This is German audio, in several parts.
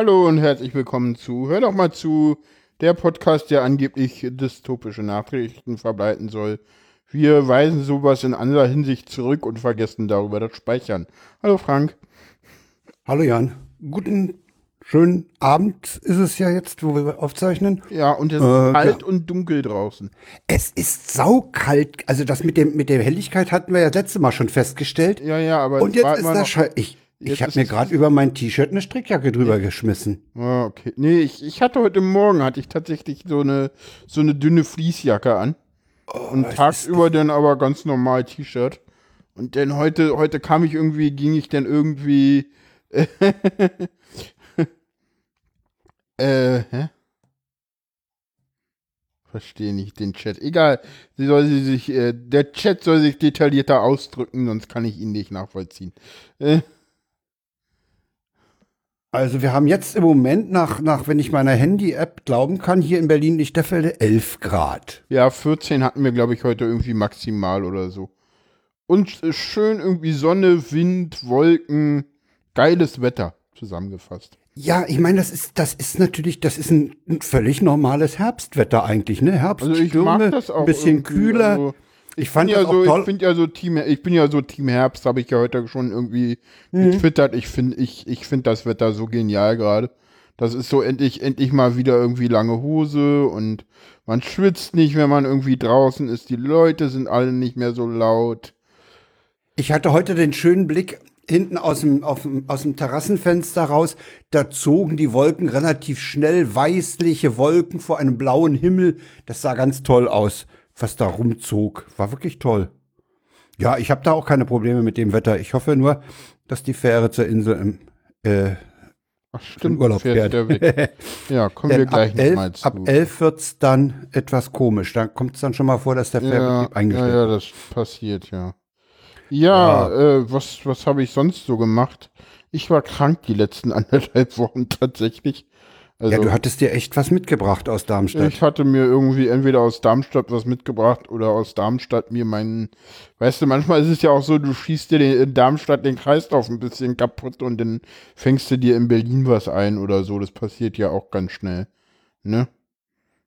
Hallo und herzlich willkommen zu Hör doch mal zu, der Podcast, der angeblich dystopische Nachrichten verbreiten soll. Wir weisen sowas in anderer Hinsicht zurück und vergessen darüber das Speichern. Hallo Frank. Hallo Jan. Guten, schönen Abend ist es ja jetzt, wo wir aufzeichnen. Ja, und es ist Äh, kalt und dunkel draußen. Es ist saukalt. Also das mit, dem, mit der Helligkeit hatten wir ja letzte Mal schon festgestellt. Ja, ja, aber Und jetzt ist das noch-. Ich, jetzt ich habe mir gerade über mein T-Shirt eine Strickjacke drüber geschmissen. Ah, okay. Nee, ich, ich hatte heute Morgen hatte ich tatsächlich so eine so eine dünne Fließjacke an. und Oh, es tagsüber dann aber ganz normal T-Shirt. Und dann heute, heute kam ich irgendwie, ging ich dann irgendwie. äh, hä? Verstehe nicht den Chat. Egal, sie soll sie sich, äh, der Chat soll sich detaillierter ausdrücken, sonst kann ich ihn nicht nachvollziehen. Äh, Also wir haben jetzt im Moment nach, nach wenn ich meiner Handy-App glauben kann, hier in Berlin-Lichterfelde 11 Grad. Ja, 14 hatten wir, glaube ich, heute irgendwie maximal oder so. Und schön irgendwie Sonne, Wind, Wolken, geiles Wetter zusammengefasst. Ja, ich meine, das ist, das ist natürlich, das ist ein, ein völlig normales Herbstwetter eigentlich, ne? Herbst, Also ich Stürme, mag das auch ein bisschen kühler. Also, ich ich fand bin ja so, toll. ich finde ja so Team, ich bin ja so Team Herbst, habe ich ja heute schon irgendwie Mhm. getwittert. Ich finde, ich, ich finde das Wetter so genial gerade. Das ist so endlich, endlich mal wieder irgendwie lange Hose und man schwitzt nicht, wenn man irgendwie draußen ist. Die Leute sind alle nicht mehr so laut. Ich hatte heute den schönen Blick hinten aus dem, auf dem, aus dem Terrassenfenster raus. Da zogen die Wolken relativ schnell, weißliche Wolken vor einem blauen Himmel. Das sah ganz toll aus, was da rumzog. War wirklich toll. Ja, ich habe da auch keine Probleme mit dem Wetter. Ich hoffe nur, dass die Fähre zur Insel im äh, Ach stimmt, Urlaub fährt fährt. Ja, kommen wir gleich ab elf, nochmal zu. ab elf wird's dann etwas komisch. Da kommt es dann schon mal vor, dass der ja, Fährbetrieb ja, eingestellt ja, wird. das passiert, ja. Ja, Äh, was, was habe ich sonst so gemacht? Ich war krank die letzten anderthalb Wochen tatsächlich. Also, Ja, du hattest dir echt was mitgebracht aus Darmstadt. ich hatte mir irgendwie entweder aus Darmstadt was mitgebracht oder aus Darmstadt mir meinen, weißt du, manchmal ist es ja auch so, du schießt dir den, in Darmstadt den Kreislauf ein bisschen kaputt und dann fängst du dir in Berlin was ein oder so. Das passiert ja auch ganz schnell, ne?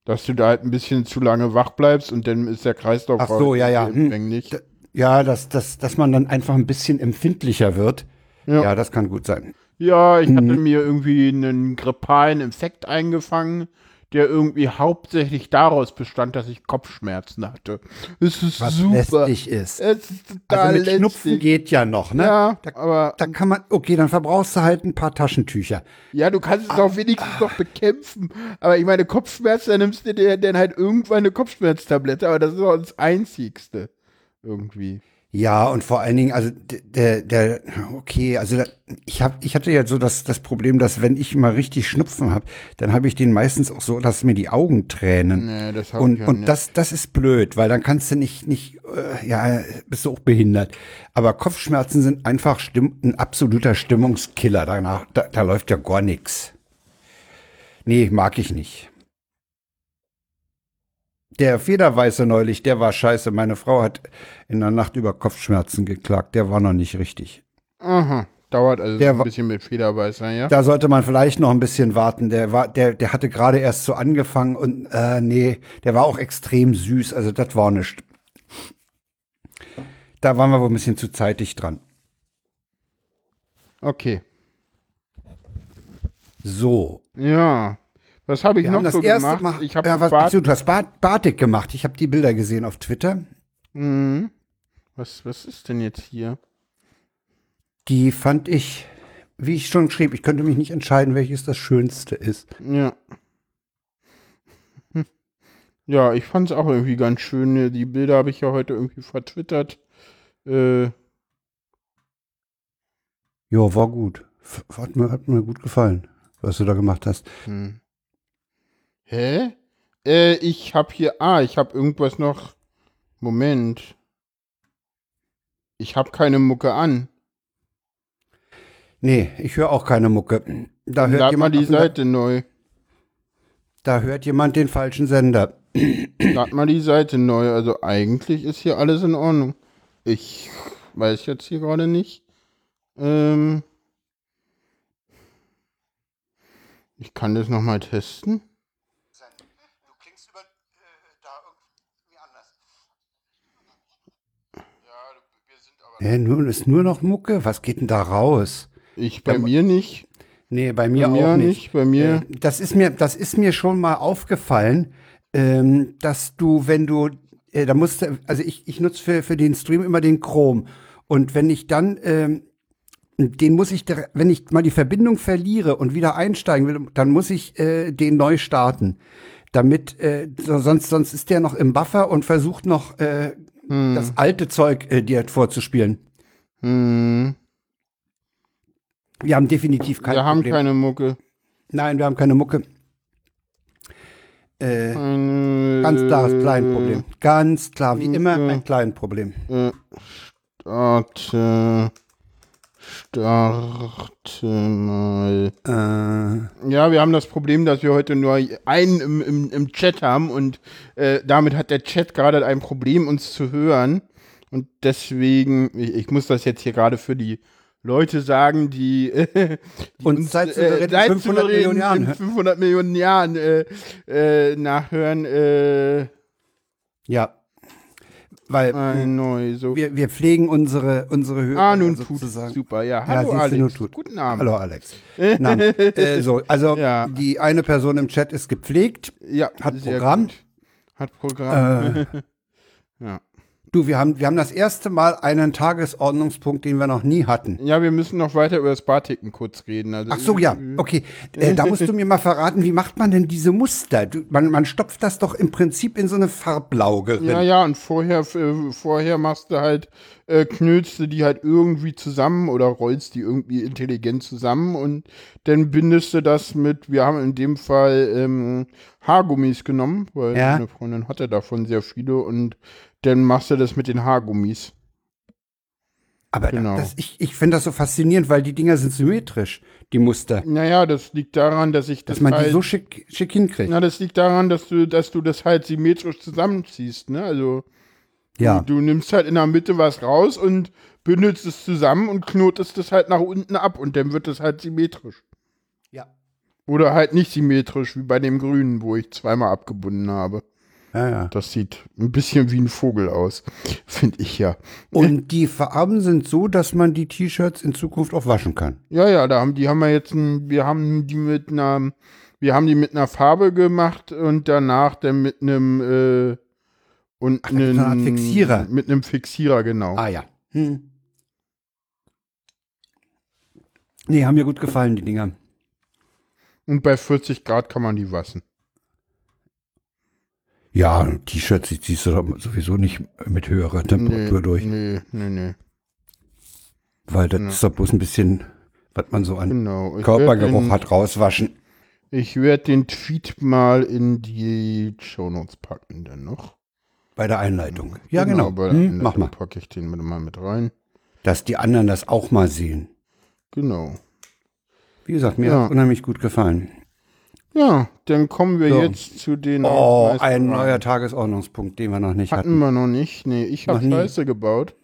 Dass du da halt ein bisschen zu lange wach bleibst und dann ist der Kreislauf Ach so, auch ja, ja. Hm. empfänglich. Ja, dass, dass, dass man dann einfach ein bisschen empfindlicher wird. Ja. Ja, das kann gut sein. Ja, ich hatte Mhm. mir irgendwie einen grippalen Infekt eingefangen, der irgendwie hauptsächlich daraus bestand, dass ich Kopfschmerzen hatte. Es ist Was super. lästig ist. Es ist Also mit lästig. Schnupfen geht ja noch, ne? Ja, Da, aber da kann man, okay, dann verbrauchst du halt ein paar Taschentücher. ja, du kannst es auch wenigstens noch bekämpfen. Aber ich meine, Kopfschmerzen, dann nimmst du dir dann halt irgendwann eine Kopfschmerztablette, aber das ist auch das Einzigste. Irgendwie. Ja, und vor allen Dingen, also der, der, okay, also da, ich hab, ich hatte ja so das, das Problem, dass wenn ich mal richtig Schnupfen habe, dann habe ich den meistens auch so, dass mir die Augen tränen. Nee, das hab und ich ja und nicht. das, das ist blöd, weil dann kannst du nicht, nicht, äh, ja, bist du auch behindert. Aber Kopfschmerzen sind einfach stimm, ein absoluter Stimmungskiller. Danach, da, da läuft ja gar nichts. Nee, mag ich nicht. Der Federweiße neulich, der war scheiße. Meine Frau hat in der Nacht über Kopfschmerzen geklagt. Der war noch nicht richtig. Aha. Dauert also Der ein bisschen mit Federbeißer, ja? Da sollte man vielleicht noch ein bisschen warten. Der war, der, der hatte gerade erst so angefangen und äh, nee, der war auch extrem süß. Also das war nicht. Da waren wir wohl ein bisschen zu zeitig dran. Okay. So. Ja. Was habe ich Wir noch das so erste gemacht? Mal. Ich habe ja, was, du hast Bart, Batik gemacht. Ich habe die Bilder gesehen auf Twitter. Mhm. Was, was ist denn jetzt hier? Die fand ich, wie ich schon schrieb, ich könnte mich nicht entscheiden, welches das Schönste ist. Ja. Hm. Ja, ich fand es auch irgendwie ganz schön. Die Bilder habe ich ja heute irgendwie vertwittert. Äh, Ja, war gut. Hat mir, hat mir gut gefallen, was du da gemacht hast. hm. Hä? Äh, ich habe hier. Ah, ich habe irgendwas noch. Moment. Ich habe keine Mucke an. Nee, ich höre auch keine Mucke. Da hört, Lad mal jemand die auf dem- Seite neu. da hört jemand den falschen Sender. Lad mal die Seite neu. Also eigentlich ist hier alles in Ordnung. Ich weiß jetzt hier gerade nicht. Ähm. Ich kann das nochmal testen. Du klingst über, da irgendwie anders. Ja, nur, ist nur noch Mucke? Was geht denn da raus? Ich bei mir nicht. Nee, bei mir, Bei mir auch nicht. nicht. Bei mir. Äh, Das ist mir, das ist mir schon mal aufgefallen, ähm, dass du, wenn du, äh, da musst du, also ich, ich nutze für, für den Stream immer den Chrome. Und wenn ich dann, ähm, den muss ich, wenn ich mal die Verbindung verliere und wieder einsteigen will, dann muss ich äh, den neu starten. Damit, äh, so, sonst, sonst ist der noch im Buffer und versucht noch äh, das alte Zeug äh, dir vorzuspielen. Hm, Wir haben definitiv kein wir haben Problem. keine Mucke. Nein, wir haben keine Mucke. Äh, Ganz klares Kleinproblem. Ganz klar, wie immer ein Kleinproblem. Äh, starte. Starte mal. Äh, Ja, wir haben das Problem, dass wir heute nur einen im, im, im Chat haben und äh, damit hat der Chat gerade ein Problem, uns zu hören. Und deswegen, ich, ich muss das jetzt hier gerade für die Leute sagen, die, äh, die Und seit souverän in 500 Millionen Jahren in hö- 500 Millionen Jahren äh, äh, nachhören. Äh, ja. Weil ein neu, so. wir, wir pflegen unsere, unsere Hörer Ah, nun tut sozusagen. super, ja. Ja, Hallo du, Alex. tut. Guten Abend. Hallo Alex. Äh, so, also Ja. die eine Person im Chat ist gepflegt. Ja, Hat Programm. gut. Hat Programm. Äh, ja. Du, wir haben, wir haben das erste Mal einen Tagesordnungspunkt, den wir noch nie hatten. ja, wir müssen noch weiter über das Barticken kurz reden. Also Ach so, ja, okay. Äh, da musst du mir mal verraten, wie macht man denn diese Muster? Du, man, man stopft das doch im Prinzip in so eine Farblauge. Ja, ja, und vorher, äh, vorher machst du halt, äh, knüllst du die halt irgendwie zusammen oder rollst die irgendwie intelligent zusammen und dann bindest du das mit, wir haben in dem Fall ähm, Haargummis genommen, weil Ja. meine Freundin hatte davon sehr viele und dann machst du das mit den Haargummis. Aber Genau. das, ich, ich finde das so faszinierend, weil die Dinger sind symmetrisch, die Muster. Naja, das liegt daran, dass ich das Dass man halt, die so schick, schick hinkriegt. na, das liegt daran, dass du, dass du das halt symmetrisch zusammenziehst, ne? Also ja. Du, du nimmst halt in der Mitte was raus und bündelst es zusammen und knotest es halt nach unten ab und dann wird es halt symmetrisch. ja. Oder halt nicht symmetrisch, wie bei dem Grünen, wo ich zweimal abgebunden habe. Ja, ja. Das sieht ein bisschen wie ein Vogel aus, finde ich ja. Und die Farben sind so, dass man die T-Shirts in Zukunft auch waschen kann. Ja, ja, da haben die haben wir jetzt ein, wir haben die mit einer wir haben die mit einer Farbe gemacht und danach dann mit einem äh, und Ach, Art einem- Fixierer. Mit einem Fixierer, genau. Ah ja. Hm. Nee, haben mir gut gefallen, die Dinger. Und bei 40 Grad kann man die waschen. Ja, ein T-Shirt ziehst du sowieso nicht mit höherer Temperatur durch. Nee, nee, nee. Weil das ist doch bloß ein bisschen, was man so an Genau. Körpergeruch den, hat, rauswaschen. Ich werde den Tweet mal in die Shownotes packen, dann noch. Bei der Einleitung. Ja, genau. bei der Hm, mach mal. packe ich den mal mit rein. Dass die anderen das auch mal sehen. Genau. Wie gesagt, mir Ja. hat unheimlich gut gefallen. Ja, dann kommen wir So. jetzt zu den. Oh, ein neuer Tagesordnungspunkt, den wir noch nicht Hatten hatten. wir noch nicht. Nee, ich habe. Scheiße gebaut.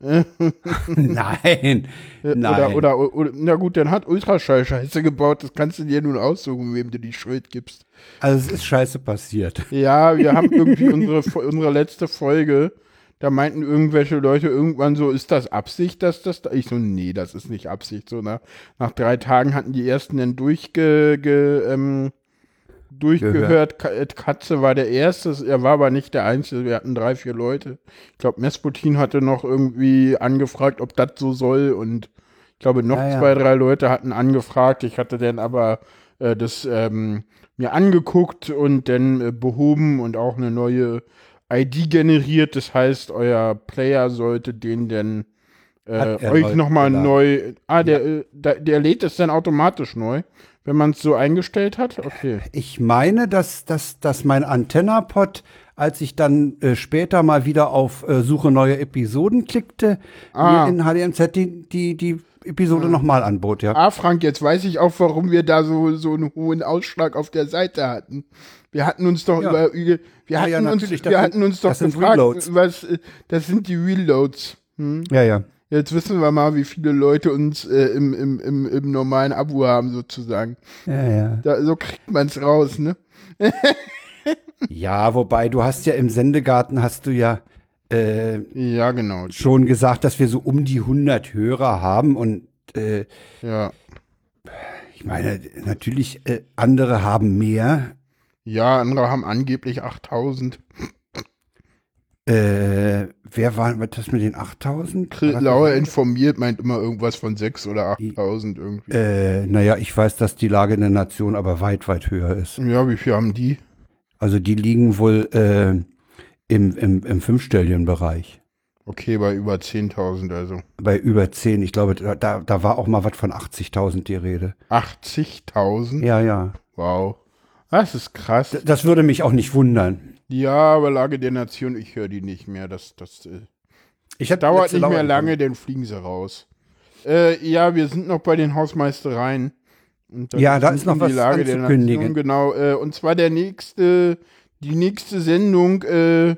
Nein, Äh, nein. Oder, oder, oder, na gut, dann hat Ultraschall Scheiße gebaut. Das kannst du dir nun aussuchen, wem du die Schuld gibst. Also es ist scheiße passiert. Ja, wir haben irgendwie unsere, unsere letzte Folge, da meinten irgendwelche Leute irgendwann so, ist das Absicht, dass das da? Ich so, nee, das ist nicht Absicht. So nach, nach drei Tagen hatten die ersten dann durchge, ge, ähm, durchgehört. Ka- äh, Katze war der Erste, er war aber nicht der Einzige. Wir hatten drei, vier Leute. Ich glaube, Mesputin hatte noch irgendwie angefragt, ob das so soll und ich glaube, noch Ja, ja. zwei, drei Leute hatten angefragt. Ich hatte dann aber äh, das ähm, mir angeguckt und dann äh, behoben und auch eine neue ID generiert. Das heißt, euer Player sollte den dann äh, euch nochmal neu. Ah, der, äh, der, der lädt es dann automatisch neu, wenn man es so eingestellt hat. Okay. Ich meine, dass, dass, dass mein Antennapod, als ich dann äh, später mal wieder auf äh, Suche neue Episoden klickte, Ah. mir in HDMZ die, die, die Episode nochmal anbot, ja. Ah, Frank, jetzt weiß ich auch, warum wir da so, so einen hohen Ausschlag auf der Seite hatten. Wir hatten uns doch Ja. über, wir Ja, hatten ja, uns, wir sind- hatten uns doch gefragt, Reloads. was, äh, das sind die Reloads. Hm? Ja, ja. Jetzt wissen wir mal, wie viele Leute uns äh, im, im, im, im normalen Abo haben, sozusagen. Ja, ja. Da, so kriegt man es raus, ne? Ja, wobei du hast ja im Sendegarten hast du ja äh, Ja, genau. schon gesagt, dass wir so um die 100 Hörer haben und äh, Ja. ich meine, natürlich äh, andere haben mehr. Ja, andere haben angeblich 8000. Äh, wer war das mit den 8000? Chris War das- Lauer informiert, meint immer irgendwas von 6 oder 8000 irgendwie. Äh, naja, ich weiß, dass die Lage in der Nation aber weit, weit höher ist. Ja, wie viel haben die? Also die liegen wohl äh, im, im, im fünfstelligen Bereich. Okay, bei über 10.000 also. Bei über 10. Ich glaube, da, da war auch mal was von 80.000 die Rede. 80.000? Ja, ja. Wow. Das ist krass. D- Das würde mich auch nicht wundern. Ja, aber Lage der Nation, ich höre die nicht mehr. Das, das äh, Ich dauert nicht mehr lange, dann fliegen sie raus. Äh, ja, wir sind noch bei den Hausmeistereien. Und dann Ja, da ist noch die was Lage der anzukündigen. Nation, genau. Äh, und zwar der nächste, die nächste Sendung äh,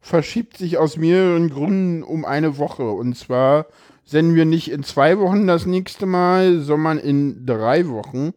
verschiebt sich aus mehreren Gründen um eine Woche. Und zwar senden wir nicht in zwei Wochen das nächste Mal, sondern in drei Wochen.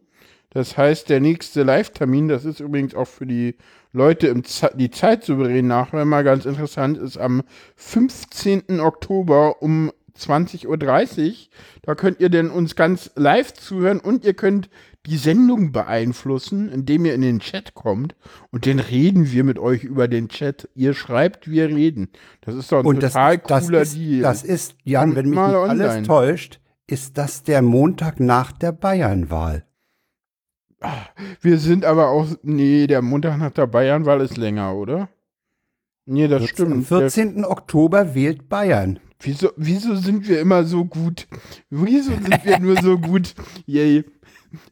Das heißt, der nächste Live-Termin, das ist übrigens auch für die Leute im Ze die Zeit souverän nachhören, mal ganz interessant, ist am 15. Oktober um 20.30 Uhr. Da könnt ihr denn uns ganz live zuhören und ihr könnt die Sendung beeinflussen, indem ihr in den Chat kommt und dann reden wir mit euch über den Chat. Ihr schreibt, wir reden. Das ist doch ein Und das, total das, cooler ist, Deal. das ist, Jan, wenn mich nicht alles täuscht, ist das der Montag nach der Bayernwahl. Wir sind aber auch, nee, der Montag nach der Bayernwahl ist länger, oder? Nee, das stimmt. Am Der- 14. Oktober wählt Bayern. Wieso, wieso sind wir immer so gut? Wieso sind wir nur so gut? Yay.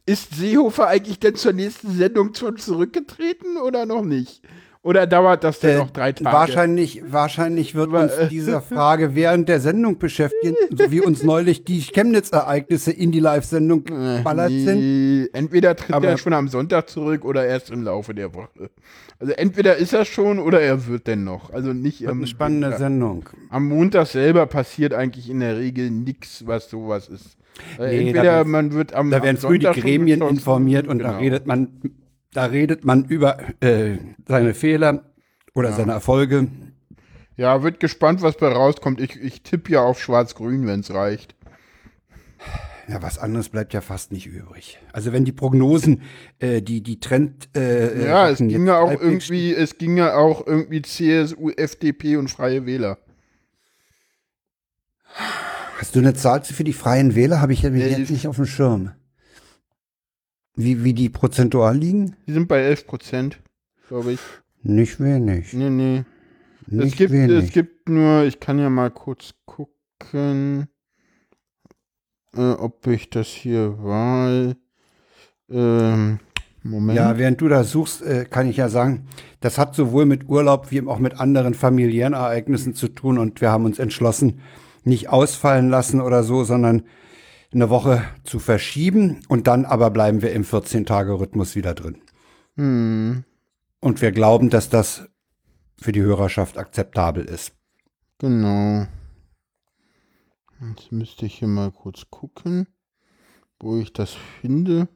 Ist Seehofer eigentlich denn zur nächsten Sendung schon zurückgetreten oder noch nicht? Oder dauert das denn Äh, noch drei Tage? Wahrscheinlich, wahrscheinlich wird Aber, uns äh, diese Frage während der Sendung beschäftigen, so wie uns neulich die Chemnitz-Ereignisse in die Live-Sendung Äh, geballert sind. nee. Entweder tritt Aber- er schon am Sonntag zurück oder erst im Laufe der Woche. Also entweder ist er schon oder er wird denn noch. Also nicht Wird eine spannende Montag. Sendung. Am Montag selber passiert eigentlich in der Regel nichts, was sowas ist. Äh, Nee, entweder da man wird am Da werden früh die Gremien informiert und da Genau. redet man, da redet man über äh, seine Fehler oder seine Erfolge. Ja, wird gespannt, was bei rauskommt. Ich, ich tippe ja auf Schwarz-Grün, wenn es reicht. Ja, was anderes bleibt ja fast nicht übrig. Also wenn die Prognosen, äh, die die Trend, äh, Ja, es ging ja auch irgendwie, es ging ja auch irgendwie CSU, FDP und Freie Wähler. Hast du eine Zahl für die Freien Wähler? Habe ich ja Elf. jetzt nicht auf dem Schirm. Wie, wie die prozentual liegen? Die sind bei 11 Prozent, glaube ich. Nicht wenig. Nee, nee. Nicht es gibt, wenig. es gibt nur, ich kann ja mal kurz gucken, äh, ob ich das hier Wahl. Ähm, Moment. Ja, während du da suchst, äh, kann ich ja sagen, das hat sowohl mit Urlaub wie auch mit anderen familiären Ereignissen zu tun und wir haben uns entschlossen, nicht ausfallen lassen oder so, sondern eine Woche zu verschieben und dann aber bleiben wir im 14-Tage-Rhythmus wieder drin. hm, Und wir glauben, dass das für die Hörerschaft akzeptabel ist. genau. Jetzt müsste ich hier mal kurz gucken, wo ich das finde.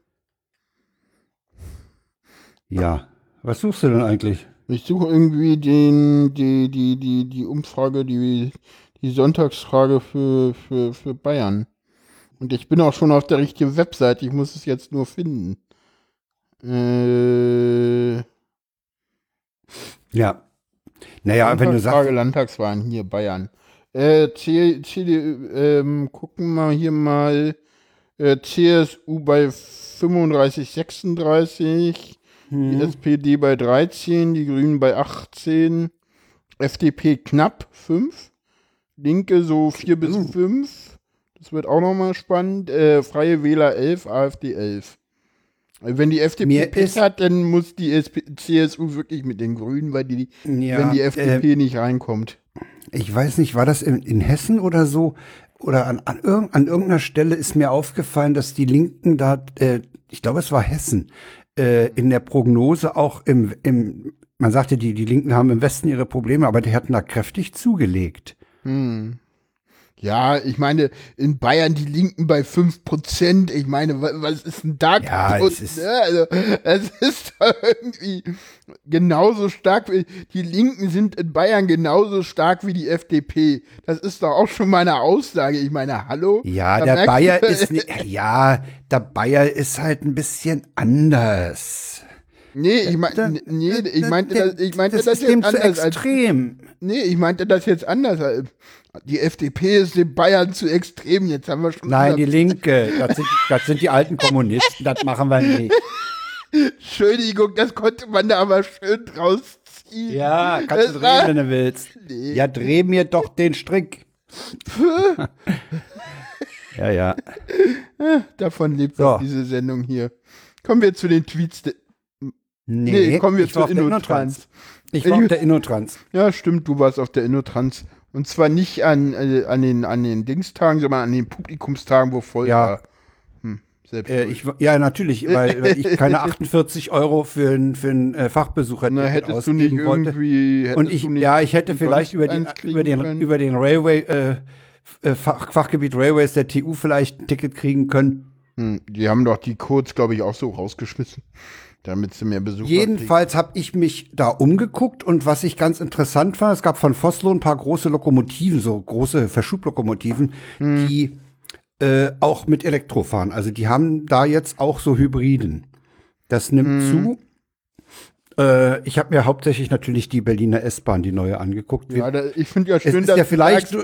Ja. Was suchst du denn eigentlich? Ich suche irgendwie den, die, die, die, die Umfrage, die, die Sonntagsfrage für, für, für Bayern. Und ich bin auch schon auf der richtigen Webseite, ich muss es jetzt nur finden. Äh, Ja. Naja, wenn du sagst, Landtagswahlen hier Bayern. Äh, CDU, ähm, gucken wir hier mal. Äh, CSU bei 35, 36. Die SPD bei 13, die Grünen bei 18, FDP knapp 5, Linke so 4 bis 5. Das wird auch nochmal spannend. Äh, Freie Wähler 11, AfD 11. Also Wenn die FDP Mir Pech ist- hat, dann muss die SP CSU wirklich mit den Grünen, weil die, Ja, wenn die äh, FDP nicht reinkommt. ich weiß nicht, war das in, in Hessen oder so? Oder an, an, an irgendeiner Stelle ist mir aufgefallen, dass die Linken da, äh, ich glaube, es war Hessen, äh, in der Prognose auch im, im man sagte, die, die Linken haben im Westen ihre Probleme, aber die hatten da kräftig zugelegt. Hm. Ja, ich meine, in Bayern die Linken bei 5%. Ich meine, wa- was ist denn da Ja, es ist- ne? Also, es ist irgendwie genauso stark wie, die Linken sind in Bayern genauso stark wie die FDP. Das ist doch auch schon mal eine Aussage. Ich meine, hallo? Ja, Da der Bayer du- ist, ni- ja, der Bayer ist halt ein bisschen anders. Nee, ich meine, nee, ich meinte das, ich meinte das, ist dem jetzt anders als, extrem. nee, ich meinte das jetzt anders. Die FDP ist in Bayern zu extrem. Jetzt haben wir schon Nein, die Linke, das sind, das sind die alten Kommunisten, das machen wir nicht. Entschuldigung, das konnte man da aber schön draus ziehen. Ja, kannst du Das war- drehen, wenn du willst. Nee. Ja, dreh mir doch den Strick. ja, ja. Davon lebt So. diese Sendung hier. Kommen wir zu den Tweets. Nee, Nee, kommen wir zur Innotrans. Ich war auf der Innotrans. Ja, stimmt, du warst auf der Innotrans. Und zwar nicht an, äh, an, den, an den Dingstagen, sondern an den Publikumstagen, wo voll Ja. war. Hm, Äh, ich, ja, natürlich, weil, weil ich keine 48 Euro für einen für einen, äh, Fachbesuch hätte Na, hättest du nicht wollte. irgendwie. Und ich, ja, ich hätte vielleicht über, den, über, den, können? über den Railway, äh, äh, Fach, Fachgebiet Railways der TU vielleicht ein Ticket kriegen können. Hm, die haben doch die Codes, glaube ich, auch so rausgeschmissen. Damit sie mehr Besucher kriegen. Jedenfalls habe ich mich da umgeguckt und was ich ganz interessant fand, es gab von Vossloh ein paar große Lokomotiven, so große Verschublokomotiven, Hm. die äh, auch mit Elektro fahren. Also die haben da jetzt auch so Hybriden. Das nimmt Hm. zu. Äh, ich habe mir hauptsächlich natürlich die Berliner S-Bahn, die neue, angeguckt. Ja, da, ich finde ja schön, dass ja du sagst,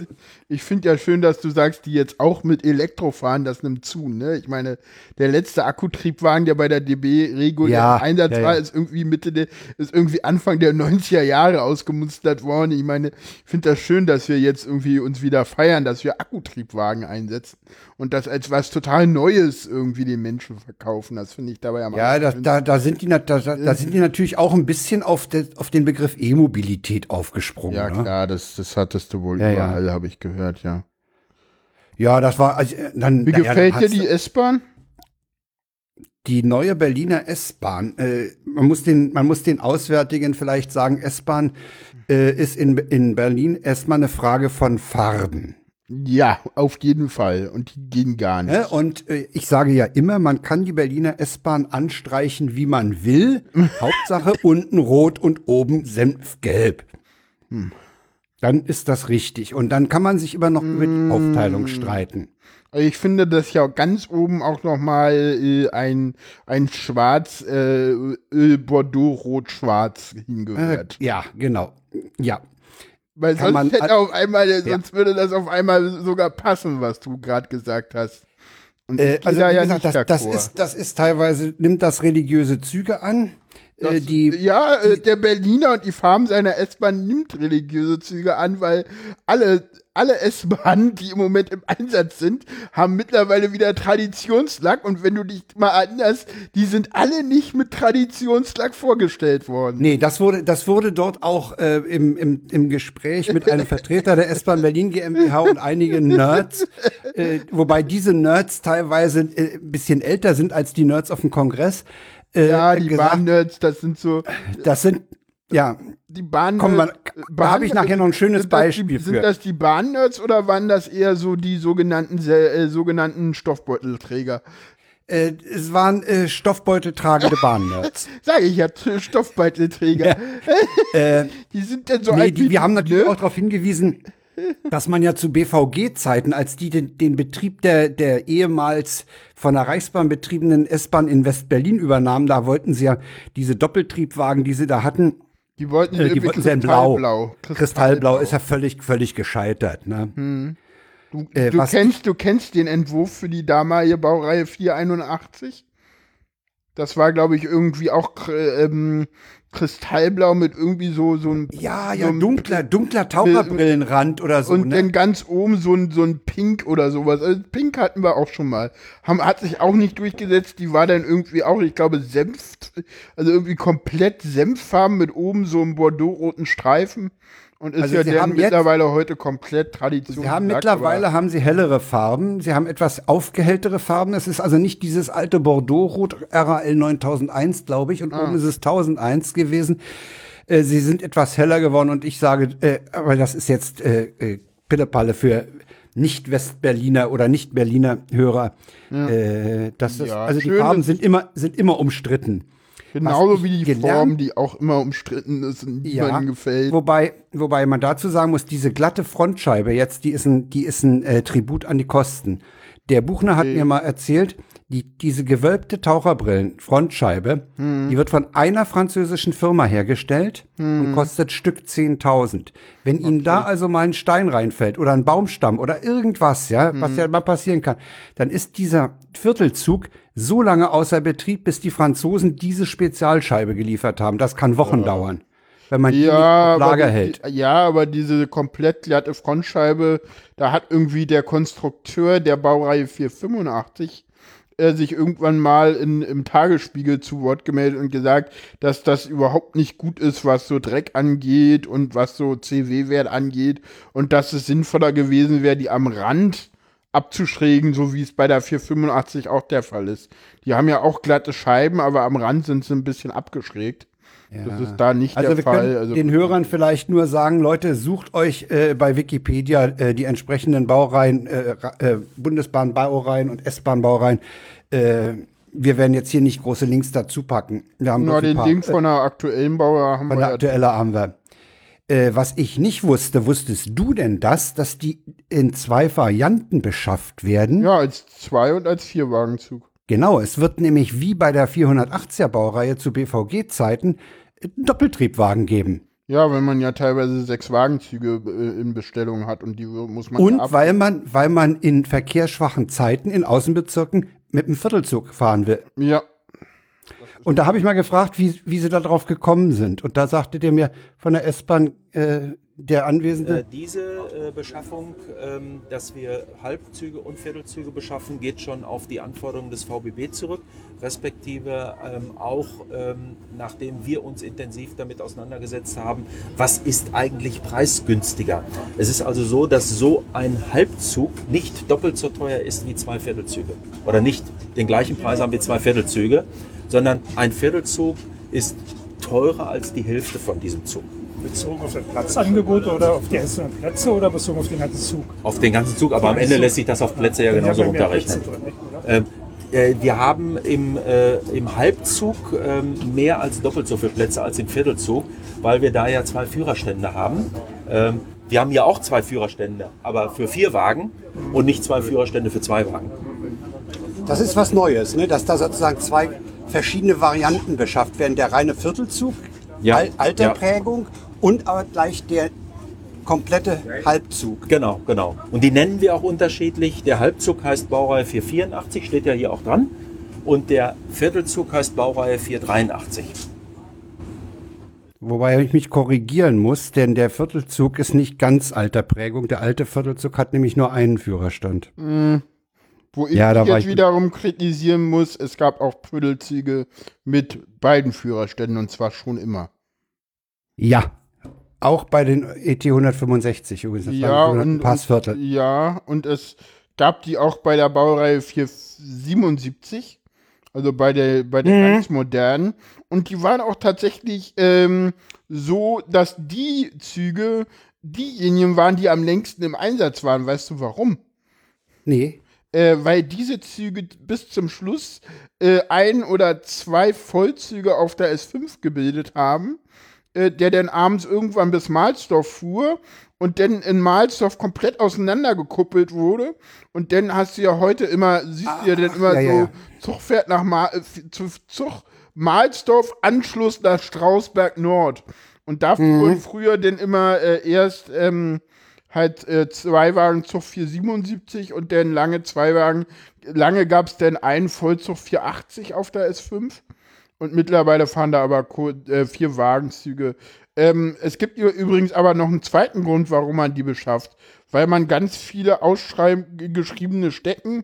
ich finde ja schön, dass du sagst, die jetzt auch mit Elektro fahren, das nimmt zu, ne? Ich meine, der letzte Akkutriebwagen, der bei der DB regulär Ja, im Einsatz ja, war, ist irgendwie Mitte der, ist irgendwie Anfang der 90er Jahre ausgemustert worden. Ich meine, ich finde das schön, dass wir jetzt irgendwie uns wieder feiern, dass wir Akkutriebwagen einsetzen und das als was total Neues irgendwie den Menschen verkaufen. Das finde ich dabei am Ja, da, da, da, sind die, da da sind die natürlich auch ein bisschen auf, de, auf den Begriff E-Mobilität aufgesprungen. ja, ne? klar, das, das hattest du wohl Ja, ja. überall, habe ich gehört, ja. Ja, das war, also, äh, dann. Wie gefällt dann dir die S-Bahn? Die neue Berliner S-Bahn, äh, man, muss den, man muss den Auswärtigen vielleicht sagen, S-Bahn äh, ist in, in Berlin erstmal eine Frage von Farben. Ja, auf jeden Fall. Und die gehen gar nicht. Und äh, ich sage ja immer, man kann die Berliner S-Bahn anstreichen, wie man will. Hauptsache unten rot und oben senfgelb. Dann ist das richtig. Und dann kann man sich immer noch über die Aufteilung streiten. Also Ich finde, dass ja ganz oben auch noch mal äh, ein, ein Schwarz, äh, Öl Bordeaux Rot-Schwarz Äh, hingehört. ja, genau. Ja. Weil kann sonst hätte auf einmal, Ja. sonst würde das auf einmal sogar passen, was du gerade gesagt hast. Und Äh, also ja gesagt, das, das, ist, das ist teilweise, nimmt das religiöse Züge an. Äh, Das- die, ja, äh, der Berliner und die Farben seiner S-Bahn nimmt religiöse Züge an, weil alle, alle S-Bahnen, die im Moment im Einsatz sind, haben mittlerweile wieder Traditionslack und wenn du dich mal erinnerst, die sind alle nicht mit Traditionslack vorgestellt worden. Nee, das wurde, das wurde dort auch äh, im, im, im Gespräch mit einem Vertreter der S-Bahn Berlin GmbH und einigen Nerds, äh, wobei diese Nerds teilweise äh, ein bisschen älter sind als die Nerds auf dem Kongress. Äh, Ja, die gesagt, Bahnnerds, das sind so, Das sind, ja, die Bahn Komm, man- da habe ich nachher noch ein schönes Beispiel die, für. Sind das die Bahnnerds oder waren das eher so die sogenannten, äh, sogenannten Stoffbeutelträger? äh, es waren äh, stoffbeuteltragende Bahnnerds. Sage ich ja, Stoffbeutelträger. äh, Die sind denn so nee, alt die, wir haben natürlich ne? auch darauf hingewiesen, dass man ja zu BVG-Zeiten, als die den, den Betrieb der, der ehemals von der Reichsbahn betriebenen S-Bahn in West-Berlin übernahmen, da wollten sie ja diese Doppeltriebwagen, die sie da hatten, Die wollten, äh, die wollten in Blau. Kristallblau. Kristallblau ist ja völlig, völlig gescheitert. Ne? Du, äh, du, kennst, du kennst den Entwurf für die damalige Baureihe 481? Das war, glaube ich, irgendwie auch ähm, Kristallblau mit irgendwie so, so ein. Ja, so ja, ein- dunkler, dunkler Taucherbrillenrand oder so. Und ne? dann ganz oben so ein, so ein Pink oder sowas. Also Pink hatten wir auch schon mal. Haben, hat sich auch nicht durchgesetzt. Die war dann irgendwie auch, ich glaube, Senf, also irgendwie komplett Senffarben mit oben so einem Bordeaux-roten Streifen. Und ist Also ja haben jetzt- mittlerweile heute komplett Tradition. Sie haben mittlerweile haben sie hellere Farben. Sie haben etwas aufgehelltere Farben. Es ist also nicht dieses alte Bordeaux-Rot RAL 9001, glaube ich, und Ah. oben ist es 1001 gewesen. Äh, sie sind etwas heller geworden und ich sage, äh, aber das ist jetzt äh, äh, Pillepalle für Nicht-Westberliner oder Nicht-Berliner Hörer. Äh, das ist, Ja, also die Farben sind immer, sind immer umstritten. Genauso wie die gelernt- Form, die auch immer umstritten ist und niemandem gefällt. Wobei, wobei man dazu sagen muss, diese glatte Frontscheibe jetzt, die ist ein, die ist ein äh, Tribut an die Kosten. Der Buchner hat mir mal erzählt, die, diese gewölbte Taucherbrillen, Frontscheibe, Hm. die wird von einer französischen Firma hergestellt und kostet Stück 10.000. Wenn Ihnen da also mal ein Stein reinfällt oder ein Baumstamm oder irgendwas, ja, was Hm. ja mal passieren kann, dann ist dieser Viertelzug so lange außer Betrieb, bis die Franzosen diese Spezialscheibe geliefert haben. Das kann Wochen dauern. Wenn man die nicht Ja, auf Lager hält. die- ja, aber diese komplett glatte Frontscheibe, da hat irgendwie der Konstrukteur der Baureihe 485 äh, sich irgendwann mal in, im Tagesspiegel zu Wort gemeldet und gesagt, dass das überhaupt nicht gut ist, was so Dreck angeht und was so CW-Wert angeht und dass es sinnvoller gewesen wäre, die am Rand abzuschrägen, so wie es bei der 485 auch der Fall ist. Die haben ja auch glatte Scheiben, aber am Rand sind sie ein bisschen abgeschrägt. Das ist da nicht Also der Fall. Also den Hörern vielleicht nur sagen, Leute, sucht euch äh, bei Wikipedia äh, die entsprechenden Baureihen, äh, äh, Bundesbahnbaureihen und S-Bahn-Baureihen. Äh, wir werden jetzt hier nicht große Links dazu packen. Wir haben ein den paar, Link von der aktuellen Bauer haben Von wir der ja. aktuelle haben wir. Äh, was ich nicht wusste, wusstest du denn das, dass die in zwei Varianten beschafft werden? Ja, als Zwei- und als Vierwagenzug. Genau, es wird nämlich wie bei der 480er Baureihe zu BVG-Zeiten Doppeltriebwagen geben. Ja, wenn man ja teilweise sechs Wagenzüge äh, in Bestellung hat und die muss man Und ja weil man, weil man in verkehrsschwachen Zeiten in Außenbezirken mit einem Viertelzug fahren will. Ja, Und da habe ich mal gefragt, wie, wie sie da drauf gekommen sind. Und da sagte der mir von der S-Bahn, äh, der Anwesende, Äh, diese äh, Beschaffung, ähm, dass wir Halbzüge und Viertelzüge beschaffen, geht schon auf die Anforderungen des VBB zurück, respektive ähm, auch ähm, nachdem wir uns intensiv damit auseinandergesetzt haben, was ist eigentlich preisgünstiger. Es ist also so, dass so ein Halbzug nicht doppelt so teuer ist wie zwei Viertelzüge oder nicht den gleichen Preis haben wie zwei Viertelzüge, sondern ein Viertelzug ist teurer als die Hälfte von diesem Zug. Bezogen auf das Platzangebot oder auf die einzelnen Plätze oder bezogen auf den ganzen Zug? Auf den ganzen Zug, aber am Ende lässt sich das auf Plätze ja genauso runterrechnen. Drin? Ähm, äh, wir haben im, äh, im Halbzug ähm, mehr als doppelt so viele Plätze als im Viertelzug, weil wir da ja zwei Führerstände haben. Ähm, wir haben ja auch zwei Führerstände, aber für vier Wagen und nicht zwei Führerstände für zwei Wagen. das ist was Neues, ne? dass da sozusagen zwei verschiedene Varianten beschafft werden. Der reine Viertelzug, Ja, Al alter ja. Und aber gleich der komplette Halbzug. Genau, genau. Und die nennen wir auch unterschiedlich. Der Halbzug heißt Baureihe 484, steht ja hier auch dran. Und der Viertelzug heißt Baureihe 483. Wobei ich mich korrigieren muss, denn der Viertelzug ist nicht ganz alter Prägung. Der alte Viertelzug hat nämlich nur einen Führerstand. wo ich Ja, jetzt ich- wiederum kritisieren muss, es gab auch Pödelzüge mit beiden Führerständen und zwar schon immer. Ja. Auch bei den ET 165 übrigens. Das Ja, und, Passviertel. und ja, und es gab die auch bei der Baureihe 477, also bei der, bei der Mhm. ganz modernen. Und die waren auch tatsächlich ähm, so, dass die Züge diejenigen waren, die am längsten im Einsatz waren. Weißt du warum? Nee. äh, weil diese Züge bis zum Schluss äh, ein oder zwei Vollzüge auf der S5 gebildet haben, äh, der dann abends irgendwann bis Mahlsdorf fuhr und dann in Mahlsdorf komplett auseinandergekuppelt wurde. Und dann hast du ja heute immer, siehst du ja dann immer ja, so, ja. Zug fährt nach Ma äh, Zug, Mahlsdorf, Anschluss nach Strausberg Nord. Und da Mhm. wurden früher dann immer äh, erst ähm, halt äh, Zweiwagen Zug 477 und dann lange Zweiwagen. Lange gab es dann einen Vollzug 480 auf der S5 und mittlerweile fahren da aber äh, vier Wagenzüge. Ähm, es gibt übrigens aber noch einen zweiten Grund, warum man die beschafft. Weil man ganz viele ausgeschriebene Stecken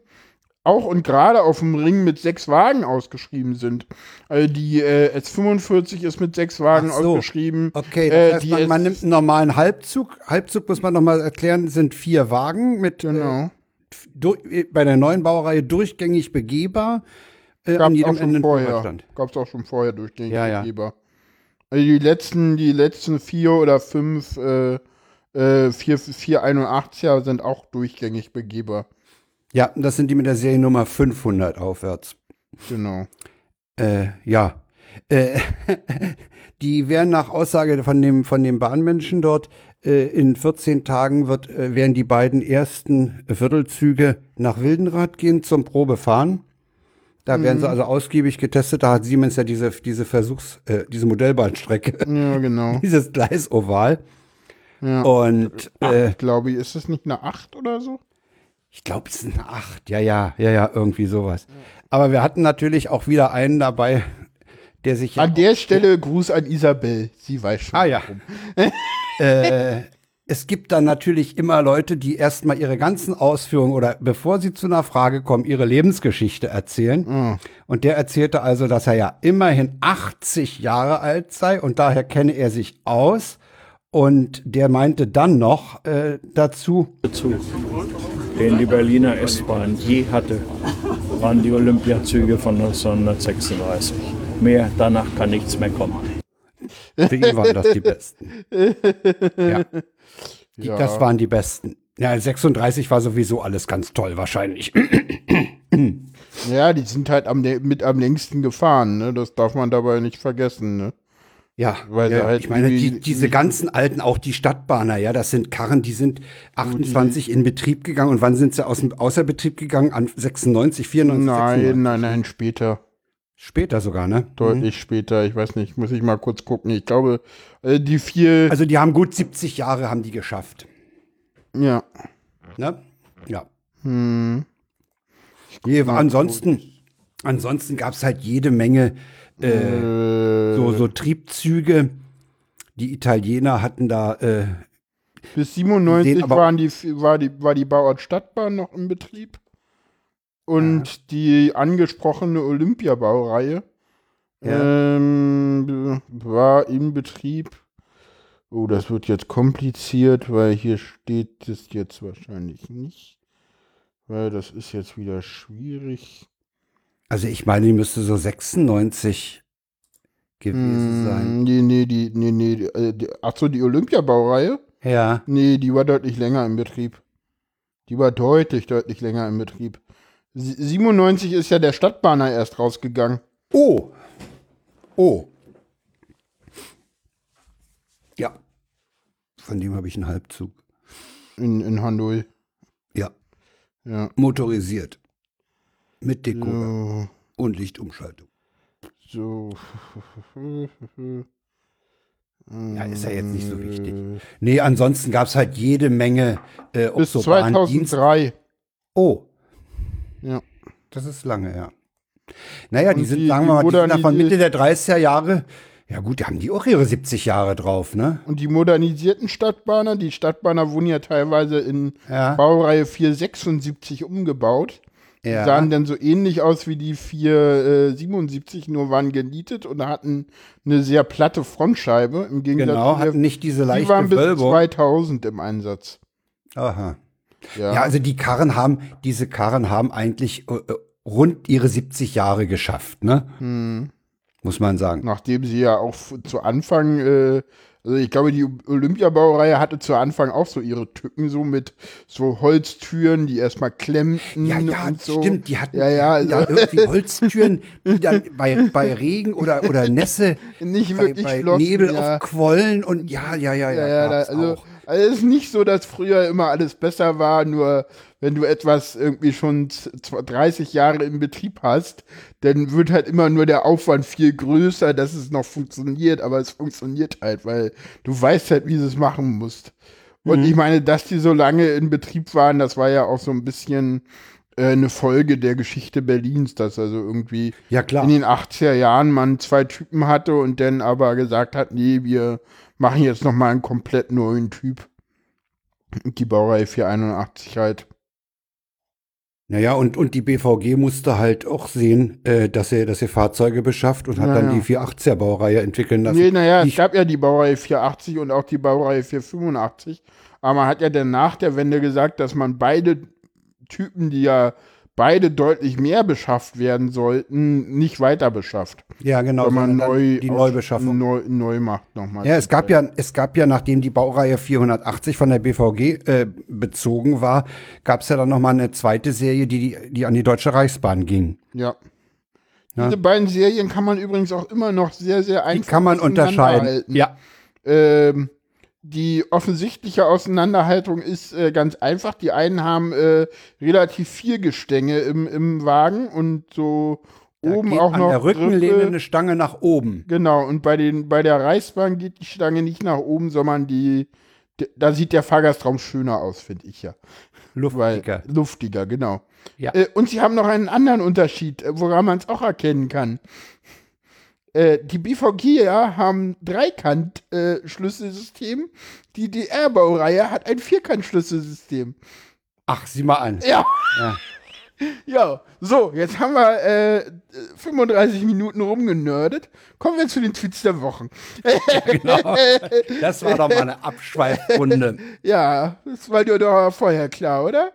auch und gerade auf dem Ring mit sechs Wagen ausgeschrieben sind. Also die äh, S45 ist mit sechs Wagen Ach so. ausgeschrieben. Okay, äh, das heißt, die man, man nimmt einen normalen Halbzug. Halbzug muss man noch mal erklären, sind vier Wagen mit Genau. äh, du, bei der neuen Baureihe durchgängig begehbar. Äh, Gab es auch schon vorher. Gab es auch schon vorher durchgängig Ja, ja. Geber. Also die letzten, die letzten vier oder fünf äh, äh, 4, 481er sind auch durchgängig begehbar. Ja, das sind die mit der Seriennummer 500 aufwärts. Genau. Äh, ja. Äh, die werden nach Aussage von dem, von dem Bahnmenschen dort, äh, in 14 Tagen wird, äh, werden die beiden ersten Viertelzüge nach Wildenrad gehen zum Probefahren. Da werden sie also ausgiebig getestet. Da hat Siemens ja diese, diese Versuchs-, äh, diese Modellbahnstrecke, Ja, genau. dieses Gleisoval. Ja. Und äh, Acht, glaube ich, ist das nicht eine 8 oder so? Ich glaube, es sind acht. Ja, ja, ja, ja, irgendwie sowas. Aber wir hatten natürlich auch wieder einen dabei, der sich. An der Stelle Gruß an Isabel. Sie weiß schon. Ah, ja. äh, es gibt dann natürlich immer Leute, die erstmal ihre ganzen Ausführungen oder bevor sie zu einer Frage kommen, ihre Lebensgeschichte erzählen. Und der erzählte also, dass er ja immerhin 80 Jahre alt sei und daher kenne er sich aus. Und der meinte dann noch äh, dazu, Zug, den die Berliner S-Bahn je hatte, waren die Olympiazüge von 1936. Mehr danach kann nichts mehr kommen. für ihn waren das die besten. Ja. Die, Ja. Das waren die besten. Ja, 36 war sowieso alles ganz toll wahrscheinlich. Ja, die sind halt am, mit am längsten gefahren, ne? Das darf man dabei nicht vergessen, ne? Ja, Weil ja halt ich meine, die, diese ganzen alten, auch die Stadtbahner, ja, das sind Karren, die sind 28 in Betrieb gegangen. Und wann sind sie aus dem Außerbetrieb gegangen? An 96, 94, Nein, 96? nein, nein, später. Später sogar, ne? Deutlich später. Ich weiß nicht, muss ich mal kurz gucken. Ich glaube, äh, die vier. Also die haben gut 70 Jahre haben die geschafft. ja. Ne? Ja. Hm. Nee, ansonsten, ansonsten gab es halt jede Menge äh, Äh, so, so Triebzüge. Die Italiener hatten da, äh, bis 97 den aber- waren die, war, die, war die Bauart Stadtbahn noch im Betrieb. Und die angesprochene Olympiabaureihe Ja. ähm, war im Betrieb. Oh, das wird jetzt kompliziert, weil hier steht es jetzt wahrscheinlich nicht. Weil das ist jetzt wieder schwierig. also ich meine, die müsste so 96 gewesen sein. Hm, nee, nee, die, nee, nee, äh, die, ach so, die Olympiabaureihe? Ja. Nee, die war deutlich länger im Betrieb. Die war deutlich, deutlich länger im Betrieb. Sie- 97 ist ja der Stadtbahner erst rausgegangen. Oh. Oh. Ja. Von dem habe ich einen Halbzug. In, in Hanoi. Ja. Ja. Motorisiert. Mit Decoder So. und Lichtumschaltung. so. Ja, ist ja jetzt nicht so wichtig. Nee, ansonsten gab es halt jede Menge äh, Bis so Bahndienst- 2003. Oh, Ja. das ist lange, ja. Naja, die Und sind, die- sagen die wir mal, die sind davon Mitte der 30er Jahre. Ja gut, die haben die auch ihre 70 Jahre drauf, ne? Und die modernisierten Stadtbahner, die Stadtbahner wurden ja teilweise in Ja. Baureihe 476 umgebaut. Die Ja. sahen dann so ähnlich aus wie die 477, nur waren genietet und hatten eine sehr platte Frontscheibe. Im Gegensatz Genau, hatten nicht diese die leichte waren bis Wölbung. 2000 im Einsatz. Aha. Ja, Ja, also die Karren haben, diese Karren haben eigentlich äh, äh, rund ihre 70 Jahre geschafft, ne? Hm. Muss man sagen. nachdem sie ja auch zu Anfang, äh, also ich glaube, die Olympiabaureihe hatte zu Anfang auch so ihre Tücken, so mit so Holztüren, die erstmal klemmten Ja, ja, und so. stimmt. Die hatten ja, ja, also da irgendwie Holztüren, die dann bei, bei Regen oder, oder Nässe nicht bei, wirklich bei schlossen. Nebel ja. auf Quollen und ja, ja, ja, ja. Ja, ja, also, auch. Also es ist nicht so, dass früher immer alles besser war, nur wenn du etwas irgendwie schon z- zw- 30 Jahre im Betrieb hast, dann wird halt immer nur der Aufwand viel größer, dass es noch funktioniert, aber es funktioniert halt, weil du weißt halt, wie du es machen musst. Und Mhm. ich meine, dass die so lange in Betrieb waren, das war ja auch so ein bisschen äh, eine Folge der Geschichte Berlins, dass also irgendwie Ja, in den 80er Jahren man zwei Typen hatte und dann aber gesagt hat, nee, wir machen jetzt noch mal einen komplett neuen Typ. Die Baureihe 481 halt. Naja, und, und die BVG musste halt auch sehen, äh, dass er, dass er Fahrzeuge beschafft und hat Ja, dann die 480er-Baureihe entwickeln lassen. Nee, naja, Ich- gab ja die Baureihe 480 und auch die Baureihe 485. Aber man hat ja dann nach der Wende gesagt, dass man beide Typen, die ja beide deutlich mehr beschafft werden sollten, nicht weiter beschafft. Ja, genau. Wenn man neu die Neubeschaffung. Neu, neu macht nochmal. Ja, es gab ja, es gab ja, nachdem die Baureihe 480 von der BVG äh, bezogen war, gab es ja dann noch mal eine zweite Serie, die, die, die an die Deutsche Reichsbahn ging. Ja. Ja. Diese beiden Serien kann man übrigens auch immer noch sehr, sehr Die einfach kann man unterscheiden. Ja. Ähm, die offensichtliche Auseinanderhaltung ist äh, ganz einfach. Die einen haben äh, relativ viel Gestänge im, im Wagen und so Da oben geht auch an noch der Rückenlehne Griffe. eine Stange nach oben. Genau, und bei, den, bei der Reichsbahn geht die Stange nicht nach oben, sondern die, d- da sieht der Fahrgastraum schöner aus, finde ich ja. Luftiger. Weil, luftiger, genau. Ja. Äh, und sie haben noch einen anderen Unterschied, äh, woran man es auch erkennen kann. Äh, die BVG ja, haben Dreikant-Schlüsselsystem. die DR-Baureihe hat ein Vierkant-Schlüsselsystem. Ach, sieh mal an. Ja. Ja. Ja, so, jetzt haben wir äh, 35 Minuten rumgenördet. Kommen wir zu den Tweets der Wochen. Genau. Das war doch mal eine Abschweifrunde. Ja, das war dir doch vorher klar, oder?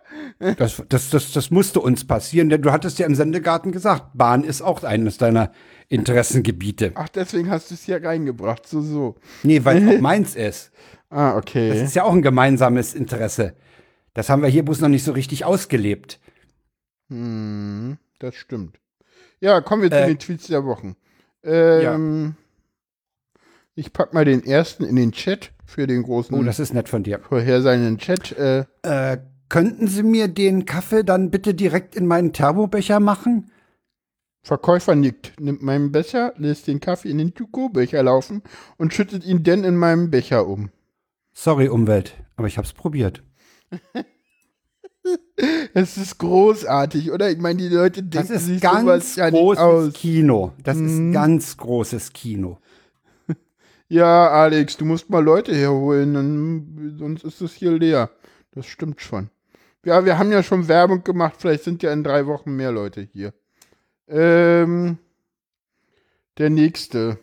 Das, das, das, das musste uns passieren, denn du hattest ja im Sendegarten gesagt, Bahn ist auch eines deiner Interessengebiete. Ach, deswegen hast du es hier reingebracht, so, so. Nee, weil es auch meins ist. Ah, Das okay. ist ja auch ein gemeinsames Interesse. Das haben wir hier bloß noch nicht so richtig ausgelebt. Hm, das stimmt. Ja, kommen wir zu Äh, den Tweets der Wochen. Ähm, Ich pack mal den ersten in den Chat für den großen Oh, das ist nett von dir. vorhersehenden Chat. Äh, Äh, könnten Sie mir den Kaffee dann bitte direkt in meinen Thermobecher machen? Verkäufer nickt, nimmt meinen Becher, lässt den Kaffee in den To-Go-Becher laufen und schüttet ihn dann in meinem Becher um. Sorry, Umwelt, aber ich hab's probiert. Es ist großartig, oder? Ich meine, die Leute Das denken ist sich ganz sowas ja großes aus. Kino. Das Mhm. ist ganz großes Kino. Ja, Alex, du musst mal Leute herholen, sonst ist es hier leer. Das stimmt schon. Ja, wir haben ja schon Werbung gemacht, vielleicht sind ja in drei Wochen mehr Leute hier. Ähm, der nächste.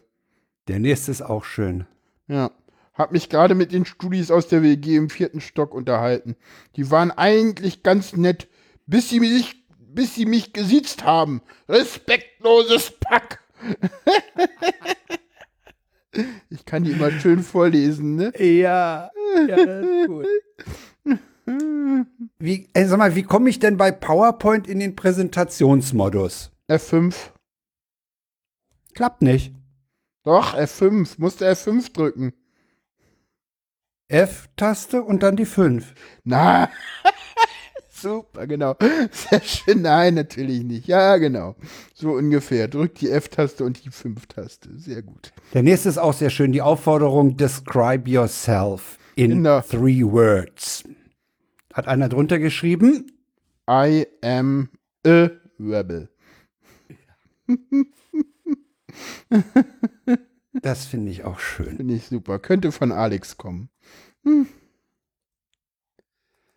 Der nächste ist auch schön. Ja. Hab mich gerade mit den Studis aus der WG im vierten Stock unterhalten. Die waren eigentlich ganz nett, bis sie mich, bis sie mich gesiezt haben. Respektloses Pack. ich kann die immer schön vorlesen, ne? Ja, ja, das ist gut. Wie, ey, sag mal, wie komme ich denn bei PowerPoint in den Präsentationsmodus? F5. Klappt nicht. Doch, F5. Musste F5 drücken. F-Taste und dann die 5. Na. Super, genau. Sehr schön. Nein, natürlich nicht. Ja, genau. So ungefähr. Drückt die F-Taste und die 5-Taste. Sehr gut. Der nächste ist auch sehr schön. Die Aufforderung, describe yourself in Genau. three words. Hat einer drunter geschrieben? I am a rebel. Das finde ich auch schön. Finde ich super. Könnte von Alex kommen.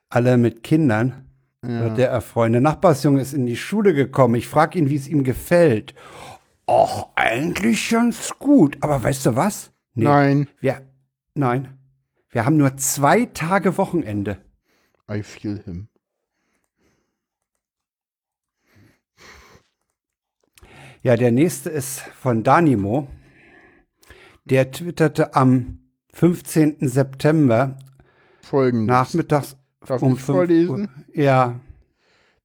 Alle mit Kindern. Ja. Der erfreunde Nachbarsjunge ist in die Schule gekommen. Ich frage ihn, wie es ihm gefällt. Och, eigentlich ganz gut. Aber weißt du was? Nee, Nein, Wir, nein. Wir haben nur zwei Tage Wochenende. I feel him. Ja, der nächste ist von Danimo. Der twitterte am 15. September Folgendes. nachmittags Darf um ich 5 vorlesen? Uhr. Ja,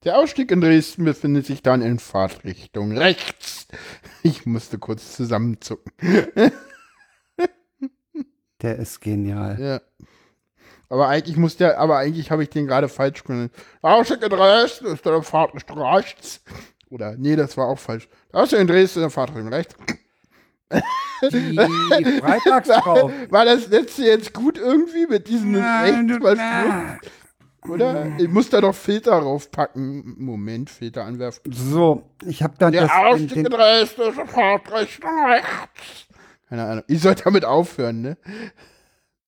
Der Ausstieg in Dresden befindet sich dann in Fahrtrichtung rechts. Ich musste kurz zusammenzucken. der ist genial. Ja. Aber eigentlich muss der, aber eigentlich habe ich den gerade falsch genannt. Der Ausstieg in Dresden ist dann Fahrtrichtung rechts. Oder, nee, das war auch falsch. Der Ausstieg in Dresden ist Fahrtrichtung rechts. Die Freitagsfrau. War das letzte jetzt gut irgendwie mit diesem Nein, rechts du- was na. Oder? Ich muss da doch Filter raufpacken. Moment, Filter anwerfen. So, ich habe dann Der das, den, Ausstieg in den, Dresden ist Fahrtrichtung rechts. Keine Ahnung. Ich sollte damit aufhören, ne?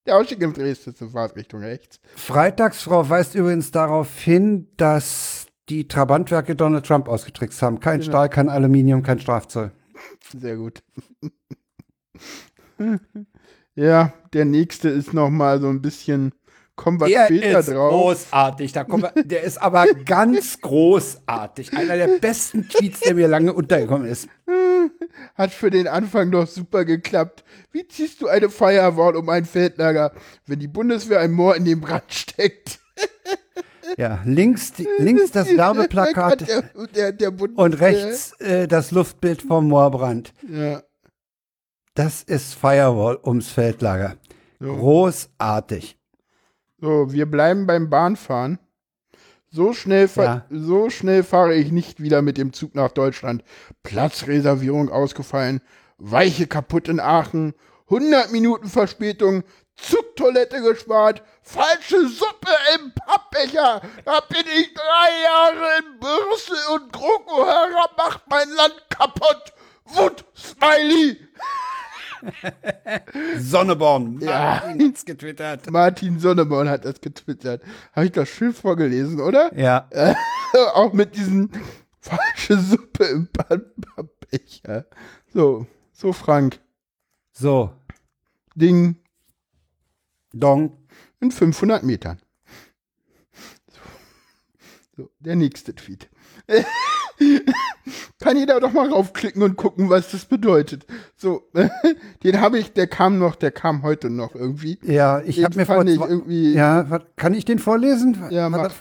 Der Ausstieg in Dresden ist Fahrtrichtung rechts. Freitagsfrau weist übrigens darauf hin, dass die Trabantwerke Donald Trump ausgetrickst haben. Kein Genau. Stahl, kein Aluminium, kein Strafzoll. Sehr gut. ja, der nächste ist noch mal so ein bisschen kommen wir Der später ist drauf. großartig. Da kommen wir, der ist aber ganz großartig. Einer der besten Tweets, der mir lange untergekommen ist. Hat für den Anfang doch super geklappt. Wie ziehst du eine Firewall um ein Feldlager, wenn die Bundeswehr ein Moor in den Brand steckt? Ja, links, die, links das Werbeplakat Der, der, der und rechts äh, das Luftbild vom Moorbrand. Ja. Das ist Firewall ums Feldlager. Großartig. So, wir bleiben beim Bahnfahren. So schnell, Ja. so schnell fahre ich nicht wieder mit dem Zug nach Deutschland. Platzreservierung ausgefallen, Weiche kaputt in Aachen, 100 Minuten Verspätung, Zugtoilette gespart, falsche Suppe im Pappbecher. Da bin ich drei Jahre in Brüssel und GroKo herab, macht mein Land kaputt. Wut, Smiley. Sonneborn. Ja. Martin hat's getwittert. Martin Sonneborn hat das getwittert. Habe ich das schön vorgelesen, oder? Ja. auch mit diesen falsche Suppe im Pappbecher. So, so Frank. So, Ding Dong. In 500 Metern. So, so der nächste Tweet. Kann jeder doch mal raufklicken und gucken, was das bedeutet. So, den habe ich, der kam noch, der kam heute noch irgendwie. Ja, ich habe mir vor ich irgendwie. Ja, kann ich den vorlesen? Ja, mach.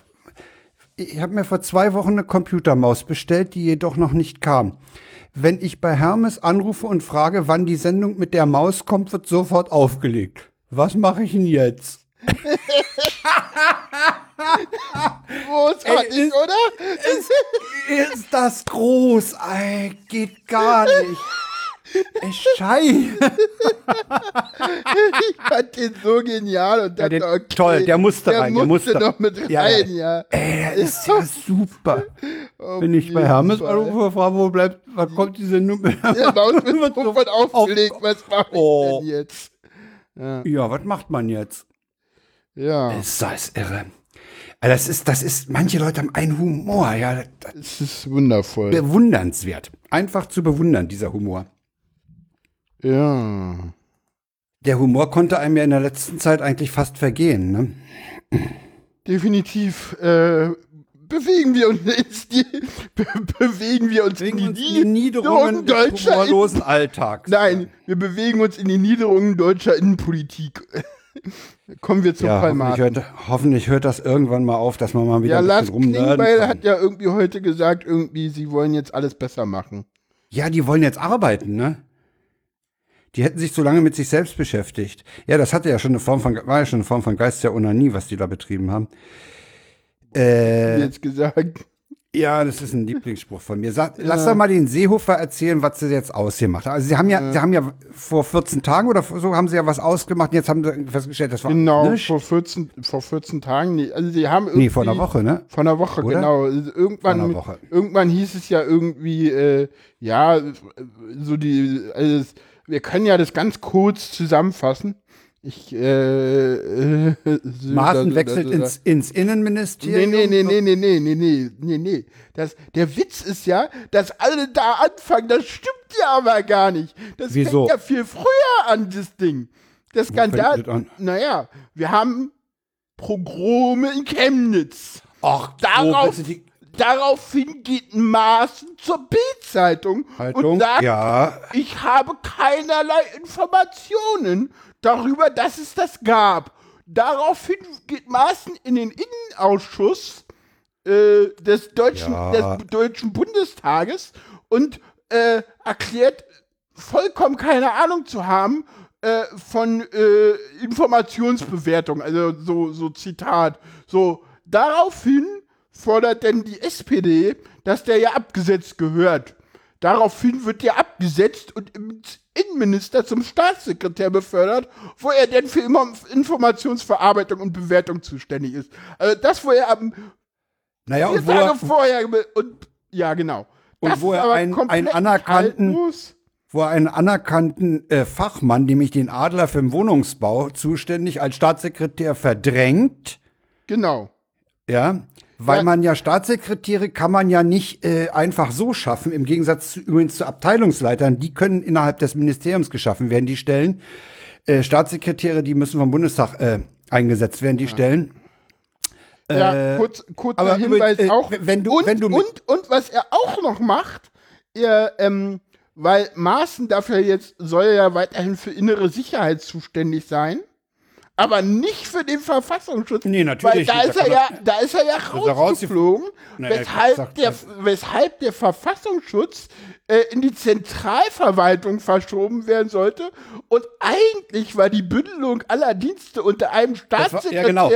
Ich habe mir vor zwei Wochen eine Computermaus bestellt, die jedoch noch nicht kam. Wenn ich bei Hermes anrufe und frage, wann die Sendung mit der Maus kommt, wird sofort aufgelegt. Was mache ich denn jetzt? Großartig, Ey, ist- oder? Ist das groß? Ey, geht gar nicht. Ey, Scheiße. Ich fand den so genial und dachte, den- okay, toll, der musste rein, der musste- doch mit Ja, rein, ja. Ey, der ist ja super. Auf Wenn ich bei Hermes anrufe, frage, wo bleibt, wann kommt diese Nummer? Der Maus wird sofort aufgelegt, was mache ich Oh. denn jetzt? Ja, was macht man jetzt? Ja, Ist das irre. Also Das ist, das ist, manche Leute haben einen Humor, ja, das es ist wundervoll. bewundernswert. Einfach zu bewundern, dieser Humor. Ja. Der Humor konnte einem ja in der letzten Zeit eigentlich fast vergehen, ne? Definitiv äh, bewegen wir uns ins die, be bewegen wir uns in die, uns in die Niederungen des deutscher humorlosen Alltags. Nein, wir bewegen uns in die Niederungen deutscher Innenpolitik. Kommen wir zum Ja, Fall hoffentlich hört, hoffentlich hört das irgendwann mal auf, dass man mal wieder Ja, ein bisschen kann. hat ja irgendwie heute gesagt, irgendwie, sie wollen jetzt alles besser machen. Ja, die wollen jetzt arbeiten, ne? Die hätten sich so lange mit sich selbst beschäftigt. Ja, das hatte ja schon eine Form von, war ja schon eine Form von Geist der Onanie, was die da betrieben haben. Äh, Jetzt gesagt. Ja, das ist ein Lieblingsspruch von mir. Sag, Lass doch mal den Seehofer erzählen, was sie jetzt ausgemacht haben. Also sie haben ja, sie haben ja vor 14 Tagen oder so haben sie ja was ausgemacht und jetzt haben sie festgestellt, das war Genau, nichts. vor 14, vor 14 Tagen. Nee, also sie haben irgendwie. Nee, vor einer Woche, ne? Vor einer Woche, Oder? genau. Also Irgendwann, Woche. irgendwann hieß es ja irgendwie, äh, ja, so die, also wir können ja das ganz kurz zusammenfassen. Ich, äh, äh, Maaßen wechselt da- da- ins, ins Innenministerium. nee, nee, nee, nee, nee, nee, nee, nee, nee. Das, der Witz ist ja, dass alle da anfangen. Das stimmt ja aber gar nicht. Das Wieso? fängt ja viel früher an, das Ding. Das Skandal. das? Naja, wir haben Pogrome in Chemnitz. Ach, Darauf, die- daraufhin geht Maaßen zur Bild-Zeitung und sagt, ja, ich habe keinerlei Informationen darüber, dass es das gab. Daraufhin geht Maaßen in den Innenausschuss äh, des, deutschen, Ja. des Deutschen Bundestages und äh, erklärt, vollkommen keine Ahnung zu haben äh, von äh, Informationsbewertung. Also so, so Zitat. So, daraufhin fordert denn die SPD, dass der ja abgesetzt gehört. Daraufhin wird der abgesetzt und im Innenminister zum Staatssekretär befördert, wo er denn für immer Informationsverarbeitung und Bewertung zuständig ist. Also das, wo er am naja, und wo er, vorher und ja genau. Und Das wo er einen- einen anerkannten- wo er einen anerkannten äh, Fachmann, nämlich den Adler für den Wohnungsbau, zuständig als Staatssekretär verdrängt. Genau. Ja, weil Ja. man ja Staatssekretäre kann man ja nicht äh, einfach so schaffen, im Gegensatz zu, übrigens zu Abteilungsleitern, die können innerhalb des Ministeriums geschaffen werden, die Stellen. Äh, Staatssekretäre, die müssen vom Bundestag äh, eingesetzt werden, die Stellen. Ja, Äh, kurz, kurzer aber Hinweis äh, auch. wenn du- und, wenn du mit- und, und was er auch noch macht, er, ähm, weil Maaßen dafür jetzt soll er ja weiterhin für innere Sicherheit zuständig sein, aber nicht für den Verfassungsschutz. Nee, natürlich Weil da ist er ja, da ist er ja rausgeflogen, weshalb, der, weshalb der Verfassungsschutz in die Zentralverwaltung verschoben werden sollte und eigentlich war die Bündelung aller Dienste unter einem war- ja, Staatssekretär genau.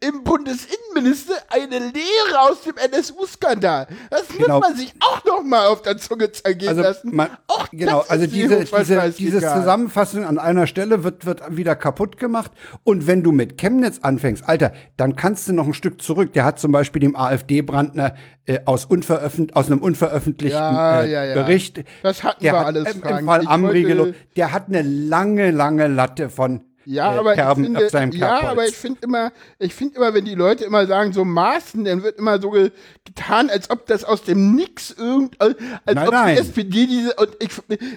im Bundesinnenminister eine Lehre aus dem NSU-Skandal. Das Genau. muss man sich auch noch mal auf der Zunge zergehen Also, lassen. man, auch genau, also diese, diese, scheißegal. diese Zusammenfassung an einer Stelle wird, wird wieder kaputt gemacht. Und wenn du mit Chemnitz anfängst, Alter, dann kannst du noch ein Stück zurück. Der hat zum Beispiel dem AfD-Brandner äh, aus, unveröffent aus einem unveröffentlichten Ja, äh, ja, ja. Bericht. Das hatten der wir hat, alles, Frank. im Fall Ich Amri wollte- gelo- Der hat eine lange, lange Latte von Ja, äh, aber Kerben ich finde, seinem ja, Kerbholz. aber ich finde immer, ich finde immer, wenn die Leute immer sagen so Maßen, dann wird immer so ge getan, als ob das aus dem Nix irgend, als Nein, ob nein. die SPD diese und ich,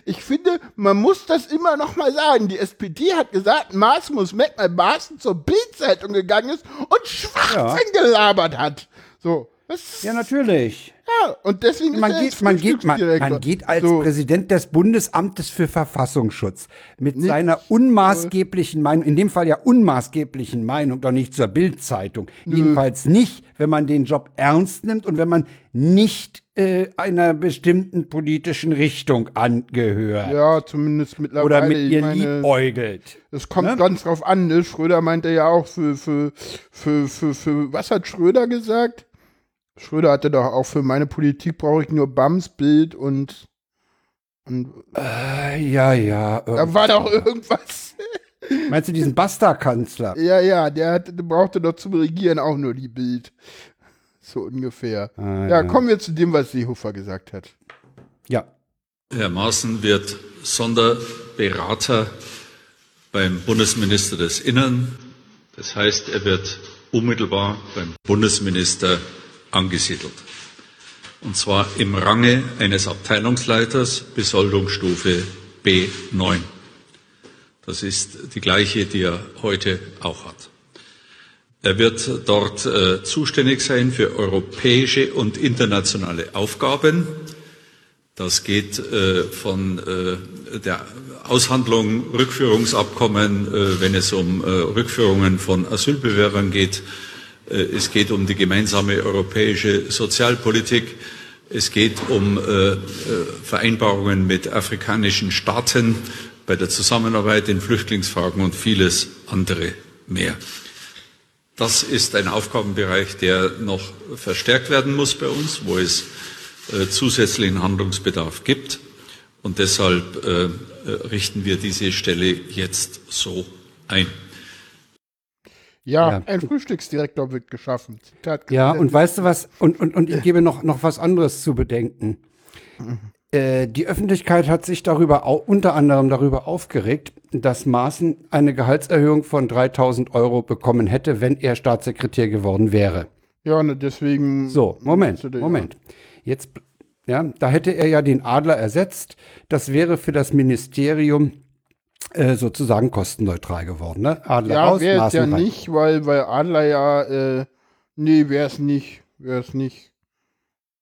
ich finde, man muss das immer noch mal sagen. Die SPD hat gesagt, Maaßen muss weg, weil Maaßen zur Bildzeitung gegangen ist und Schwachsinn gelabert hat. So, ja, natürlich. ja, und deswegen Man ist geht, man, geht, man, man geht als so. Präsident des Bundesamtes für Verfassungsschutz mit seiner unmaßgeblichen Meinung, in dem Fall ja unmaßgeblichen Meinung, doch nicht zur Bildzeitung. Jedenfalls nicht, wenn man den Job ernst nimmt und wenn man nicht äh, einer bestimmten politischen Richtung angehört Ja, zumindest mittlerweile. oder mit ihr meine, liebäugelt. Es kommt Ne? ganz drauf an, ne? Schröder meinte ja auch für, für, für, für, für, was hat Schröder gesagt? Schröder hatte doch auch für meine Politik brauche ich nur Bams Bild und, und Äh, ja, ja. da war doch irgendwas. Meinst du diesen Basta-Kanzler? Ja, ja, der, hatte, der brauchte doch zum Regieren auch nur die Bild. So ungefähr. Ah, ja, ja. kommen wir zu dem, was Seehofer gesagt hat. Ja. Herr Maaßen wird Sonderberater beim Bundesminister des Innern. Das heißt, er wird unmittelbar beim Bundesminister angesiedelt. Und zwar im Range eines Abteilungsleiters, Besoldungsstufe B9. Das ist die gleiche, die er heute auch hat. Er wird dort äh, zuständig sein für europäische und internationale Aufgaben. Das geht äh, von äh, der Aushandlung Rückführungsabkommen, äh, wenn es um äh, Rückführungen von Asylbewerbern geht. Äh, es geht um die gemeinsame europäische Sozialpolitik. Es geht um äh, äh, Vereinbarungen mit afrikanischen Staaten bei der Zusammenarbeit in Flüchtlingsfragen und vieles andere mehr. Das ist ein Aufgabenbereich, der noch verstärkt werden muss bei uns, wo es zusätzlichen Handlungsbedarf gibt. Und deshalb richten wir diese Stelle jetzt so ein. Ja, Ja. ein Frühstücksdirektor wird geschaffen. Ja, und weißt du was? Und, und, und ich gebe noch, noch was anderes zu bedenken. Äh, die Öffentlichkeit hat sich darüber, unter anderem darüber aufgeregt, dass Maaßen eine Gehaltserhöhung von 3000 Euro bekommen hätte, wenn er Staatssekretär geworden wäre. Ja, ne, deswegen. So, Moment. Moment. Jetzt, ja, da hätte er ja den Adler ersetzt. Das wäre für das Ministerium äh, sozusagen kostenneutral geworden. Ne? Adler Ja, raus, wäre es ja nicht, weil, weil Adler ja, äh, nee, wäre es nicht, wäre es nicht.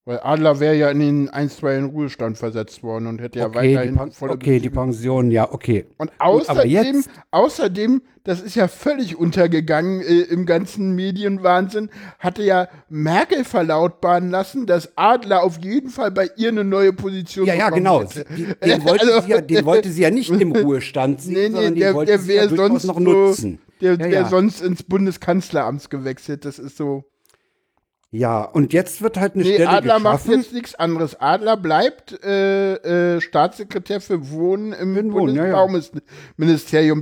Weil Adler wäre ja in den ein, zwei in Ruhestand versetzt worden und hätte ja Okay, die, weiterhin volle okay, die Betriebe. Pension, ja, okay. Und Gut, außerdem, jetzt- außerdem, das ist ja völlig untergegangen äh, im ganzen Medienwahnsinn, hatte ja Merkel verlautbaren lassen, dass Adler auf jeden Fall bei ihr eine neue Position Ja, ja, genau. Die- Den wollte, Also- sie ja, den wollte sie ja nicht im Ruhestand sehen, Nee, nee, sondern die der, wollte der sie ja sonst noch nutzen. Der Ja, wäre ja. sonst ins Bundeskanzleramt gewechselt. Das ist so. Ja, und jetzt wird halt eine Nee, Stelle Adler macht geschaffen. jetzt nichts anderes. Adler bleibt äh, äh, Staatssekretär für Wohnen im Wohnen, ja, ja.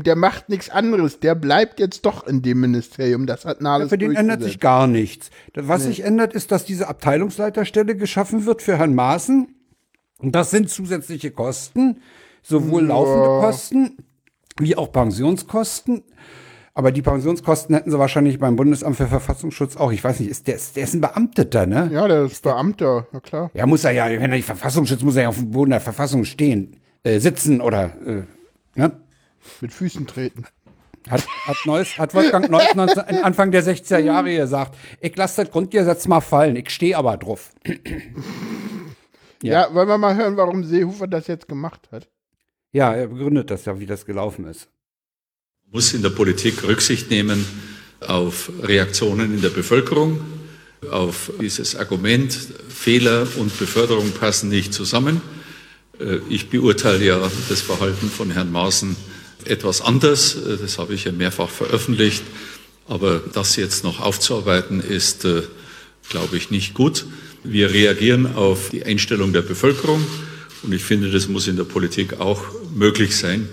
Der macht nichts anderes. Der bleibt jetzt doch in dem Ministerium. Das hat Nahles Für den ändert sich gar nichts. Was sich ändert, ist, dass diese Abteilungsleiterstelle geschaffen wird für Herrn Maaßen. Und das sind zusätzliche Kosten, sowohl laufende Kosten wie auch Pensionskosten. Aber die Pensionskosten hätten sie wahrscheinlich beim Bundesamt für Verfassungsschutz auch. Ich weiß nicht, ist der, ist, der ist ein Beamteter, ne? Ja, der ist Beamter. Na klar. Ja, muss er ja, wenn er die Verfassung schützt, muss er ja auf dem Boden der Verfassung stehen, äh, sitzen oder, äh, ne? Mit Füßen treten. Hat, hat, Neuss, hat Wolfgang Neuss 19, Anfang der 60er Jahre gesagt, ich lasse das Grundgesetz mal fallen, ich stehe aber drauf. Ja. wollen wir mal hören, warum Seehofer das jetzt gemacht hat? Ja, er begründet das ja, wie das gelaufen ist. Man muss in der Politik Rücksicht nehmen auf Reaktionen in der Bevölkerung, auf dieses Argument, Fehler und Beförderung passen nicht zusammen. Äh, Ich beurteile ja das Verhalten von Herrn Maaßen etwas anders. Äh, Das habe ich ja mehrfach veröffentlicht. Aber das jetzt noch aufzuarbeiten, ist, äh, glaube ich, nicht gut. Wir reagieren auf die Einstellung der Bevölkerung. Und ich finde, das muss in der Politik auch möglich sein,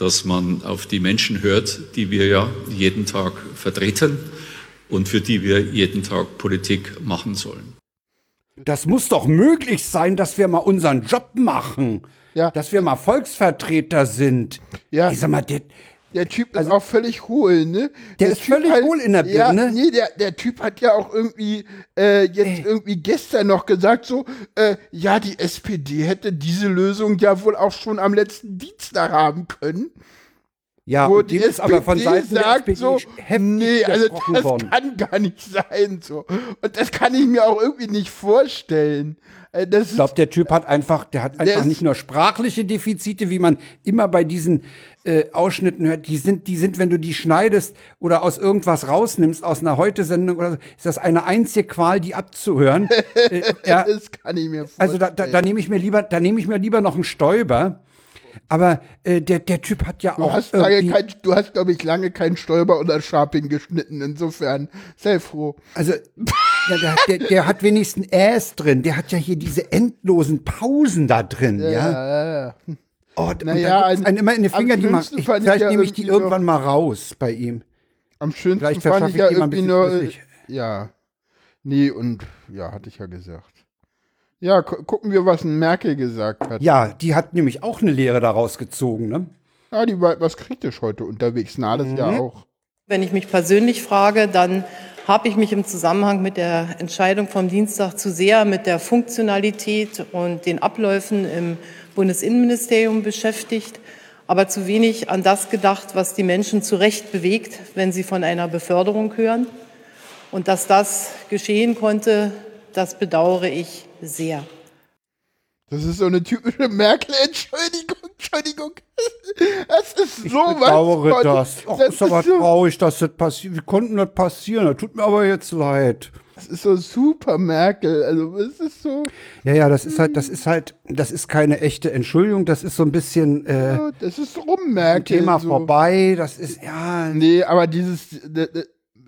dass man auf die Menschen hört, die wir ja jeden Tag vertreten und für die wir jeden Tag Politik machen sollen. Das muss doch möglich sein, dass wir mal unseren Job machen. Ja. Dass wir mal Volksvertreter sind. Ja. Ich sag mal, der, Der Typ ist auch völlig hohl, ne? Also Der ist völlig hohl in der ja, Birne. Nee, der, der Typ hat ja auch irgendwie äh, jetzt irgendwie gestern noch gesagt, so, äh, ja, die SPD hätte diese Lösung ja wohl auch schon am letzten Dienstag haben können. ja, wo dem ist aber von Seiten der sagt SPD so, nee, also das worden. kann gar nicht sein, so. Und das kann ich mir auch irgendwie nicht vorstellen. Äh, Das Ich glaube, der Typ hat einfach, der hat einfach ist- nicht nur sprachliche Defizite, wie man immer bei diesen äh, Ausschnitten hört. Die sind, die sind, wenn du die schneidest oder aus irgendwas rausnimmst, aus einer Heute-Sendung oder so, ist das eine einzige Qual, die abzuhören. äh, ja, das kann ich mir vorstellen. also da, da, da nehme ich mir lieber, da nehme ich mir lieber noch einen Stäuber. Aber äh, der, der Typ hat ja Du auch hast, lange kein, du hast, glaube ich, lange keinen Stolper oder Sharping geschnitten. Insofern, sei froh. Also, der, der, der, der hat wenigstens Äs drin. Der hat ja hier diese endlosen Pausen da drin, ja. ja, ja. Oh, Naja, ein- einen immer in die am Finger, die man, ich, vielleicht ja nehme ich die irgendwann mal raus bei ihm. Am schönsten Vielleicht fand ich ja irgendwie nur, flüssig. ja, nee, und, ja, hatte ich ja gesagt. Ja, gu gucken wir, was Merkel gesagt hat. Ja, die hat nämlich auch eine Lehre daraus gezogen, ne? Ja, die war etwas kritisch heute unterwegs. Na, das ja Mhm. auch. Wenn ich mich persönlich frage, dann habe ich mich im Zusammenhang mit der Entscheidung vom Dienstag zu sehr mit der Funktionalität und den Abläufen im Bundesinnenministerium beschäftigt, aber zu wenig an das gedacht, was die Menschen zu Recht bewegt, wenn sie von einer Beförderung hören. Und dass das geschehen konnte, das bedauere ich sehr. Das ist so eine typische Merkel-Entschuldigung. Entschuldigung. Das ist so was. Bedauere von- das. Ach, das ist aber so, traurig, dass das passiert. Wie konnten das passieren? Das tut mir aber jetzt leid. das ist so super Merkel. Also, es ist so, Ja, ja, das ist halt, das ist halt, das ist keine echte Entschuldigung. Das ist so ein bisschen äh, ja, das ist rum Merkel. Thema so. vorbei. Das ist, ja, Nee, aber dieses,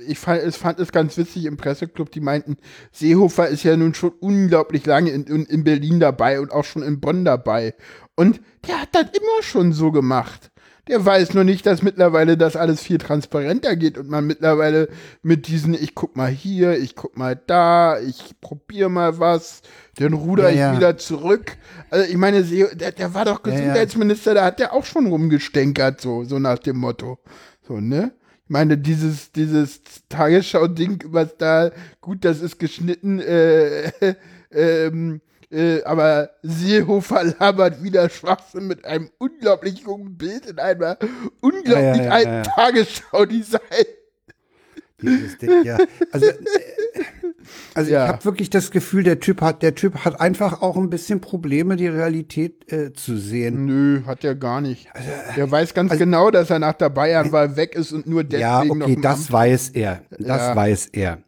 ich fand, es fand es ganz witzig im Presseclub, die meinten, Seehofer ist ja nun schon unglaublich lange in, in, in Berlin dabei und auch schon in Bonn dabei. Und der hat das immer schon so gemacht. Der weiß nur nicht, dass mittlerweile das alles viel transparenter geht und man mittlerweile mit diesen, ich guck mal hier, ich guck mal da, ich probier mal was, dann ruder Ja, ich ja. wieder zurück. Also ich meine, der, der war doch Ja, ja. Gesundheitsminister, da hat der auch schon rumgestänkert, so, so nach dem Motto. So, ne? Ich meine, dieses, dieses Tagesschau-Ding, was da, gut, das ist geschnitten, äh, ähm, äh, aber Seehofer labert wieder Schwachsinn mit einem unglaublich jungen Bild in einer unglaublich Ja, ja, ja, alten. Tagesschau-Design. Dieses Ding, ja. Also, äh, also Ja. ich habe wirklich das Gefühl, der Typ hat, der Typ hat einfach auch ein bisschen Probleme, die Realität äh, zu sehen. Nö, hat er gar nicht. Der weiß ganz genau, dass er nach der Bayernwahl weg ist und nur deswegen Ja, noch okay, im das Amt- weiß er. Das Ja. weiß er.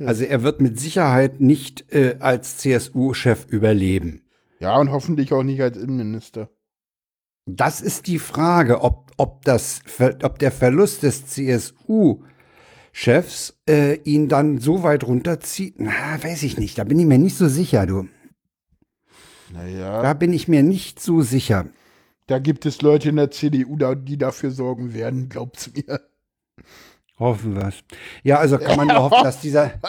Also er wird mit Sicherheit nicht äh, als CSU-Chef überleben. Ja, und hoffentlich auch nicht als Innenminister. Das ist die Frage, ob, ob, das, ob der Verlust des CSU-Chefs äh, ihn dann so weit runterzieht. Na, weiß ich nicht. Da bin ich mir nicht so sicher, du. Naja. Da bin ich mir nicht so sicher. Da gibt es Leute in der CDU, die dafür sorgen werden, glaubt's mir. Hoffen wir es. Ja, also kann man nur hoffen, dass dieser.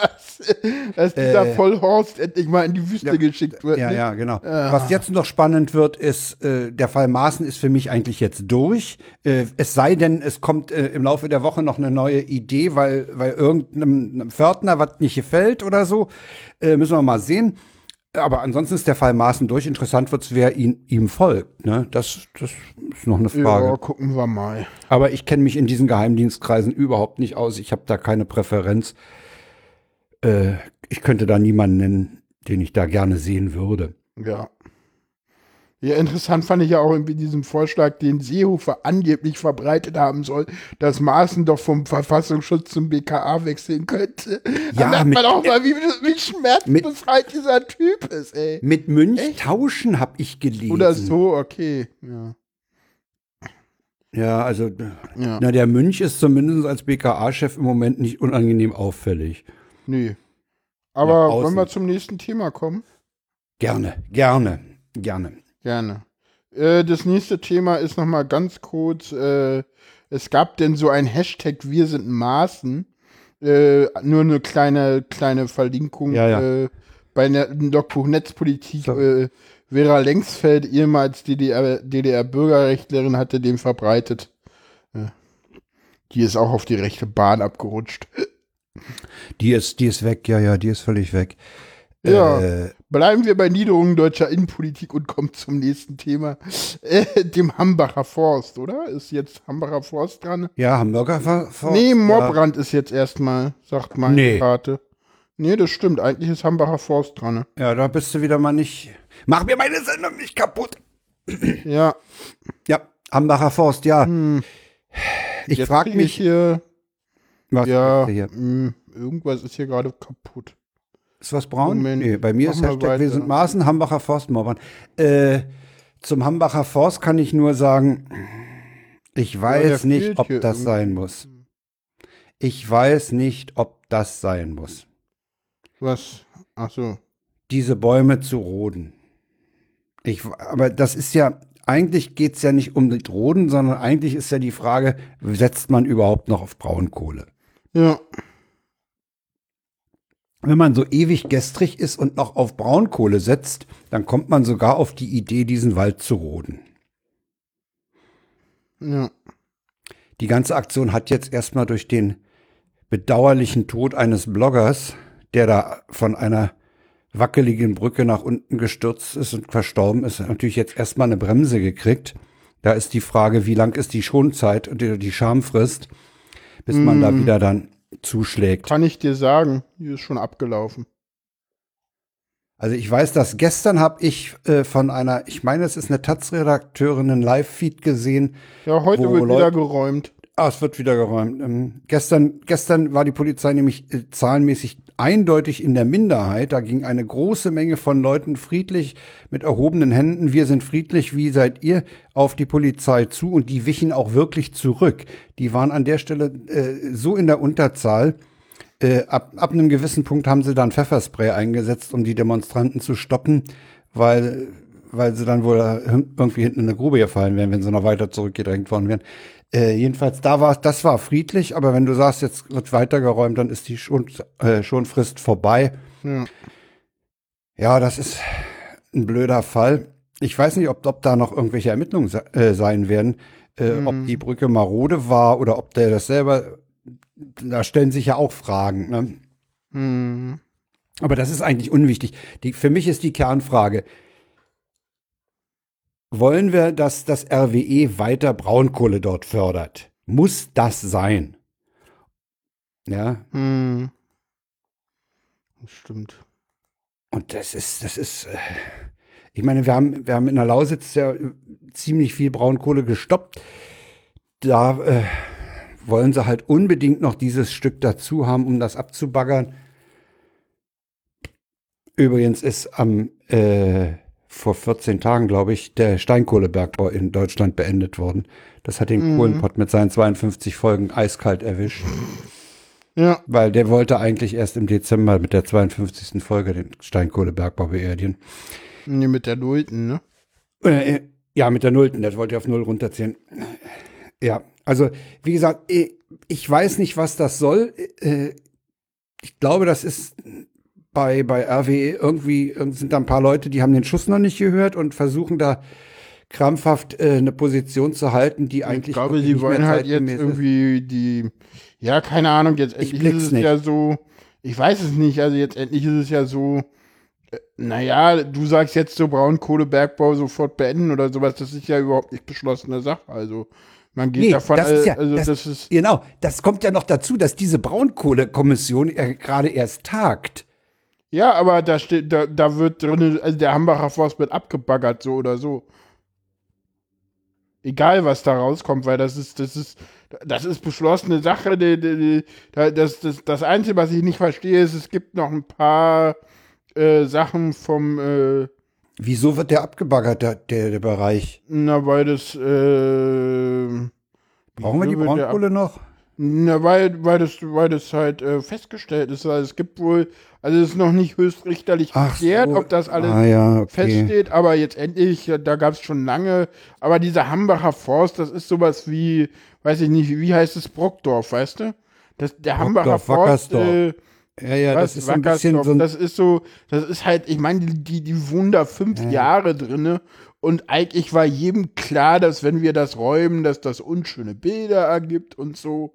Dass dieser Äh, Vollhorst endlich mal in die Wüste geschickt wird. Ja, ne? ja, genau. Was jetzt noch spannend wird, ist, äh, der Fall Maaßen ist für mich eigentlich jetzt durch. Äh, es sei denn, es kommt äh, im Laufe der Woche noch eine neue Idee, weil, weil irgendeinem einem Pförtner was nicht gefällt oder so. Äh, müssen wir mal sehen. Aber ansonsten ist der Fall Maaßen durch. Interessant wird's, wer ihn, ihm folgt. Ne? Das, das ist noch eine Frage. Ja, gucken wir mal. Aber ich kenne mich in diesen Geheimdienstkreisen überhaupt nicht aus. Ich habe da keine Präferenz. Äh, ich könnte da niemanden nennen, den ich da gerne sehen würde. Ja. Ja, interessant fand ich ja auch irgendwie diesen Vorschlag, den Seehofer angeblich verbreitet haben soll, dass Maaßen doch vom Verfassungsschutz zum BKA wechseln könnte. Da Ja, merkt mit- man auch mal, wie, wie schmerzbefreit dieser Typ ist, ey. Mit Münch tauschen habe ich gelesen. Oder so, okay. Ja. Ja, also Ja. na, der Münch ist zumindest als BKA-Chef im Moment nicht unangenehm auffällig. Nee. Aber wollen wir zum nächsten Thema kommen? Gerne, gerne, gerne. Gerne. Äh, das nächste Thema ist nochmal ganz kurz. Äh, es gab denn so ein Hashtag Wir sind Maßen. Äh, nur eine kleine, kleine Verlinkung Ja, ja. Äh, bei der Logbuch Netzpolitik. So. Äh, Vera Lengsfeld, ehemals DDR, DDR-Bürgerrechtlerin, hatte den verbreitet. Äh, die ist auch auf die rechte Bahn abgerutscht. Die ist, die ist weg, ja, ja, die ist völlig weg. Ja. Äh, Bleiben wir bei Niederungen deutscher Innenpolitik und kommen zum nächsten Thema. Äh, dem Hambacher Forst, oder? Ist jetzt Hambacher Forst dran? ja, Hamburger Forst, Nee, ja. Morbrand ist jetzt erstmal, sagt meine Nee. Karte. Nee, das stimmt. Eigentlich ist Hambacher Forst dran. ne? Ja, da bist du wieder mal nicht. Mach mir meine Sendung nicht kaputt. Ja. Ja, Hambacher Forst, ja. Ich Hm. jetzt frage ich mich, hier. was Ja, hier? mh, irgendwas ist hier gerade kaputt. Ist was braun? Moment, nee, bei mir ist Hashtag weiter. wir sind Maßen, Hambacher Forst, Morbrand. Äh, zum Hambacher Forst kann ich nur sagen, ich weiß nicht, fehlt ob das sein muss. Ich weiß nicht, ob das sein muss. Was? Ach so. diese Bäume zu roden. Ich, aber das ist ja, eigentlich geht es ja nicht um das Roden, sondern eigentlich ist ja die Frage, setzt man überhaupt noch auf Braunkohle? Ja. Wenn man so ewig gestrig ist und noch auf Braunkohle setzt, dann kommt man sogar auf die Idee, diesen Wald zu roden. Ja. Die ganze Aktion hat jetzt erstmal durch den bedauerlichen Tod eines Bloggers, der da von einer wackeligen Brücke nach unten gestürzt ist und verstorben ist, natürlich jetzt erstmal eine Bremse gekriegt. Da ist die Frage, wie lang ist die Schonzeit und die, die Schamfrist, bis man da wieder dann zuschlägt. Kann ich dir sagen, die ist schon abgelaufen. Also ich weiß, dass gestern habe ich äh, von einer, ich meine, es ist eine Taz-Redakteurin, einen Live-Feed gesehen, Ja, heute Wo wird wieder Leute- geräumt. Ah, es wird wieder geräumt. Ähm, gestern, gestern war die Polizei nämlich äh, zahlenmäßig eindeutig in der Minderheit. Da ging eine große Menge von Leuten friedlich mit erhobenen Händen, wir sind friedlich, wie seid ihr, auf die Polizei zu und die wichen auch wirklich zurück. Die waren an der Stelle äh, so in der Unterzahl. Äh, ab, ab einem gewissen Punkt haben sie dann Pfefferspray eingesetzt, um die Demonstranten zu stoppen, weil, weil sie dann wohl irgendwie hinten in eine Grube gefallen wären, wenn sie noch weiter zurückgedrängt worden wären. Äh, jedenfalls, da war, das war friedlich, aber wenn du sagst, jetzt wird weitergeräumt, dann ist die Schon, äh, Schonfrist vorbei. Ja. Ja, das ist ein blöder Fall. Ich weiß nicht, ob, ob da noch irgendwelche Ermittlungen se äh, sein werden, äh, ob die Brücke marode war oder ob der das selber. Da stellen sich ja auch Fragen. Ne? Hm. Aber das ist eigentlich unwichtig. Die, für mich ist die Kernfrage, wollen wir, dass das RWE weiter Braunkohle dort fördert? Muss das sein? Ja, Hm. Das stimmt. und das ist, das ist, äh, ich meine, wir haben, wir haben in der Lausitz ja äh, ziemlich viel Braunkohle gestoppt. Da äh, wollen sie halt unbedingt noch dieses Stück dazu haben, um das abzubaggern. Übrigens ist am äh, vor 14 Tagen, glaube ich, der Steinkohlebergbau in Deutschland beendet worden. Das hat den Kohlenpott mit seinen 52 Folgen eiskalt erwischt, Ja. weil der wollte eigentlich erst im Dezember mit der 52. Folge den Steinkohlebergbau beerdigen. Nee, mit der Nullten, ne? Äh, ja, mit der Nullten, das wollte ich auf Null runterziehen. Ja, also wie gesagt, eh, ich weiß nicht, was das soll. Äh, Ich glaube, das ist bei, bei RWE irgendwie, äh, sind da ein paar Leute, die haben den Schuss noch nicht gehört und versuchen da krampfhaft äh, eine Position zu halten, die eigentlich Ich glaube, mehr wollen halt jetzt ist. irgendwie die, ja, keine Ahnung, jetzt Ich endlich ist es nicht. ja so, ich weiß es nicht, also jetzt endlich ist es ja so, Naja, du sagst jetzt so Braunkohlebergbau sofort beenden oder sowas, das ist ja überhaupt nicht beschlossene Sache. Also man geht Nee, davon, das ist ja, äh, also das, das, ist, genau, das kommt ja noch dazu, dass diese Braunkohlekommission äh, gerade erst tagt. Ja, aber da steht, da, da wird drin, also der Hambacher Forst wird abgebaggert, so oder so. Egal, was da rauskommt, weil das ist, das ist, das ist beschlossene Sache. Die, die, die, da- das, das, das Einzige, was ich nicht verstehe, ist, es gibt noch ein paar äh, Sachen vom, äh, Wieso wird der abgebaggert, der, der, der Bereich? na, weil das, äh, Brauchen wir die Braunkohle noch? Na, weil, weil, das, weil das halt äh, festgestellt ist. Also es gibt wohl, also es ist noch nicht höchstrichterlich geklärt, ob das alles ah, ja, okay. feststeht, aber jetzt endlich, da gab es schon lange, aber dieser Hambacher Forst, das ist sowas wie, weiß ich nicht, wie heißt es, Brockdorf, weißt du? Das, der Hambacher Forst, äh, Ja, ja, was, das ist so ein bisschen so ein, das ist so, das ist halt, ich meine, die, die, wohnen da fünf Jahre drinne und eigentlich war jedem klar, dass wenn wir das räumen, dass das unschöne Bilder ergibt und so.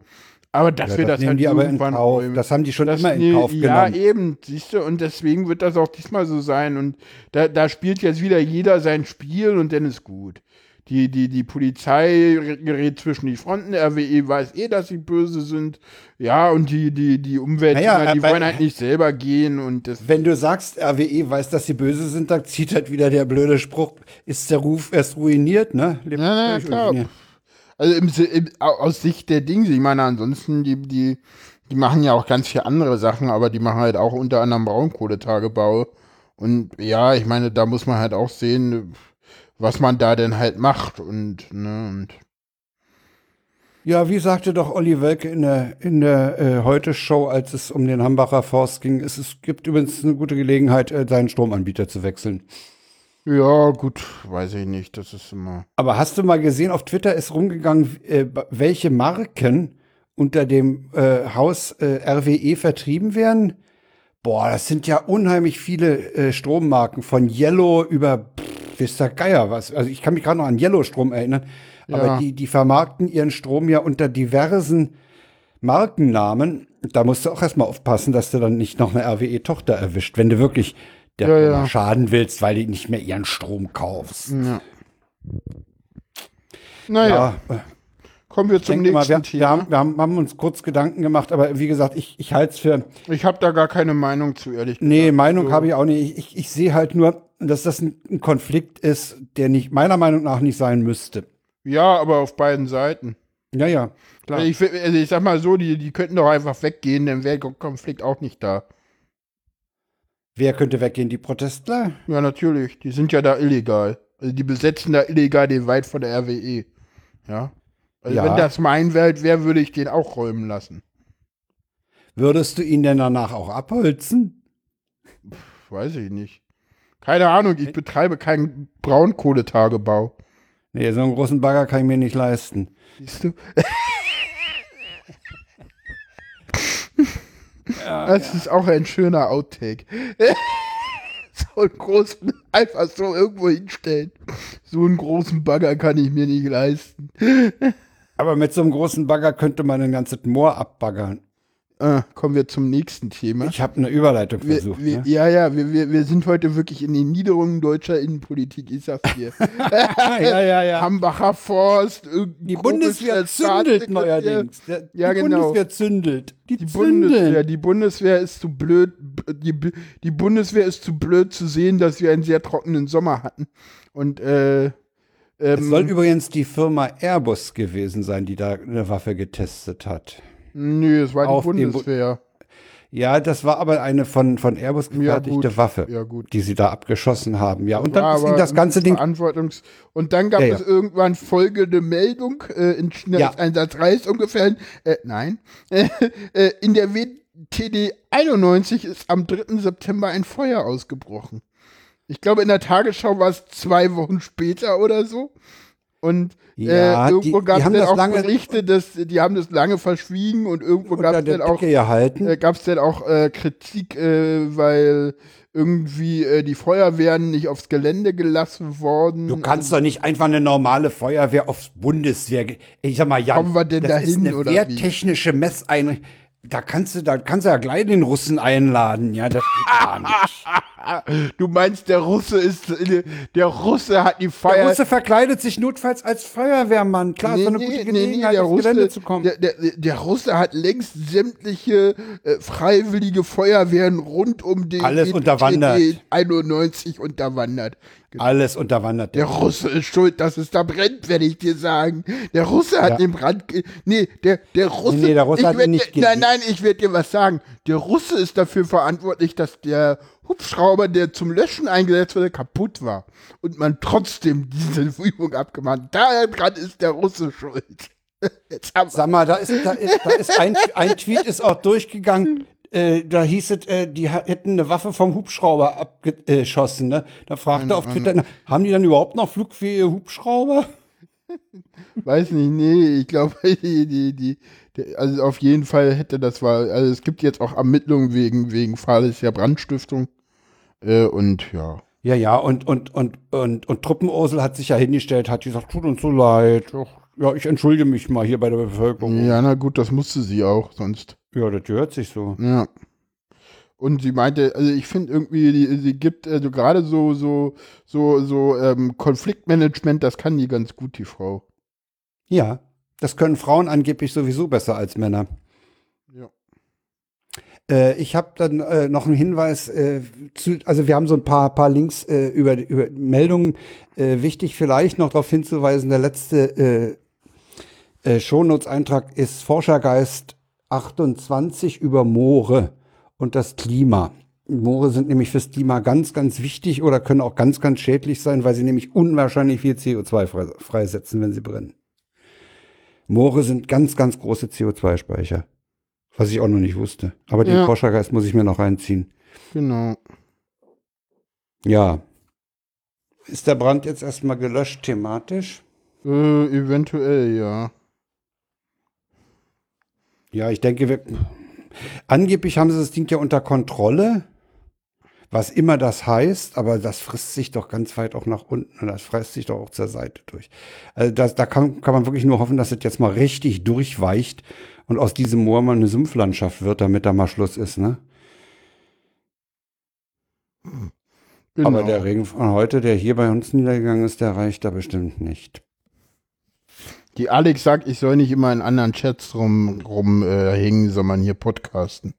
Aber dass Ja, wir das das halt die irgendwann Kauf. räumen. Das haben die schon das, immer in Kauf Ja, genommen. eben, siehst du, und deswegen wird das auch diesmal so sein. Und da, da spielt jetzt wieder jeder sein Spiel und dann ist gut. Die, die, die Polizei gerät zwischen die Fronten, RWE weiß eh, dass sie böse sind. Ja, und die, die, die Umweltdinger, Naja, die aber- wollen halt nicht selber gehen und das. wenn du sagst, RWE weiß, dass sie böse sind, dann zieht halt wieder der blöde Spruch, ist der Ruf erst ruiniert, ne? Lebt Ja, klar. Also im, im, au- aus Sicht der Dinge, ich meine, ansonsten, die, die, die machen ja auch ganz viele andere Sachen, aber die machen halt auch unter anderem Braunkohletagebau. Und ja, ich meine, da muss man halt auch sehen, was man da denn halt macht und, ne, und Ja, wie sagte doch Olli Welke in der, in der äh, Heute-Show, als es um den Hambacher Forst ging, es, es gibt übrigens eine gute Gelegenheit, äh, seinen Stromanbieter zu wechseln. ja, gut, weiß ich nicht, das ist immer. Aber hast du mal gesehen, auf Twitter ist rumgegangen, äh, welche Marken unter dem äh, Haus äh, RWE vertrieben werden? Boah, das sind ja unheimlich viele äh, Strommarken, von Yellow über, pff, wisst der Geier was. Also ich kann mich gerade noch an Yellow-Strom erinnern, aber Ja. die, die vermarkten ihren Strom ja unter diversen Markennamen. Da musst du auch erstmal aufpassen, dass du dann nicht noch eine RWE-Tochter erwischt, wenn du wirklich der Ja, ja. schaden willst, weil du nicht mehr ihren Strom kaufst. Ja. Naja, Ja, äh, kommen wir zum denke mal, nächsten wir, Thema. wir, haben, wir haben, haben uns kurz Gedanken gemacht, aber wie gesagt, ich, ich halte es für. ich habe da gar keine Meinung zu, ehrlich gesagt. Nee, Meinung So. habe ich auch nicht. Ich, ich, ich sehe halt nur, dass das ein, Konflikt ist, der nicht meiner Meinung nach nicht sein müsste. Ja, aber auf beiden Seiten. Ja, ja, klar. Also ich, also ich sag mal so, die, die könnten doch einfach weggehen, dann wäre der Konflikt auch nicht da. Wer könnte weggehen? Die Protestler? Ja, natürlich. Die sind ja da illegal. Also die besetzen da illegal den Wald von der RWE. Ja. Also Ja. wenn das mein Wald wäre, würde ich den auch räumen lassen. Würdest du ihn denn danach auch abholzen? Weiß ich nicht. Keine Ahnung, ich betreibe keinen Braunkohletagebau. Nee, so einen großen Bagger kann ich mir nicht leisten. Siehst du? das ist auch ein schöner Outtake. so einen großen, einfach so irgendwo hinstellen. So einen großen Bagger kann ich mir nicht leisten. Aber mit so einem großen Bagger könnte man ein ganzes Moor abbaggern. Ah, kommen wir zum nächsten Thema. Ich habe eine Überleitung versucht. wir, ne? Ja, ja, wir, wir, wir sind heute wirklich in den Niederungen deutscher Innenpolitik, ich sag's dir. ja, ja, ja. Hambacher Forst, Die Bundeswehr zündelt neuerdings. Der, Ja, die genau. Bundeswehr zündelt. Die, Die. Bundeswehr, die Bundeswehr ist zu blöd, die, die Bundeswehr ist zu blöd zu sehen, dass wir einen sehr trockenen Sommer hatten. Und äh, Es soll ähm, übrigens die Firma Airbus gewesen sein, die da eine Waffe getestet hat. nö, es war auf die Bu- Bundeswehr. Ja, das war aber eine von, von Airbus gefertigte gut. Waffe, Ja, die sie da abgeschossen haben. Ja, und dann War ist ihnen das ganze Ding. Verantwortungs und dann gab Ja, ja. es irgendwann folgende Meldung äh, in China Ja. ist ein Satz Reis ungefähr. Äh, nein. Äh, äh, in der WTD 91 ist am 3. September ein Feuer ausgebrochen. Ich glaube, in der Tagesschau war es zwei Wochen später oder so. Und Ja, äh, irgendwo gab es dann auch lange- Berichte, dass die haben das lange verschwiegen und irgendwo gab es dann auch äh, gab es denn auch äh, Kritik, äh, weil irgendwie äh, die Feuerwehren nicht aufs Gelände gelassen worden. Du kannst doch nicht einfach eine normale Feuerwehr aufs Bundeswehr. Ich sag mal, Jan, Kommen wir denn das ist dahin, eine oder wehrtechnische Messeinrichtung. Da kannst du, da kannst du ja gleich den Russen einladen, ja, das geht gar nicht. Du meinst, der Russe ist, der Russe hat die Feier. Der Russe verkleidet sich notfalls als Feuerwehrmann. Klar, ist doch eine gute Gelegenheit, der ins Russe, Gelände zu kommen. Der, der, der Russe hat längst sämtliche äh, freiwillige Feuerwehren rund um den Alles den unterwandert. TD 91 unterwandert. Alles unterwandert. Der Russe ist schuld, dass es da brennt, werde ich dir sagen. Der Russe hat Ja. den Brand. Nee, der, der Russe. Nee, nee, der Russe hat ihn nicht dir, Nein, ge- nein, ich werde dir was sagen. Der Russe ist dafür verantwortlich, dass der Hubschrauber, der zum Löschen eingesetzt wurde, kaputt war. Und man trotzdem diese Übung abgemacht. hat. Daran ist der Russe schuld. Sag mal, da ist, da ist, da ist ein, ein Tweet ist auch durchgegangen. Äh, da hieß es, äh, die hätten eine Waffe vom Hubschrauber abgeschossen. Ne? Da fragte auf Twitter, haben die dann überhaupt noch flugfähige Hubschrauber? Weiß nicht, nee, ich glaube, die, die, die, also auf jeden Fall hätte das war, also es gibt jetzt auch Ermittlungen wegen, wegen fahrlässiger Brandstiftung. Äh, und ja. Ja, ja, und, und, und, und, und Truppenursel hat sich ja hingestellt, hat gesagt, tut uns so leid. Ja, ich entschuldige mich mal hier bei der Bevölkerung. Ja, na gut, das musste sie auch, sonst. Ja, das gehört sich so. Ja. Und sie meinte, also ich finde irgendwie, sie gibt, also gerade so, so, so, so ähm, Konfliktmanagement, das kann die ganz gut, die Frau. Ja, das können Frauen angeblich sowieso besser als Männer. Ja. Äh, ich habe dann äh, noch einen Hinweis äh, zu, also wir haben so ein paar, paar Links äh, über, über Meldungen. Äh, wichtig vielleicht noch darauf hinzuweisen, der letzte äh, äh, Shownotes-Eintrag ist Forschergeist 28 über Moore und das Klima. Moore sind nämlich fürs Klima ganz, ganz wichtig oder können auch ganz, ganz schädlich sein, weil sie nämlich unwahrscheinlich viel CO2 frei- freisetzen, wenn sie brennen. Moore sind ganz, ganz große CO2-Speicher. Was ich auch noch nicht wusste. Aber den Ja. Forschergeist muss ich mir noch reinziehen. Genau. Ja. Ist der Brand jetzt erstmal gelöscht thematisch? Äh, eventuell, ja. Ja, ich denke, wir, angeblich haben sie das Ding ja unter Kontrolle. Was immer das heißt, aber das frisst sich doch ganz weit auch nach unten und das frisst sich doch auch zur Seite durch. Also das, da kann, kann man wirklich nur hoffen, dass es jetzt mal richtig durchweicht und aus diesem Moor mal eine Sumpflandschaft wird, damit da mal Schluss ist, ne? Genau. Aber der Regen von heute, der hier bei uns niedergegangen ist, der reicht da bestimmt nicht. Die Alex sagt, ich soll nicht immer in anderen Chats rum, rum äh, hängen, sondern hier podcasten.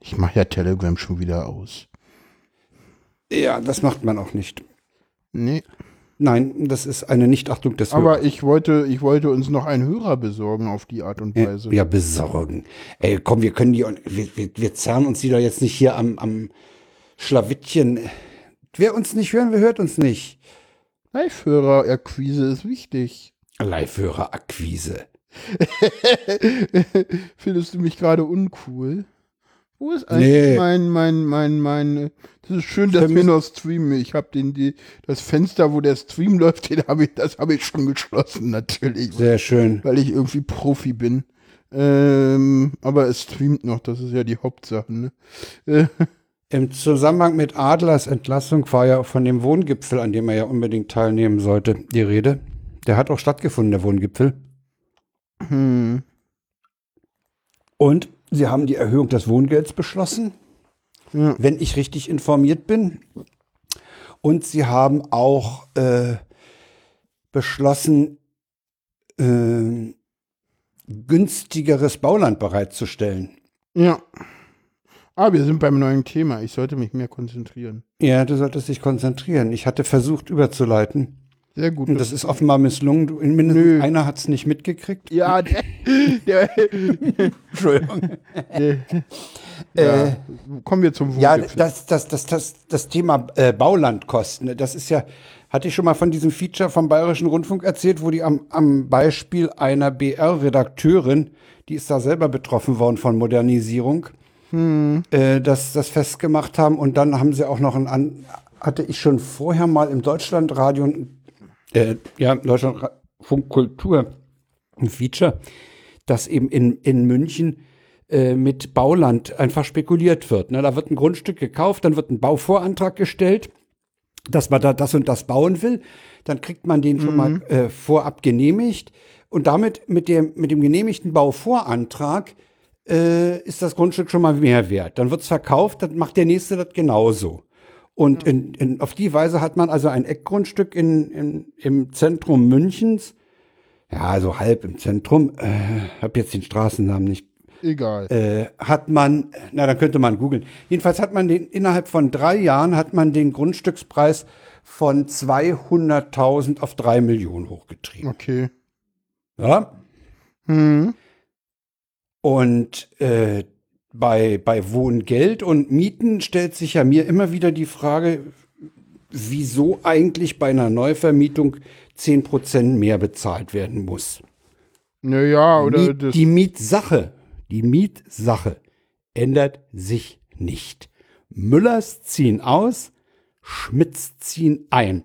Ich mache ja Telegram schon wieder aus. Ja, das macht man auch nicht. Nee. Nein, das ist eine Nichtachtung des Aber ich wollte, ich wollte uns noch einen Hörer besorgen auf die Art und Ja, Weise. ja, besorgen. Ey, komm, wir können die, wir, wir, wir zerren uns die doch jetzt nicht hier am, am Schlawittchen. Wer uns nicht hören will, hört uns nicht. Live-Hörer-Akquise ist wichtig. Live-Hörer-Akquise. Findest du mich gerade uncool? Wo ist eigentlich Nee. mein, mein, mein, mein, das ist schön, dass wir noch streamen. Ich habe den, die, das Fenster, wo der Stream läuft, den habe ich, das habe ich schon geschlossen, natürlich. Sehr schön. Weil ich irgendwie Profi bin. Ähm, aber es streamt noch, das ist ja die Hauptsache, ne? Äh, Im Zusammenhang mit Adlers Entlassung war ja von dem Wohngipfel, an dem er ja unbedingt teilnehmen sollte, die Rede. Der hat auch stattgefunden, der Wohngipfel. hm. Und sie haben die Erhöhung des Wohngelds beschlossen, Ja. wenn ich richtig informiert bin. Und sie haben auch äh, beschlossen, äh, günstigeres Bauland bereitzustellen. Ja. Ah, wir sind beim neuen Thema. Ich sollte mich mehr konzentrieren. Ja, du solltest dich konzentrieren. Ich hatte versucht überzuleiten. Sehr gut. Und das ist offenbar misslungen. Du- Mindestens Nö. einer hat es nicht mitgekriegt. ja, der, der, Entschuldigung. der, ja. Kommen wir zum Ja, das, das, das, das, das Thema äh, Baulandkosten, ne, das ist ja, hatte ich schon mal von diesem Feature vom Bayerischen Rundfunk erzählt, wo die am, am Beispiel einer BR-Redakteurin, die ist da selber betroffen worden von Modernisierung, äh, das, das festgemacht haben. Und dann haben sie auch noch ein, hatte ich schon vorher mal im Deutschlandradio, ein- äh, ja, Deutschlandfunk Kultur, ein Feature, das eben in, in München äh, mit Bauland einfach spekuliert wird. Ne? Da wird ein Grundstück gekauft, dann wird ein Bauvorantrag gestellt, dass man da das und das bauen will. Dann kriegt man den schon mal äh, vorab genehmigt. Und damit mit dem, mit dem genehmigten Bauvorantrag äh, ist das Grundstück schon mal mehr wert. Dann wird's verkauft, dann macht der nächste das genauso. Und in, in, auf die Weise hat man also ein Eckgrundstück in, in, im Zentrum Münchens, ja, so halb im Zentrum, äh, habe jetzt den Straßennamen nicht Egal. äh, hat man, na, dann könnte man googeln. Jedenfalls hat man den, innerhalb von drei Jahren hat man den Grundstückspreis von 200.000 auf drei Millionen hochgetrieben. Okay. Ja? Hm. Und äh, bei, bei Wohngeld und Mieten stellt sich ja mir immer wieder die Frage, wieso eigentlich bei einer Neuvermietung 10% mehr bezahlt werden muss. Naja, oder Miet, die Mietsache, die Mietsache ändert sich nicht. Müllers ziehen aus, Schmitz ziehen ein.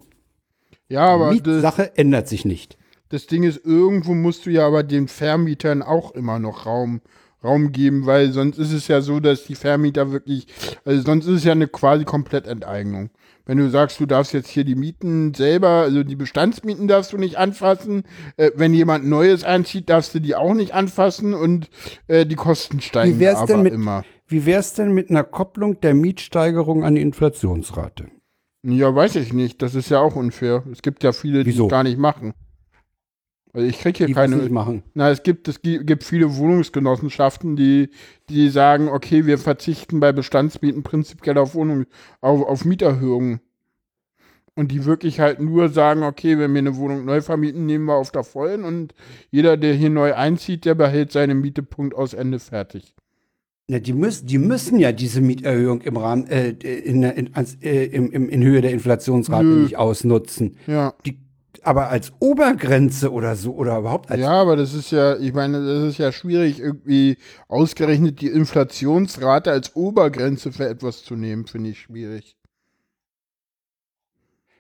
Ja, aber das, Mietsache ändert sich nicht. das Ding ist, irgendwo musst du ja aber den Vermietern auch immer noch Raum, Raum geben, weil sonst ist es ja so, dass die Vermieter wirklich, also sonst ist es ja eine quasi Komplettenteignung. Wenn du sagst, du darfst jetzt hier die Mieten selber, also die Bestandsmieten darfst du nicht anfassen, äh, wenn jemand Neues einzieht, darfst du die auch nicht anfassen und äh, die Kosten steigen Wie wär's aber denn mit, immer. wie wär's denn mit einer Kopplung der Mietsteigerung an die Inflationsrate? Ja, weiß ich nicht. Das ist ja auch unfair. Es gibt ja viele, die Wieso? es gar nicht machen. Also ich kriege hier Die keine. machen. Na, es gibt, es gi- gibt viele Wohnungsgenossenschaften, die, die sagen, okay, wir verzichten bei Bestandsmieten prinzipiell auf Wohnung, auf, auf Mieterhöhungen. Und die wirklich halt nur sagen, okay, wenn wir eine Wohnung neu vermieten, nehmen wir auf der vollen und jeder, der hier neu einzieht, der behält seine Miete Punkt aus Ende fertig. Ja, die, müssen, die müssen ja diese Mieterhöhung im Rahmen äh, in, in, äh, im, in Höhe der Inflationsrate Nö. nicht ausnutzen. Ja. Die, aber als Obergrenze oder so oder überhaupt als Ja, aber das ist ja, ich meine, das ist ja schwierig, irgendwie ausgerechnet die Inflationsrate als Obergrenze für etwas zu nehmen, finde ich schwierig.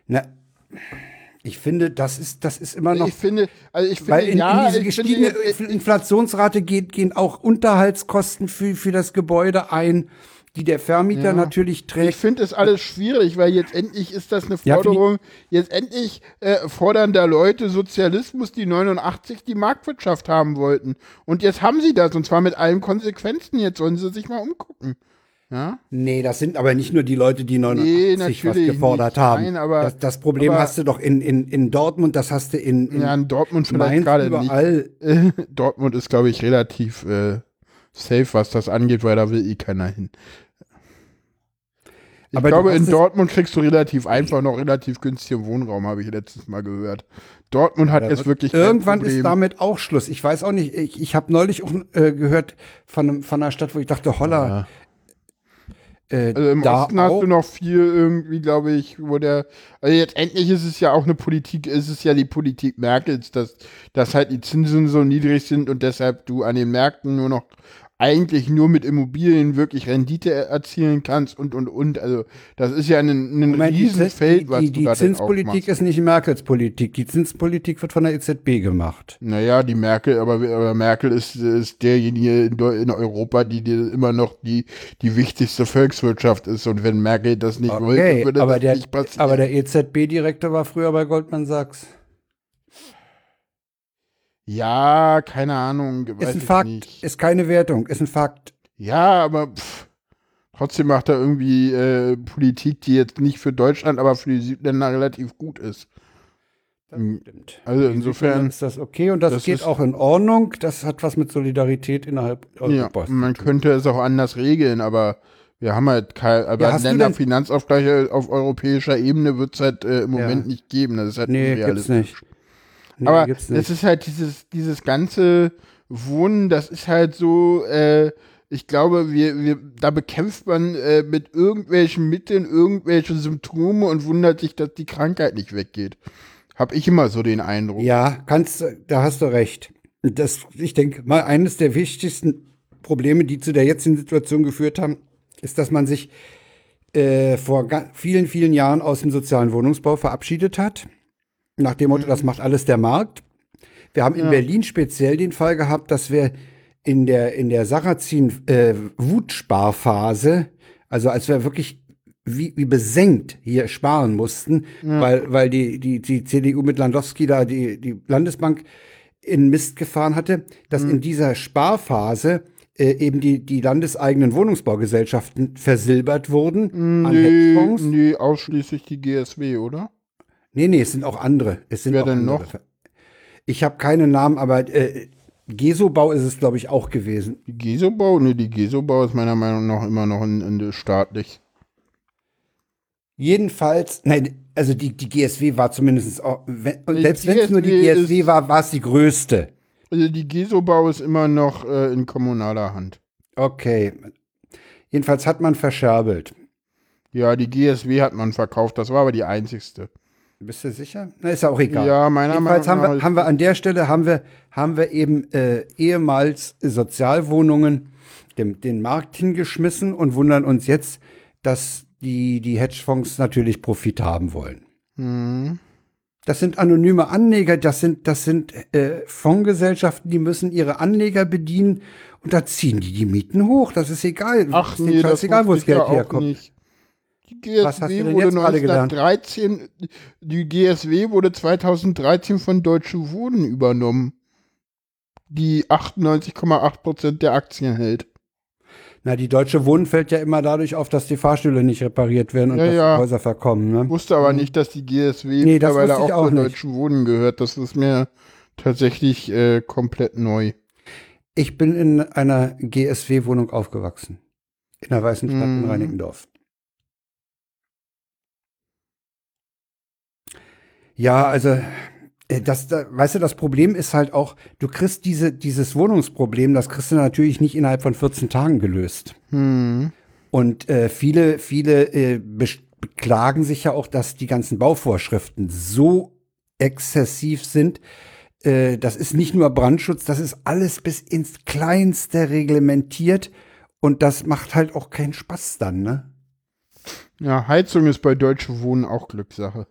Na, ich finde, das ist, das ist immer noch. ich finde, also ich finde, Weil in, ja, in diese gestiegene finde, Inflationsrate geht, gehen auch Unterhaltskosten für, für das Gebäude ein, die der Vermieter Ja. natürlich ich trägt. finde es alles schwierig, weil jetzt endlich ist das eine Ja, Forderung, jetzt endlich äh, fordern da Leute Sozialismus, die 89 die Marktwirtschaft haben wollten. Und jetzt haben sie das, und zwar mit allen Konsequenzen. Jetzt sollen sie sich mal umgucken. Ja? Nee, das sind aber nicht nur die Leute, die 89 was natürlich gefordert nicht. haben. Nein, aber- das, das Problem aber- hast du doch in, in, in Dortmund, das hast du in, in Ja, in Dortmund vielleicht gerade überall. nicht. Dortmund ist, glaube ich, relativ äh, safe, was das angeht, weil da will eh keiner hin. Ich Aber glaube, in Dortmund kriegst du relativ einfach noch relativ günstigen Wohnraum, habe ich letztes Mal gehört. Dortmund hat jetzt wirklich Irgendwann ist damit auch Schluss. Ich weiß auch nicht, ich, ich habe neulich auch äh, gehört von, einem, von einer Stadt, wo ich dachte, holla, äh, Also im da Osten hast du noch viel irgendwie, glaube ich, wo der, also jetzt endlich ist es ja auch eine Politik, ist es ja die Politik Merkels, dass, dass halt die Zinsen so niedrig sind und deshalb du an den Märkten nur noch eigentlich nur mit Immobilien wirklich Rendite er- erzielen kannst und und und. Also das ist ja ein, ein Moment, die, Riesenfeld, die, was die, du die da denn Zinspolitik ist nicht Merkels Politik. Die Zinspolitik wird von der EZB gemacht. Naja, die Merkel, aber, aber Merkel ist, ist derjenige in, in Europa, die, die immer noch die, die wichtigste Volkswirtschaft ist. Und wenn Merkel das nicht wollte, Okay, würde aber das der, nicht passieren. aber der EZB-Direktor war früher bei Goldman Sachs. Ja, keine Ahnung. Ist ein Fakt, Nicht. ist keine Wertung, ist ein Fakt. Ja, aber pff, trotzdem macht er irgendwie äh, Politik, die jetzt nicht für Deutschland, aber für die Südländer relativ gut ist. Mm, Stimmt. Also insofern, ist das okay und das, das geht auch in Ordnung. Das hat was mit Solidarität innerhalb ja, Europas. man zu tun. könnte es auch anders regeln, aber wir haben halt kein, aber Ja, Länderfinanzausgleiche auf europäischer Ebene wird es halt äh, im Ja. Moment nicht geben. Das ist halt Nee, gibt's nicht. Nee, aber das ist halt dieses, dieses ganze Wohnen, das ist halt so, äh, ich glaube, wir, wir, da bekämpft man äh, mit irgendwelchen Mitteln irgendwelche Symptome und wundert sich, dass die Krankheit nicht weggeht. Hab ich immer so den Eindruck. Ja, kannst, da hast du recht. Das, ich denke mal, eines der wichtigsten Probleme, die zu der jetzigen Situation geführt haben, ist, dass man sich äh, vor vielen, vielen Jahren aus dem sozialen Wohnungsbau verabschiedet hat. Nach dem Motto, das macht alles der Markt. Wir haben in Ja. Berlin speziell den Fall gehabt, dass wir in der, in der Sarrazin äh, also als wir wirklich wie, wie besenkt hier sparen mussten, weil, weil die, die, die CDU mit Landowski da die, die Landesbank in Mist gefahren hatte, dass in dieser Sparphase äh, eben die, die landeseigenen Wohnungsbaugesellschaften versilbert wurden an Nee, Hedgefonds. nee, ausschließlich die GSW, oder? Nee, nee, es sind auch andere. Es sind Wer denn noch? Ich habe keinen Namen, aber äh, Gesobau ist es, glaube ich, auch gewesen. Die Gesobau? Nee, die Gesobau ist meiner Meinung nach immer noch in, in staatlich. Jedenfalls, nein, also die, die GSW war zumindest auch, wenn, selbst wenn es nur die GSW GSW ist- war, war es die größte. Also die Gesobau ist immer noch äh, in kommunaler Hand. Okay. Jedenfalls hat man verscherbelt. Ja, die GSW hat man verkauft, das war aber die einzigste. Bist du sicher? Na, ist ja auch egal. Ja, meiner Jedenfalls haben Meinung wir, nach- haben wir an der Stelle haben wir, haben wir eben äh, ehemals Sozialwohnungen dem, den Markt hingeschmissen und wundern uns jetzt, dass die, die Hedgefonds natürlich Profit haben wollen. Mhm. Das sind anonyme Anleger, das sind, das sind äh, Fondsgesellschaften, die müssen ihre Anleger bedienen und da ziehen die die Mieten hoch. Das ist egal. Ach ist nee, das scheißegal, wo das Geld herkommt. nicht. Die Was hast du GSW denn wurde jetzt gerade gelernt? 1913, die GSW wurde 2013 von Deutsche Wohnen übernommen, die 98,8 Prozent der Aktien hält. Na, die Deutsche Wohnen fällt ja immer dadurch auf, dass die Fahrstühle nicht repariert werden und Ja, dass ja. die Häuser verkommen. Ne? Wusste aber nicht, dass die GSW Mhm. Nee, mittlerweile ich auch, auch zur. Deutschen Wohnen gehört. Das ist mir tatsächlich äh, komplett neu. Ich bin in einer GSW-Wohnung aufgewachsen. In der Weißen Stadt in Mhm. Reinickendorf. Ja, also, äh, das, da, weißt du, das Problem ist halt auch, du kriegst diese, dieses Wohnungsproblem, das kriegst du natürlich nicht innerhalb von 14 Tagen gelöst. Hm. Und äh, viele, viele äh, beklagen sich ja auch, dass die ganzen Bauvorschriften so exzessiv sind. Äh, das ist nicht nur Brandschutz, das ist alles bis ins Kleinste reglementiert. Und das macht halt auch keinen Spaß dann, ne? Ja, Heizung ist bei Deutsche Wohnen auch Glückssache.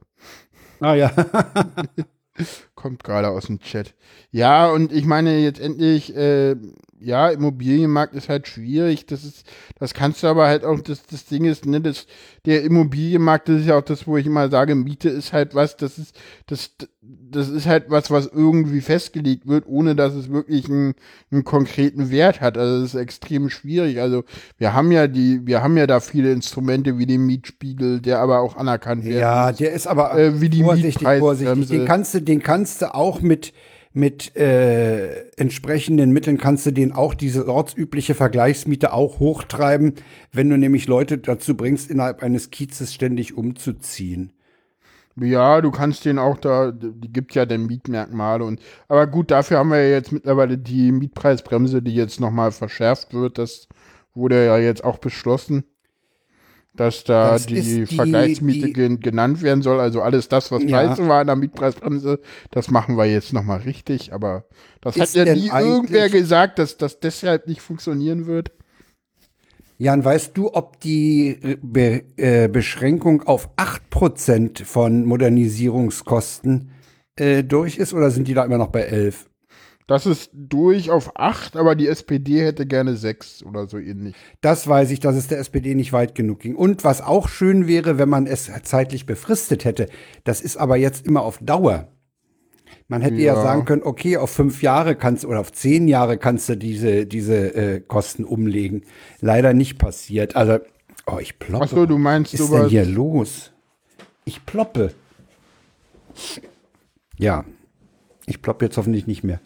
Ah ja. Kommt gerade aus dem Chat. Ja, und ich meine jetzt endlich, äh, ja, Immobilienmarkt ist halt schwierig. Das ist, das kannst du aber halt auch, das, das Ding ist, ne, das, der Immobilienmarkt, das ist ja auch das, wo ich immer sage, Miete ist halt was, das ist, das, das ist halt was, was irgendwie festgelegt wird, ohne dass es wirklich einen, einen konkreten Wert hat. Also das ist extrem schwierig. Also wir haben ja die, wir haben ja da viele Instrumente wie den Mietspiegel, der aber auch anerkannt wird. Ja, der ist aber Äh, wie die vorsichtig, vorsichtig. Den kannst du, den kannst du auch mit mit äh, entsprechenden Mitteln kannst du den auch diese ortsübliche Vergleichsmiete auch hochtreiben, wenn du nämlich Leute dazu bringst, innerhalb eines Kiezes ständig umzuziehen. Ja, du kannst den auch da, die gibt ja dann Mietmerkmale und aber gut, dafür haben wir ja jetzt mittlerweile die Mietpreisbremse, die jetzt nochmal verschärft wird. Das wurde ja jetzt auch beschlossen, dass da Das die, die- Vergleichsmiete die- gen- genannt werden soll. Also alles das, was Ja. scheiße war in der Mietpreisbremse, das machen wir jetzt nochmal richtig. Aber das hat Ist ja denn nie irgendwer gesagt, dass das deshalb nicht funktionieren wird. Jan, weißt du, ob die Be äh, Beschränkung auf 8% von Modernisierungskosten äh, durch ist oder sind die da immer noch bei 11? Das ist durch auf acht, aber die SPD hätte gerne sechs oder so ähnlich. Das weiß ich, dass es der SPD nicht weit genug ging. Und was auch schön wäre, wenn man es zeitlich befristet hätte, das ist aber jetzt immer auf Dauer. Man hätte ja, Ja. sagen können, okay, auf fünf Jahre kannst oder auf zehn Jahre kannst du diese, diese äh, Kosten umlegen. Leider nicht passiert. Also, oh, ich ploppe. Ach so, du meinst Was ist denn hier los? Ich ploppe. Ja, ich ploppe jetzt hoffentlich nicht mehr.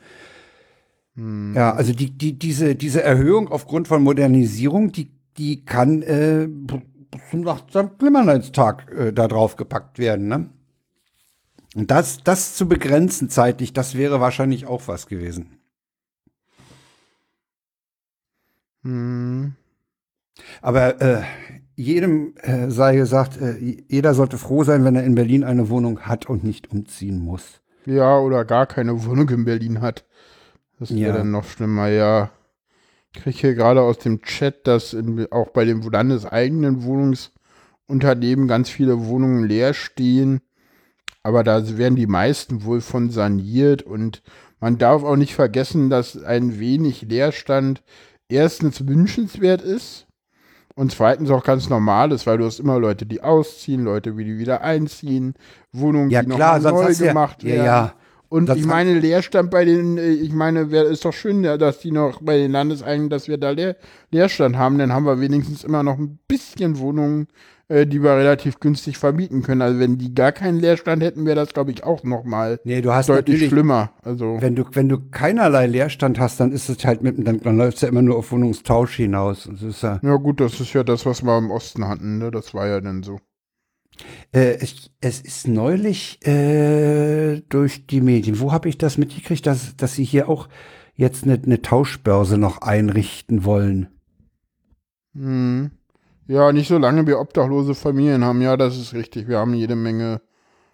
Ja, also die, die, diese, diese Erhöhung aufgrund von Modernisierung, die, die kann äh, zum nach St. Klimmerleinstag äh, da drauf gepackt werden, ne? Und das, das zu begrenzen zeitlich, das wäre wahrscheinlich auch was gewesen. Hm. Aber äh, jedem äh, sei gesagt, äh, jeder sollte froh sein, wenn er in Berlin eine Wohnung hat und nicht umziehen muss. Ja, oder gar keine Wohnung in Berlin hat. Das wäre Ja. dann noch schlimmer, ja. Ich kriege hier gerade aus dem Chat, dass in, auch bei den landeseigenen Wohnungsunternehmen ganz viele Wohnungen leer stehen. Aber da werden die meisten wohl von saniert und man darf auch nicht vergessen, dass ein wenig Leerstand erstens wünschenswert ist und zweitens auch ganz normal ist, weil du hast immer Leute, die ausziehen, Leute, die wieder einziehen, Wohnungen, Ja die klar, sonst neu ja, gemacht ja, werden. ja. Und Das ich meine, Leerstand bei den, äh, ich meine, ist doch schön, ja, dass die noch bei den Landeseigenen, dass wir da Leer, Leerstand haben, dann haben wir wenigstens immer noch ein bisschen Wohnungen, äh, die wir relativ günstig vermieten können. Also wenn die gar keinen Leerstand hätten, wäre das, glaube ich, auch noch mal Nee, du hast deutlich schlimmer. Also wenn du, wenn du keinerlei Leerstand hast, dann ist es halt mit, dann, dann läuft es ja immer nur auf Wohnungstausch hinaus. Und Das ist ja, ja gut, das ist ja das, was wir im Osten hatten, ne? Das war ja dann so. Äh, es, es ist neulich äh, durch die Medien. Wo habe ich das mitgekriegt, dass, dass sie hier auch jetzt eine, eine Tauschbörse noch einrichten wollen? Hm. Ja, nicht so lange wir obdachlose Familien haben. Ja, das ist richtig. Wir haben jede Menge.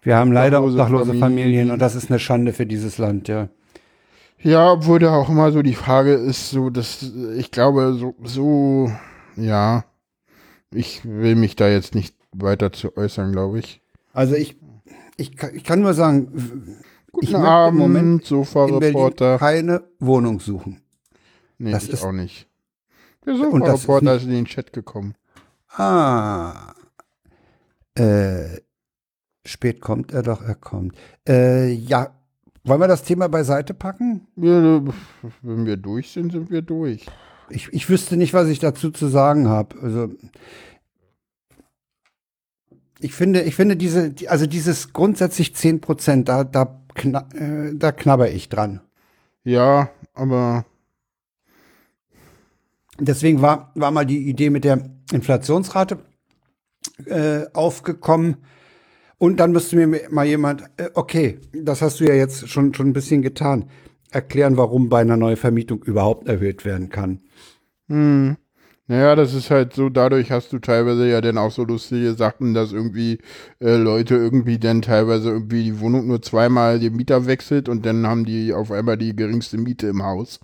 Wir haben leider Obdachlose obdachlose Familien. Familien. und das ist eine Schande für dieses Land, ja. Ja, obwohl da auch immer so die Frage ist, so, dass ich glaube, so, so, ja, ich will mich da jetzt nicht weiter zu äußern, glaube ich. Also ich, ich, kann- ich kann nur sagen, Guten ich möchte im Abend, Moment Sofa-Reporter. keine Wohnung suchen. Nee, das ist- auch nicht. Der ist Sofa-Reporter nicht- ist in den Chat gekommen. Ah. Äh, spät kommt er doch, er kommt. Äh, ja, wollen wir das Thema beiseite packen? Wir, wenn wir durch sind, sind wir durch. Ich, ich wüsste nicht, was ich dazu zu sagen habe. Also ich finde, ich finde diese, die- also dieses grundsätzlich 10 Prozent, da, da, kna, äh, da knabber ich dran. Ja, aber Deswegen war, war mal die Idee mit der Inflationsrate äh, aufgekommen. Und dann müsste mir mal jemand, äh, okay, das hast du ja jetzt schon, schon ein bisschen getan, erklären, warum bei einer Neuvermietung überhaupt erhöht werden kann. Hm. Naja, das ist halt so, dadurch hast du teilweise ja dann auch so lustige Sachen, dass irgendwie äh, Leute irgendwie dann teilweise irgendwie die Wohnung nur zweimal den Mieter wechselt und dann haben die auf einmal die geringste Miete im Haus,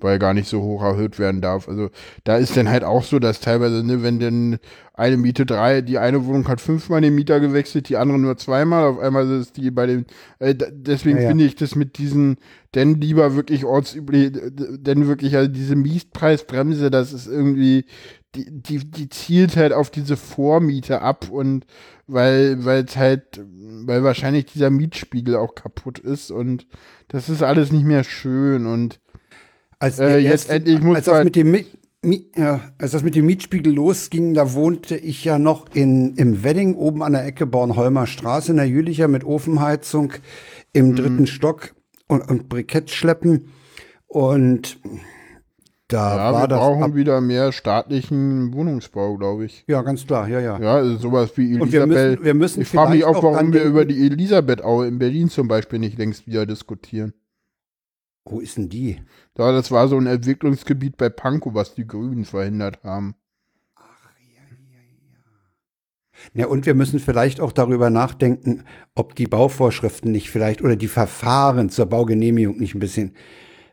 weil gar nicht so hoch erhöht werden darf. Also da ist dann halt auch so, dass teilweise, ne, wenn denn eine Miete drei, die eine Wohnung hat fünfmal den Mieter gewechselt, die andere nur zweimal, auf einmal ist die bei den, äh, deswegen Ja, ja. finde ich das mit diesen, denn lieber wirklich ortsüblich, denn wirklich, also diese Mietpreisbremse, das ist irgendwie, die, die, die zielt halt auf diese Vormiete ab und weil, weil es halt, weil wahrscheinlich dieser Mietspiegel auch kaputt ist und das ist alles nicht mehr schön und Als, Äh, jetzt endlich muss als das mit dem ja, als das mit dem Mietspiegel losging, da wohnte ich ja noch in, im Wedding oben an der Ecke Bornholmer Straße in der Jülicher mit Ofenheizung im dritten Stock und, und Brikett schleppen. Und da ja, war wir das. brauchen wieder mehr staatlichen Wohnungsbau, glaube ich. ja, ganz klar, ja, ja. Ja, also sowas wie Und wir Elisabeth. müssen- wir müssen ich frage mich auch, warum wir über die Elisabethaue in Berlin zum Beispiel nicht längst wieder diskutieren. Wo ist denn die? Ja, das war so ein Entwicklungsgebiet bei Pankow, was die Grünen verhindert haben. Ja, und wir müssen vielleicht auch darüber nachdenken, ob die Bauvorschriften nicht vielleicht oder die Verfahren zur Baugenehmigung nicht ein bisschen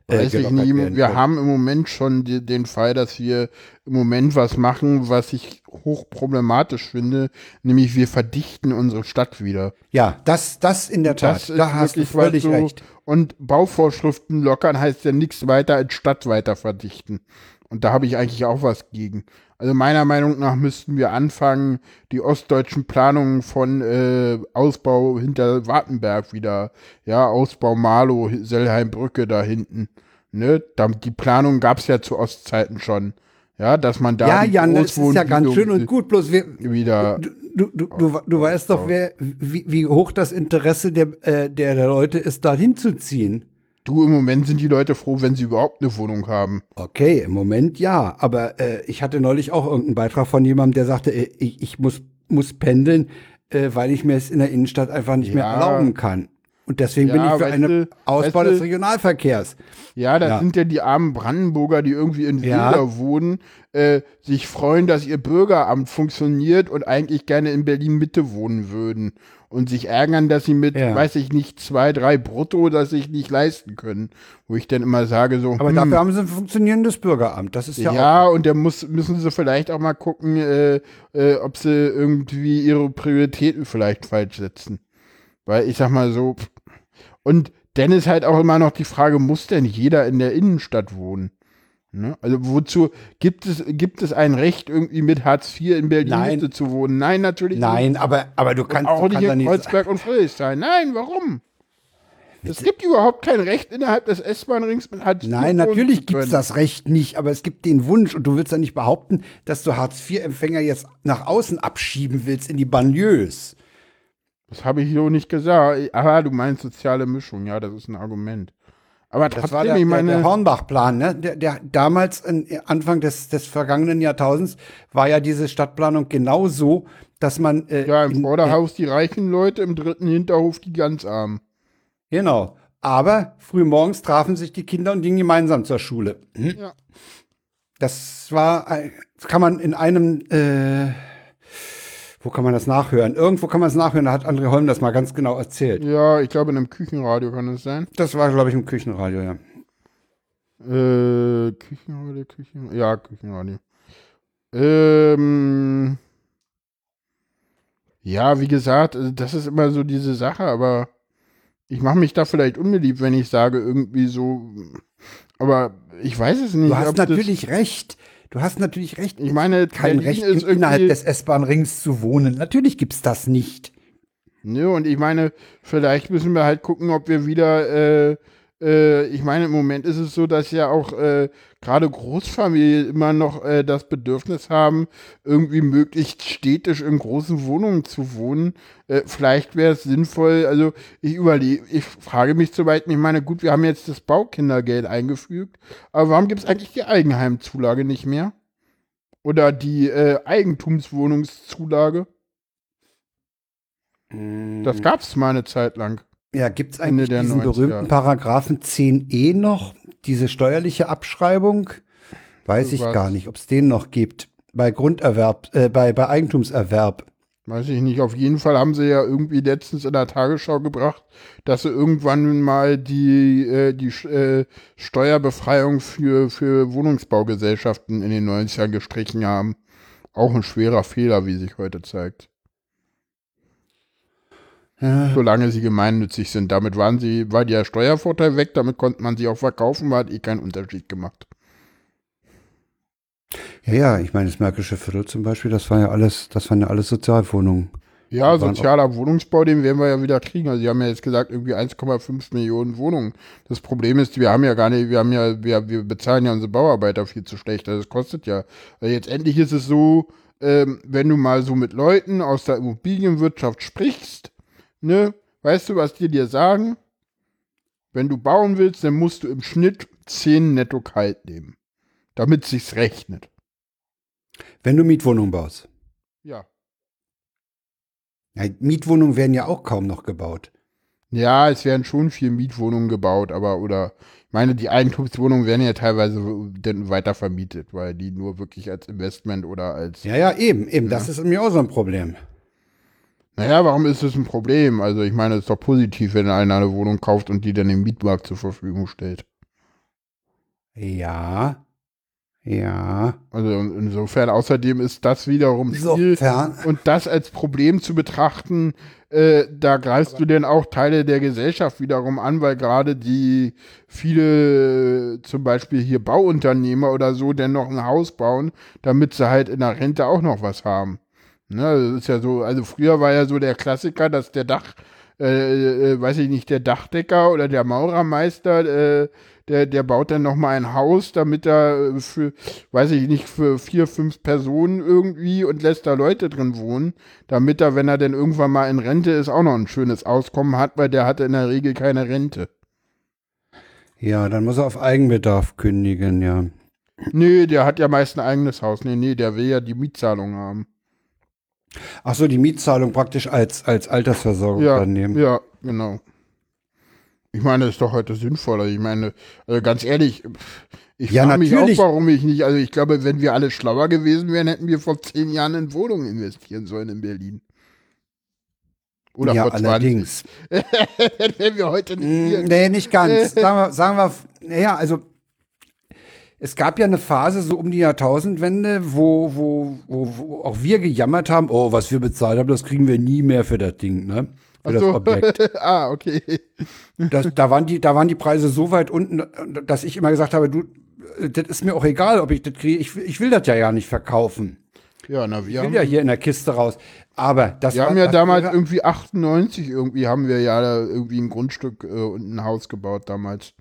äh, Weiß ich gelockert nicht, wir können. haben im Moment schon die, den Fall, dass wir im Moment was machen, was ich hochproblematisch finde, nämlich wir verdichten unsere Stadt wieder. Ja, das, das in der Tat. Das ist da hast du völlig so, recht. Und Bauvorschriften lockern heißt ja nichts weiter als Stadt weiter verdichten. Und da habe ich eigentlich auch was gegen. Also meiner Meinung nach müssten wir anfangen, die ostdeutschen Planungen von äh, Ausbau hinter Wartenberg wieder, ja, Ausbau Marlow, Sellheimbrücke da hinten. Ne? Da, die Planung gab es ja zu Ostzeiten schon. Ja, dass man da Ja, Jan, das ist ja ganz schön und gut, bloß wir, wieder. du, du, du, du, weißt doch, wer, wie, wie hoch das Interesse der, äh, der Leute ist, da hinzuziehen. Du, im Moment sind die Leute froh, wenn sie überhaupt eine Wohnung haben. Okay, im Moment ja, aber äh, ich hatte neulich auch irgendeinen Beitrag von jemandem, der sagte, äh, ich, ich muss, muss pendeln, äh, weil ich mir es in der Innenstadt einfach nicht mehr Ja. erlauben kann. Und deswegen bin Ja, ich für einen du, Ausbau weißt des Regionalverkehrs. Ja, das Ja. sind ja die armen Brandenburger, die irgendwie in Ja. Wilder wohnen, äh, sich freuen, dass ihr Bürgeramt funktioniert und eigentlich gerne in Berlin-Mitte wohnen würden. Und sich ärgern, dass sie mit, Ja. weiß ich nicht, zwei, drei brutto das sich nicht leisten können. Wo ich dann immer sage so, Aber hm, dafür haben sie ein funktionierendes Bürgeramt. Das ist ja, ja, und da muss, müssen sie vielleicht auch mal gucken, äh, äh, ob sie irgendwie ihre Prioritäten vielleicht falsch setzen. Weil ich sag mal so, und dann ist halt auch immer noch die Frage, muss denn jeder in der Innenstadt wohnen? Ne? Also wozu gibt es, gibt es ein Recht, irgendwie mit Hartz IV in Berlin Nein. Zu wohnen? Nein, natürlich Nein, nicht. aber, aber du Und kannst, auch du nicht kannst ja in nicht Kreuzberg und Friedrichshain. Nein, warum? Es gibt überhaupt kein Recht innerhalb des S-Bahn-Rings mit Hartz IV Nein, natürlich gibt's können. das Recht nicht, aber es gibt den Wunsch und du willst ja nicht behaupten, dass du Hartz-IV-Empfänger jetzt nach außen abschieben willst in die Banlieues. Das habe ich so nicht gesagt. Aber du meinst soziale Mischung, ja, das ist ein Argument. Aber Das trotzdem, war der, ich der, meine, der Hornbach-Plan, ne? Der, der damals Anfang des, des vergangenen Jahrtausends war ja diese Stadtplanung genau so, dass man äh, ja, im in- Vorderhaus die reichen Leute, im dritten Hinterhof die ganz armen. Genau. Aber frühmorgens trafen sich die Kinder und gingen gemeinsam zur Schule. Ja. Das war, das kann man in einem, äh, wo kann man das nachhören? Irgendwo kann man es nachhören, da hat André Holm das mal ganz genau erzählt. Ja, ich glaube, in einem Küchenradio kann es sein. Das war, glaube ich, im Küchenradio, ja. Äh, Küchenradio, Küchenradio. Ja, Küchenradio. Ähm. Ja, wie gesagt, äh, das ist immer so diese Sache, aber ich mache mich da vielleicht unbeliebt, wenn ich sage, irgendwie so. Aber ich weiß es nicht. Du hast natürlich recht. Du hast natürlich recht. Ich meine, kein Berlin Recht, innerhalb des S-Bahn-Rings zu wohnen. Natürlich gibt's das nicht. Ne, und ich meine, vielleicht müssen wir halt gucken, ob wir wieder, äh, äh, ich meine, im Moment ist es so, dass ja auch äh, gerade Großfamilien immer noch äh, das Bedürfnis haben, irgendwie möglichst städtisch in großen Wohnungen zu wohnen. Äh, vielleicht wäre es sinnvoll, also ich überlege, ich frage mich Beispiel, ich meine, gut, wir haben jetzt das Baukindergeld eingefügt, aber warum gibt es eigentlich die Eigenheimzulage nicht mehr? Oder die äh, Eigentumswohnungszulage? Das gab es mal eine Zeit lang. Ja, gibt's Ende eigentlich der diesen 90er. berühmten Paragraphen 10e noch? Diese steuerliche Abschreibung? Weiß ich Was? gar nicht, ob es den noch gibt. Bei Grunderwerb, äh, bei, bei Eigentumserwerb. Weiß ich nicht. Auf jeden Fall haben sie ja irgendwie letztens in der Tagesschau gebracht, dass sie irgendwann mal die, äh, die äh, Steuerbefreiung für, für Wohnungsbaugesellschaften in den 90ern gestrichen haben. Auch ein schwerer Fehler, wie sich heute zeigt. Ja, Solange sie gemeinnützig sind. Damit waren sie, war der Steuervorteil weg, damit konnte man sie auch verkaufen, war hat eh keinen Unterschied gemacht. ja, ja, ich meine, das Märkische Viertel zum Beispiel, das war ja alles, das waren ja alles Sozialwohnungen. Ja, sozialer Wohnungsbau, den werden wir ja wieder kriegen. Also sie haben ja jetzt gesagt, irgendwie 1,5 Millionen Wohnungen. Das Problem ist, wir haben ja gar nicht, wir haben ja, wir, wir bezahlen ja unsere Bauarbeiter viel zu schlecht. Also das kostet ja. Also jetzt endlich ist es so, ähm, wenn du mal so mit Leuten aus der Immobilienwirtschaft sprichst, ne, weißt du, was die dir sagen? Wenn du bauen willst, dann musst du im Schnitt 10 netto kalt nehmen. Damit sich's rechnet. Wenn du Mietwohnungen baust. Ja. Ja, Mietwohnungen werden ja auch kaum noch gebaut. Ja, es werden schon viel Mietwohnungen gebaut, aber oder ich meine, die Eigentumswohnungen werden ja teilweise dann weiter vermietet, weil die nur wirklich als Investment oder als. Ja, ja, eben, eben. Das ist mir auch so ein Problem. Naja, warum ist das ein Problem? Also ich meine, es ist doch positiv, wenn einer eine Wohnung kauft und die dann im Mietmarkt zur Verfügung stellt. Ja. Ja. Also in- insofern, außerdem ist das wiederum Ziel. Insofern. Und das als Problem zu betrachten, äh, da greifst du denn auch Teile der Gesellschaft wiederum an, weil gerade die viele, zum Beispiel hier Bauunternehmer oder so, denn noch ein Haus bauen, damit sie halt in der Rente auch noch was haben. Ne, das ist ja so, also früher war ja so der Klassiker, dass der Dach, äh, äh, weiß ich nicht, der Dachdecker oder der Maurermeister, äh, der, der baut dann noch mal ein Haus, damit er äh, für, weiß ich nicht, für vier, fünf Personen irgendwie und lässt da Leute drin wohnen, damit er, wenn er denn irgendwann mal in Rente ist, auch noch ein schönes Auskommen hat, weil der hatte in der Regel keine Rente. Ja, dann muss er auf Eigenbedarf kündigen, ja. Nee, der hat ja meist ein eigenes Haus. Nee, nee, der will ja die Mietzahlung haben. Ach so, die Mietzahlung praktisch als, als Altersversorgung Ja, annehmen. ja, genau. Ich meine, das ist doch heute sinnvoller. Ich meine, also ganz ehrlich, ich Ja, frage mich auch, warum ich nicht, also ich glaube, wenn wir alle schlauer gewesen wären, hätten wir vor zehn Jahren in Wohnungen investieren sollen in Berlin. Oder ja, vor 20. allerdings. wenn wir heute nicht hier. Nee, nicht ganz. sagen wir, sagen wir, naja, also es gab ja eine Phase so um die Jahrtausendwende, wo, wo, wo, wo auch wir gejammert haben, oh, was wir bezahlt haben, das kriegen wir nie mehr für das Ding, ne? Für das So. Objekt. ah, okay. Das, da, waren die, da waren die Preise so weit unten, dass ich immer gesagt habe, du, das ist mir auch egal, ob ich das kriege. Ich, will- ich will das ja ja nicht verkaufen. Ja, na, wir Ich will haben, ja hier in der Kiste raus. Aber das wir war- haben ja das damals irgendwie 98 irgendwie haben wir ja da irgendwie ein Grundstück äh, und ein Haus gebaut damals.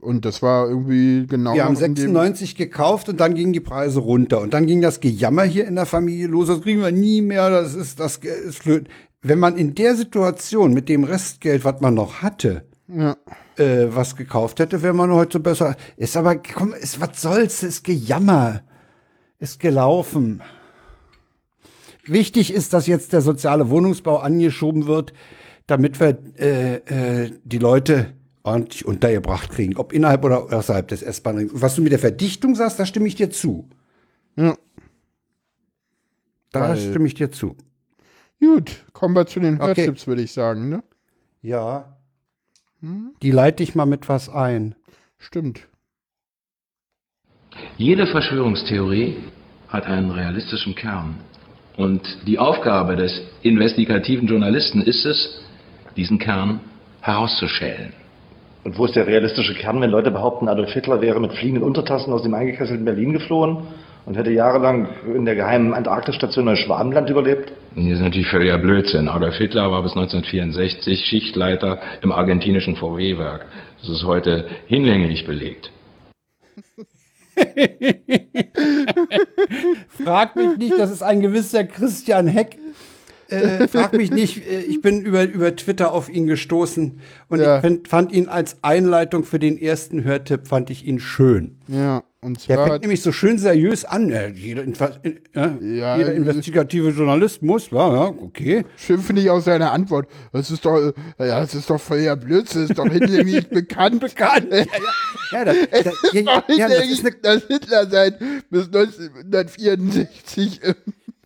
Und das war irgendwie genau. Wir haben noch in dem- 96 gekauft und dann gingen die Preise runter. Und dann ging das Gejammer hier in der Familie los. Das kriegen wir nie mehr. Das ist, das ist flöten. Wenn man in der Situation mit dem Restgeld, was man noch hatte, Ja. äh, was gekauft hätte, wäre man heute besser. Ist aber, komm, ist, was soll's? Ist Gejammer. Ist gelaufen. Wichtig ist, dass jetzt der soziale Wohnungsbau angeschoben wird, damit wir äh, äh, die Leute ordentlich untergebracht kriegen, ob innerhalb oder außerhalb des S-Bahn. Was du mit der Verdichtung sagst, da stimme ich dir zu. Ja. Da Weil- stimme ich dir zu. Gut, kommen wir zu den Okay. Hörtipps, würde ich sagen, ne? Ja. Die leite ich mal mit was ein. Stimmt. Jede Verschwörungstheorie hat einen realistischen Kern. Und die Aufgabe des investigativen Journalisten ist es, diesen Kern herauszuschälen. Und wo ist der realistische Kern, wenn Leute behaupten, Adolf Hitler wäre mit fliegenden Untertassen aus dem eingekesselten Berlin geflohen und hätte jahrelang in der geheimen Antarktisstation Neuschwabenland überlebt? Und hier ist natürlich völliger Blödsinn. Adolf Hitler war bis 1964 Schichtleiter im argentinischen VW-Werk. Das ist heute hinlänglich belegt. Frag mich nicht, das ist ein gewisser Christian Heck. Äh, frag mich nicht, äh, ich bin über, über Twitter auf ihn gestoßen und Ja. ich find, fand ihn als Einleitung für den ersten Hörtipp, fand ich ihn schön. Ja, und Der zwar. fängt nämlich so schön seriös an. Äh, jeder, in, ja, Ja, jeder äh, investigative Journalist muss, ja, ja, okay. Schön finde ich auch seine Antwort. Das ist doch, äh, ja, das ist doch völliger Blödsinn, das ist doch hinlänglich bekannt. bekannt. Ja, das, Es das, ist ja, doch ja, das ist eine dass Hitler seit bis 1964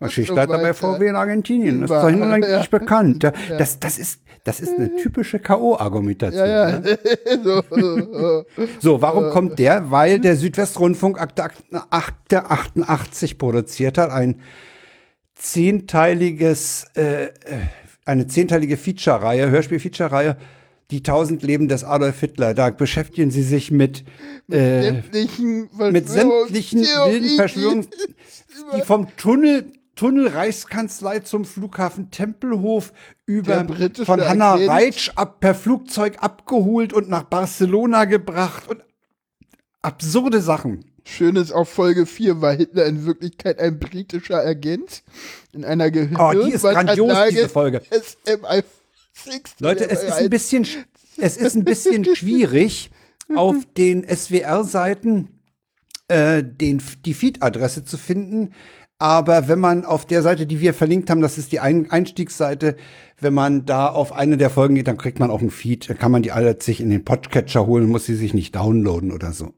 äh, Schichtleiter bei weiter. VW in Argentinien. Das ist doch hinlänglich ja. bekannt. Ja, Das, das, ist, das ist eine typische K.O.-Argumentation. Ja, ja. ne? so, äh, So, warum kommt der? Weil der Südwestrundfunk Akte, Akte 88 produziert hat, ein zehnteiliges, äh, äh, eine zehnteilige Feature-Reihe, Hörspiel-Feature-Reihe, die tausend Leben des Adolf Hitler. Da beschäftigen sie sich mit, äh, sämtlichen mit sämtlichen wilden Verschwörungstheorien. Verschwörungs, die vom Tunnel, Tunnel Reichskanzlei zum Flughafen Tempelhof über von Agent. Reitsch ab per Flugzeug abgeholt und nach Barcelona gebracht und absurde Sachen. Schön ist auf Folge 4 war Hitler in Wirklichkeit ein britischer Agent in einer Gehirn. Oh, die ist grandios, diese Folge. SMI6. Leute, es ist ein bisschen, sch- es ist ein bisschen schwierig, auf den SWR-Seiten äh, den, die Feed-Adresse zu finden. Aber wenn man auf der Seite, die wir verlinkt haben, das ist die Ein Einstiegsseite, wenn man da auf eine der Folgen geht, dann kriegt man auch einen Feed. Dann kann man die alle sich in den Podcatcher holen, muss sie sich nicht downloaden oder so.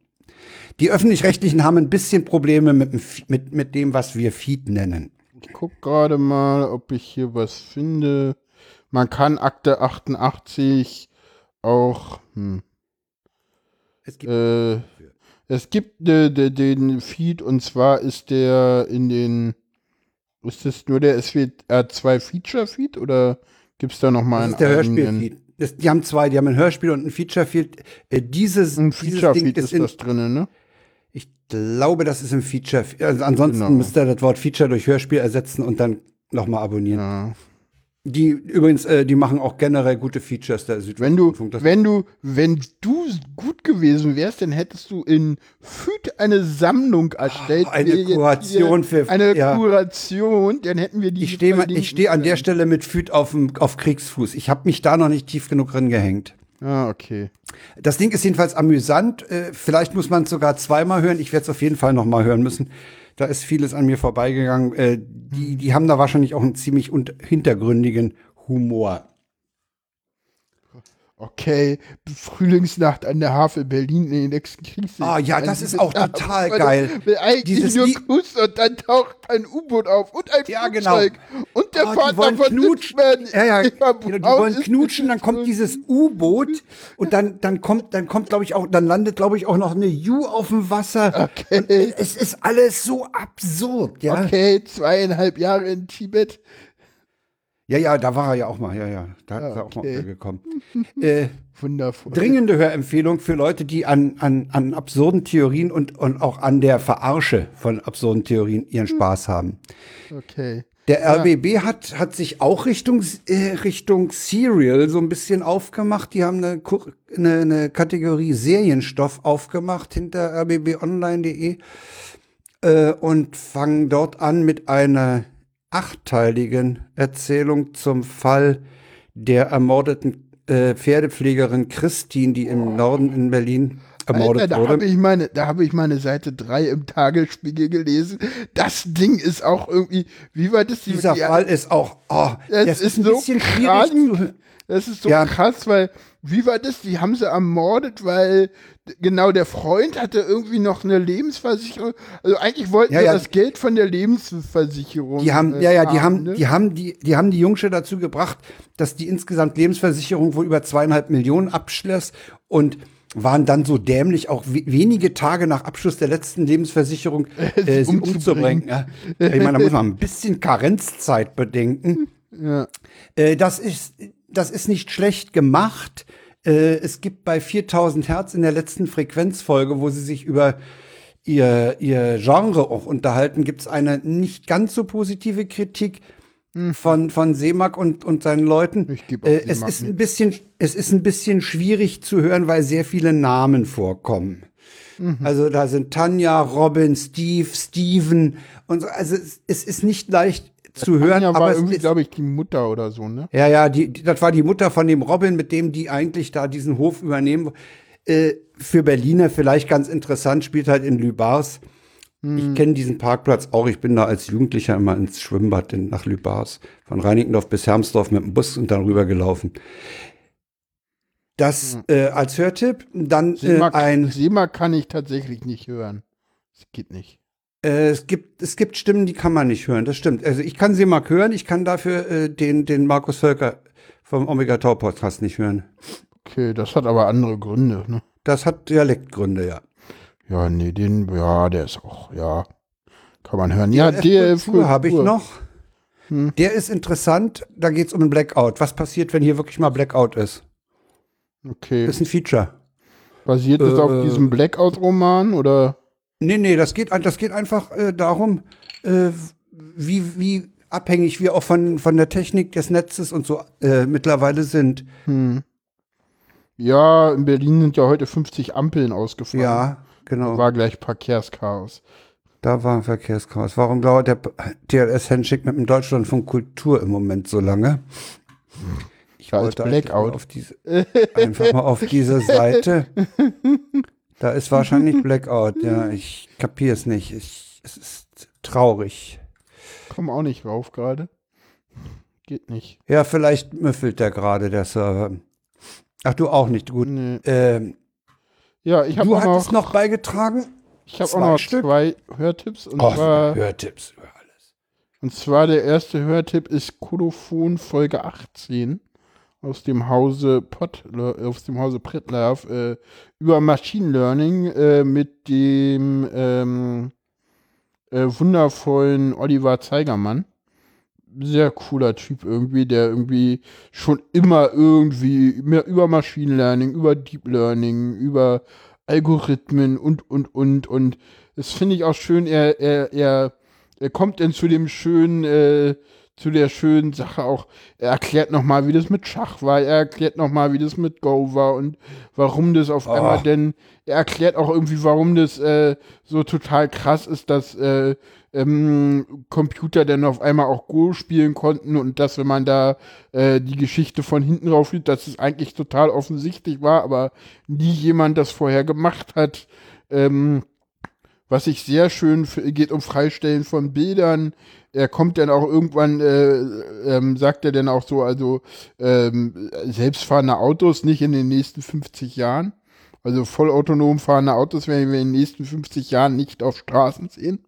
Die öffentlich-rechtlichen haben ein bisschen Probleme mit, mit, mit dem, was wir Feed nennen. Ich guck gerade mal, ob ich hier was finde. Man kann Akte 88 auch. Hm, Es gibt äh, es gibt de, de, den Feed und zwar ist der in den. Ist das nur der SWR2 Feature Feed oder gibt es da noch mal Das einen ist der Hörspiel-Feed. Das- Die haben zwei, die haben ein Hörspiel und ein Feature-Feed. Äh, dieses, Ein Feature Feed ist ist das drin, ne? ich glaube, das ist im Feature. Also ansonsten Genau. müsst ihr das Wort Feature durch Hörspiel ersetzen und dann nochmal abonnieren. Ja. Die übrigens, äh, die machen auch generell gute Features der Wenn du, wenn du, wenn du gut gewesen wärst, dann hättest du in Füt eine Sammlung erstellt. eine Wir jetzt Kuration für- eine ja. Kuration, dann hätten wir die. ich stehe ich steh an der Stelle mit Feed auf, auf Kriegsfuß. Ich habe mich da noch nicht tief genug drin gehängt. Ah, okay. Das Ding ist jedenfalls amüsant. Äh, vielleicht muss man es sogar zweimal hören. Ich werde es auf jeden Fall noch mal hören müssen. Da ist vieles an mir vorbeigegangen. Äh, die, die haben da wahrscheinlich auch einen ziemlich hintergründigen Humor. Okay, Frühlingsnacht an der Havel Berlin in den nächsten Kriegszeit. Ah, ja, das ist auch total geil. Will eigentlich Dieses nur Kuss und dann taucht ein U-Boot auf und ein Ja, genau. Flugzeug. Und der Ah, die Vater wollen von knutschen. Ja, ja, genau, die wollen knutschen, dann kommt dieses U-Boot und dann, dann kommt, dann kommt, glaube ich, auch, dann landet, glaube ich, auch noch eine Ju auf dem Wasser. Okay. Und es ist alles so absurd, ja. Okay, zweieinhalb Jahre in Tibet. Ja, ja, da war er ja auch mal. Ja, ja, da ist er auch mal gekommen. äh, Wundervoll. dringende Hörempfehlung für Leute, die an, an, an absurden Theorien und, und auch an der Verarsche von absurden Theorien ihren Spaß haben. Okay. Der RBB hat, hat sich auch Richtung, äh, Richtung Serial so ein bisschen aufgemacht. Die haben eine, eine, eine Kategorie Serienstoff aufgemacht hinter rbbonline.de äh, und fangen dort an mit einer achtteiligen Erzählung zum Fall der ermordeten äh, Pferdepflegerin Christine, die im Norden in Berlin ermordet Alter, da wurde. habe ich meine, da habe ich meine Seite 3 im Tagesspiegel gelesen. Das Ding ist auch irgendwie, wie weit ist die Dieser die, Fall ist auch, oh, Es das ist ist ein so bisschen krank. schwierig Das ist so Ja. krass, weil wie war das? Die haben sie ermordet, weil genau der Freund hatte irgendwie noch eine Lebensversicherung. Also eigentlich wollten Ja, sie ja. das Geld von der Lebensversicherung. Die haben, äh, ja, ja, die haben, ne? die haben die, die haben die Jungsche dazu gebracht, dass die insgesamt Lebensversicherung wohl über zweieinhalb Millionen abschloss und waren dann so dämlich, auch we wenige Tage nach Abschluss der letzten Lebensversicherung äh, sie umzubringen. Ja. Ich meine, da muss man ein bisschen Karenzzeit bedenken. Ja. Äh, das ist, das ist nicht schlecht gemacht. Äh, es gibt bei 4000 Hertz in der letzten Frequenzfolge, wo sie sich über ihr, ihr Genre auch unterhalten, gibt es eine nicht ganz so positive Kritik von, von Seemack und, und seinen Leuten. Ich geb Äh, es ist ein bisschen, es ist ein bisschen schwierig zu hören, weil sehr viele Namen vorkommen. Mhm. Also da sind Tanja, Robin, Steve, Steven und so. Also es, es ist nicht leicht zu hören, Anja aber war es irgendwie, glaube ich, die Mutter oder so, ne? ja, ja, die, die, das war die Mutter von dem Robin, mit dem die eigentlich da diesen Hof übernehmen. Äh, für Berliner vielleicht ganz interessant, spielt halt in Lübars. Ich kenne diesen Parkplatz auch. Ich bin da als Jugendlicher immer ins Schwimmbad in, nach Lübars. Von Reinickendorf bis Hermsdorf mit dem Bus und dann rüber gelaufen. Das äh, als Hörtipp. Dann äh, Seemack, ein, Seemack kann ich tatsächlich nicht hören. Das geht nicht. Äh, es gibt es gibt Stimmen, die kann man nicht hören. Das stimmt. Also ich kann sie mal hören. Ich kann dafür äh, den den Markus Völker vom Omega Tau Podcast nicht hören. Okay, das hat aber andere Gründe, ne? Das hat Dialektgründe, ja. Ja, nee, den, ja, der ist auch, ja, kann man hören. Ja, der habe ich noch. Der ist interessant. Da geht es um einen Blackout. Was passiert, wenn hier wirklich mal Blackout ist? Okay. Das ist ein Feature. Basiert Äh, auf äh, diesem Blackout-Roman oder? Nee, nee, das geht, das geht einfach äh, darum, äh, wie, wie abhängig wir auch von, von der Technik des Netzes und so äh, mittlerweile sind. Hm. Ja, in Berlin sind ja heute 50 Ampeln ausgefallen. Ja, genau. War gleich Verkehrschaos. Da war ein Verkehrschaos. Warum dauert der TLS-Handshake mit dem Deutschlandfunk Kultur im Moment so lange? Ich ist eigentlich Blackout. mal Auf diese, einfach mal auf diese Seite. Da ist wahrscheinlich Blackout. Ja, ich kapiere es nicht. Ich, es ist traurig. Komm auch nicht rauf gerade. Geht nicht. Ja, vielleicht müffelt der gerade, der Server. Ach, du auch nicht. Gut. Nee. Ähm, Ja, ich habe du hattest noch, noch beigetragen? ich habe auch noch Stück? zwei Hörtipps und Oh, zwar Hörtipps über alles. und zwar der erste Hörtipp ist Kolophon Folge 18 aus dem Hause Pot, aus dem Hause Prittlaff äh, über Machine Learning äh, mit dem ähm, äh, wundervollen Oliver Zeigermann. Sehr cooler Typ irgendwie, der irgendwie schon immer irgendwie mehr über Machine Learning, über Deep Learning, über Algorithmen und, und, und, und das finde ich auch schön, er, er, er, er kommt dann zu dem schönen, äh, zu der schönen Sache auch, er erklärt nochmal, wie das mit Schach war, er erklärt nochmal, wie das mit Go war und warum das auf einmal denn, er erklärt auch irgendwie, warum das äh, so total krass ist, dass äh, ähm, Computer dann auf einmal auch Go spielen konnten und dass, wenn man da äh, die Geschichte von hinten drauf liest, dass es eigentlich total offensichtlich war, aber nie jemand das vorher gemacht hat. Ähm, was ich sehr schön geht um Freistellen von Bildern. Er kommt dann auch irgendwann, äh, ähm, sagt er dann auch so, also ähm, selbstfahrende Autos nicht in den nächsten 50 Jahren. Also vollautonom fahrende Autos werden wir in den nächsten 50 Jahren nicht auf Straßen sehen,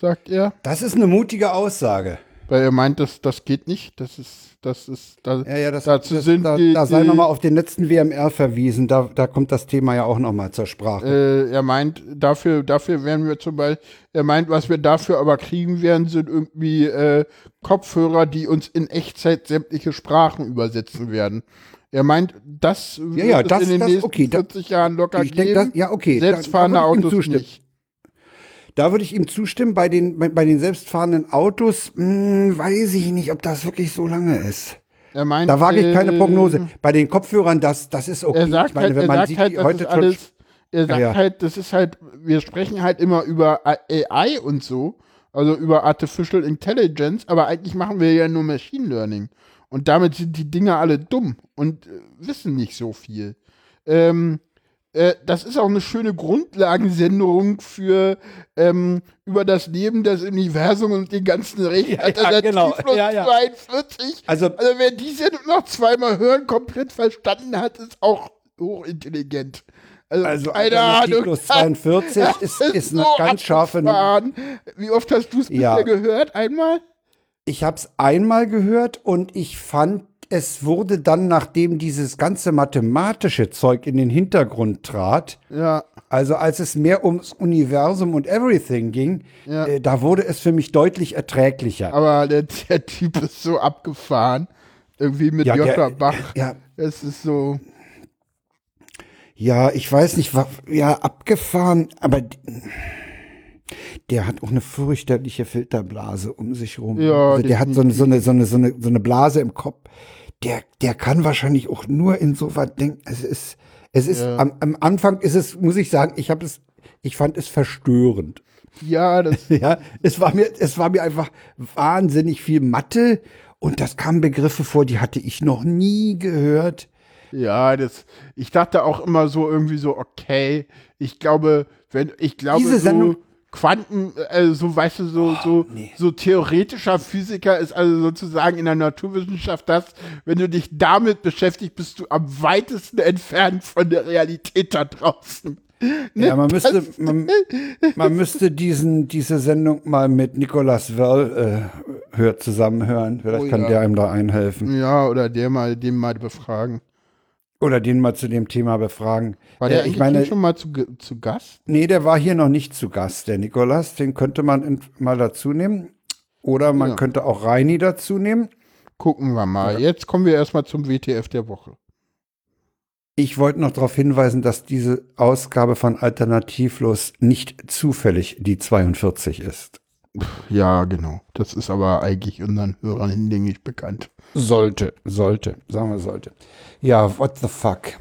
sagt er. Das ist eine mutige Aussage. Weil er meint, das, das geht nicht. Das ist, das ist, da, Ja, ja, das, dazu das, sind da, die, da sei nochmal auf den letzten WMR verwiesen. Da, da kommt das Thema ja auch nochmal zur Sprache. äh, er meint, dafür, dafür werden wir zum Beispiel, er meint, was wir dafür aber kriegen werden, sind irgendwie äh, Kopfhörer, die uns in Echtzeit sämtliche Sprachen übersetzen werden. Er meint, das wird ja, es das- in den das- nächsten okay, da- 40 Jahren locker ich geben. das- ja, okay, da- da Selbstfahrende ich ihm Autos nicht. Da würde ich ihm zustimmen. Bei den, bei, bei den selbstfahrenden Autos mh, weiß ich nicht, ob das wirklich so lange ist. Er meint, Da wage ich keine äh, Prognose. Bei den Kopfhörern, das, das ist okay. Er sagt meine, halt, wenn er man sagt sieht, halt, heute ist alles, er sagt ja. halt, das ist halt, wir sprechen halt immer über AI und so, also über Artificial Intelligence, aber eigentlich machen wir ja nur Machine Learning. Und damit sind die Dinger alle dumm und äh, wissen nicht so viel. Ähm, äh, das ist auch eine schöne Grundlagensendung für ähm, über das Leben, das Universum und den ganzen Recht. Ja, ja, genau. Ja, ja. 42. Also- also wer die Sendung noch zweimal hören, komplett verstanden hat, ist auch hochintelligent. Also, Also Alternativ Ahnung. plus 42 Das ist- ist eine ganz scharfe. Wie oft hast du es Ja. bisher gehört? Einmal? Ich habe es einmal gehört und ich fand, es wurde dann, nachdem dieses ganze mathematische Zeug in den Hintergrund trat, Ja. also als es mehr ums Universum und Everything ging, Ja. äh, da wurde es für mich deutlich erträglicher. Aber der, der Typ ist so abgefahren. Irgendwie mit Ja, der- Jutta Bach. ja. Es ist so. Ja, ich weiß nicht, wa- ja, abgefahren, aber der hat auch eine fürchterliche Filterblase um sich rum. Ja, also der hat so eine, so eine, so eine, so eine Blase im Kopf. Der, der kann wahrscheinlich auch nur in so was denken. Es ist, es ist, Ja. am, am Anfang ist es, muss ich sagen, ich habe es, ich fand es verstörend. Ja, das. Ja, es war mir, es war mir einfach wahnsinnig viel Mathe und das kamen Begriffe vor, die hatte ich noch nie gehört. Ja, das. Ich dachte auch immer so irgendwie so, okay. Ich glaube, wenn, ich glaube, Diese Sendung- Quanten, äh, so, weißt du, so, so, so theoretischer Physiker ist also sozusagen in der Naturwissenschaft das, wenn du dich damit beschäftigst, bist du am weitesten entfernt von der Realität da draußen. Ne? Ja, man müsste, man, man müsste diesen, diese Sendung mal mit Nicolas Wörl äh, hört zusammenhören. Vielleicht Oh kann ja. der einem da einhelfen. Ja, oder der mal, den mal befragen. Oder den mal zu dem Thema befragen. War der Äh, eigentlich ich meine, schon mal zu, zu Gast? nee, der war hier noch nicht zu Gast, der Nicolas. Den könnte man mal dazu nehmen. Oder man Ja. könnte auch Reini dazu nehmen. Gucken wir mal. Jetzt kommen wir erstmal zum WTF der Woche. Ich wollte noch darauf hinweisen, dass diese Ausgabe von Alternativlos nicht zufällig die 42 ist. Ja, genau. Das ist aber eigentlich unseren Hörern hinlänglich bekannt. Sollte, sollte, sagen wir sollte. Ja, what the fuck.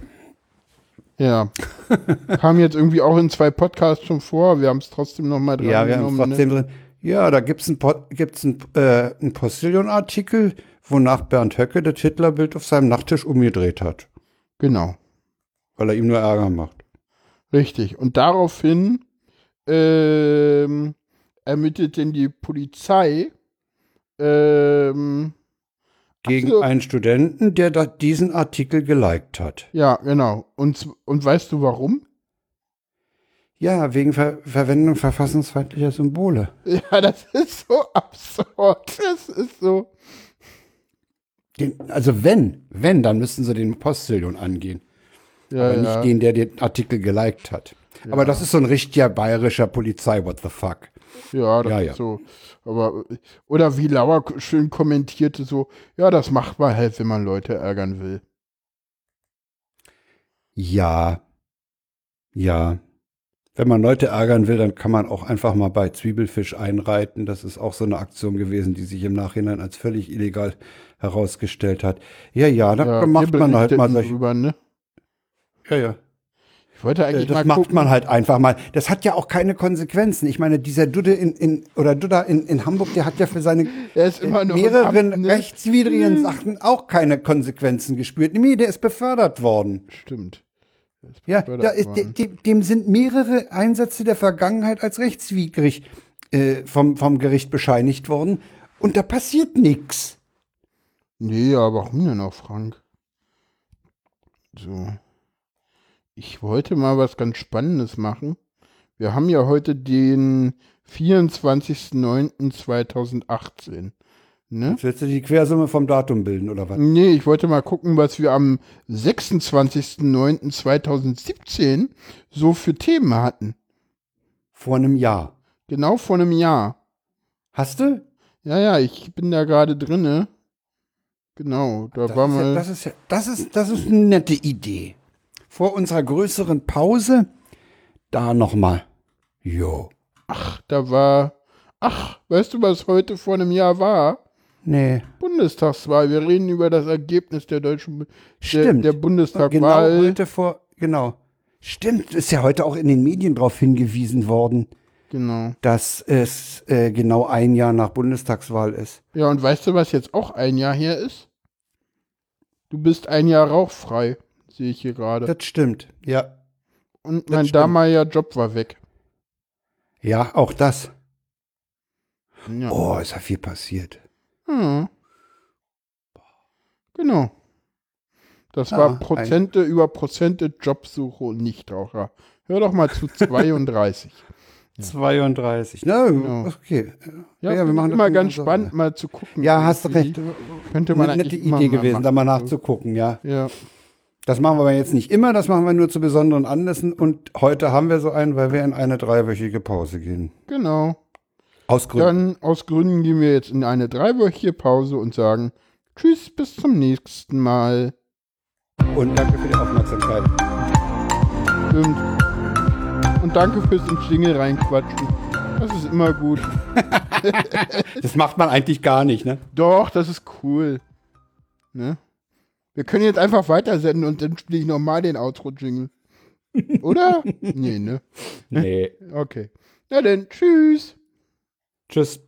Ja. Kam jetzt irgendwie auch in zwei Podcasts schon vor. Wir haben es trotzdem noch mal dran Ja, wir haben es genommen, trotzdem ne? drin. Ja, da gibt's ein, Po- gibt's ein, äh, ein Postillon-Artikel, wonach Bernd Höcke das Hitlerbild auf seinem Nachttisch umgedreht hat, Genau. weil er ihm nur Ärger macht. Richtig. Und daraufhin ähm, ermittelt denn die Polizei ähm, Gegen so. einen Studenten, der diesen Artikel geliked hat. ja, genau. Und, und weißt du warum? Ja, wegen Ver Verwendung verfassungsfeindlicher Symbole. Ja, das ist so absurd. Das ist so. Den, also wenn, wenn, dann müssten sie den Postillon angehen. Ja, aber nicht ja. den, der den Artikel geliked hat. Aber das ist so ein richtiger bayerischer Polizei, what the fuck. Ja, das Ja, ist ja. so. Aber, oder wie Lauer schön kommentierte, so, ja, das macht man halt, wenn man Leute ärgern will. Ja. Ja. Wenn man Leute ärgern will, dann kann man auch einfach mal bei Zwiebelfisch einreiten. Das ist auch so eine Aktion gewesen, die sich im Nachhinein als völlig illegal herausgestellt hat. Ja, ja, da Ja, macht man halt mal solche. drüber, ne? Ja, ja. Ich wollte Äh, eigentlich Das mal macht gucken. man halt einfach mal. Das hat ja auch keine Konsequenzen. Ich meine, dieser Dude in, in oder Duda in, in Hamburg, der hat ja für seine Er mehreren am- ne? rechtswidrigen Sachen auch keine Konsequenzen gespürt. Nee, der ist befördert worden. Stimmt. Ja, ist, worden. dem, dem sind mehrere Einsätze der Vergangenheit als rechtswidrig äh, vom, vom Gericht bescheinigt worden. Und da passiert nichts. Nee, ja, warum denn auch, Frank? So. Ich wollte mal was ganz Spannendes machen. Wir haben ja heute den 24.09.2018. Ne? Jetzt willst du die Quersumme vom Datum bilden, oder was? Nee, ich wollte mal gucken, was wir am 26.09.2017 so für Themen hatten. Vor einem Jahr. Genau vor einem Jahr. Hast du? Ja, ja, ich bin da gerade drinne. Genau, da Das war ist, ja, mal. das, ist ja, das, ist, das ist eine nette Idee. Vor unserer größeren Pause, da nochmal. Jo. da war. Ach, weißt du, was heute vor einem Jahr war? Nee. Bundestagswahl. Wir reden über das Ergebnis der deutschen der, Stimmt. der Genau Bundestagswahl. heute vor, genau. Stimmt, ist ja heute auch in den Medien darauf hingewiesen worden, Genau. dass es äh, genau ein Jahr nach Bundestagswahl ist. Ja, und weißt du, was jetzt auch ein Jahr her ist? Du bist ein Jahr rauchfrei, sehe ich hier gerade. Das stimmt, ja. Und das mein stimmt. damaliger Job war weg. Ja, auch das. Ja. Oh, ist ja viel passiert. Hm. Genau. Das Ja, war Prozente über Prozente Jobsuche und Nichtraucher. Hör doch mal zu 32. 32. Na, Genau. okay. Ja, Ja, wir machen das immer ganz unserer- spannend, mal zu gucken. Ja, hast du recht. Könnte man Eine eigentlich nette Idee mal gewesen, da mal nachzugucken, ja. Ja, Das machen wir aber jetzt nicht immer, das machen wir nur zu besonderen Anlässen. Und heute haben wir so einen, weil wir in eine dreiwöchige Pause gehen. genau. Aus Gründen. Dann aus Gründen gehen wir jetzt in eine dreiwöchige Pause und sagen Tschüss, bis zum nächsten Mal. Und danke für die Aufmerksamkeit. Stimmt. Und danke fürs ins Jingle reinquatschen. Das ist immer gut. Das macht man eigentlich gar nicht, ne? Doch, das ist cool. Ne? Wir können jetzt einfach weitersenden und dann spiele ich nochmal den Outro-Jingle. Oder? nee, ne? Nee. Okay. Na dann, tschüss. Tschüss.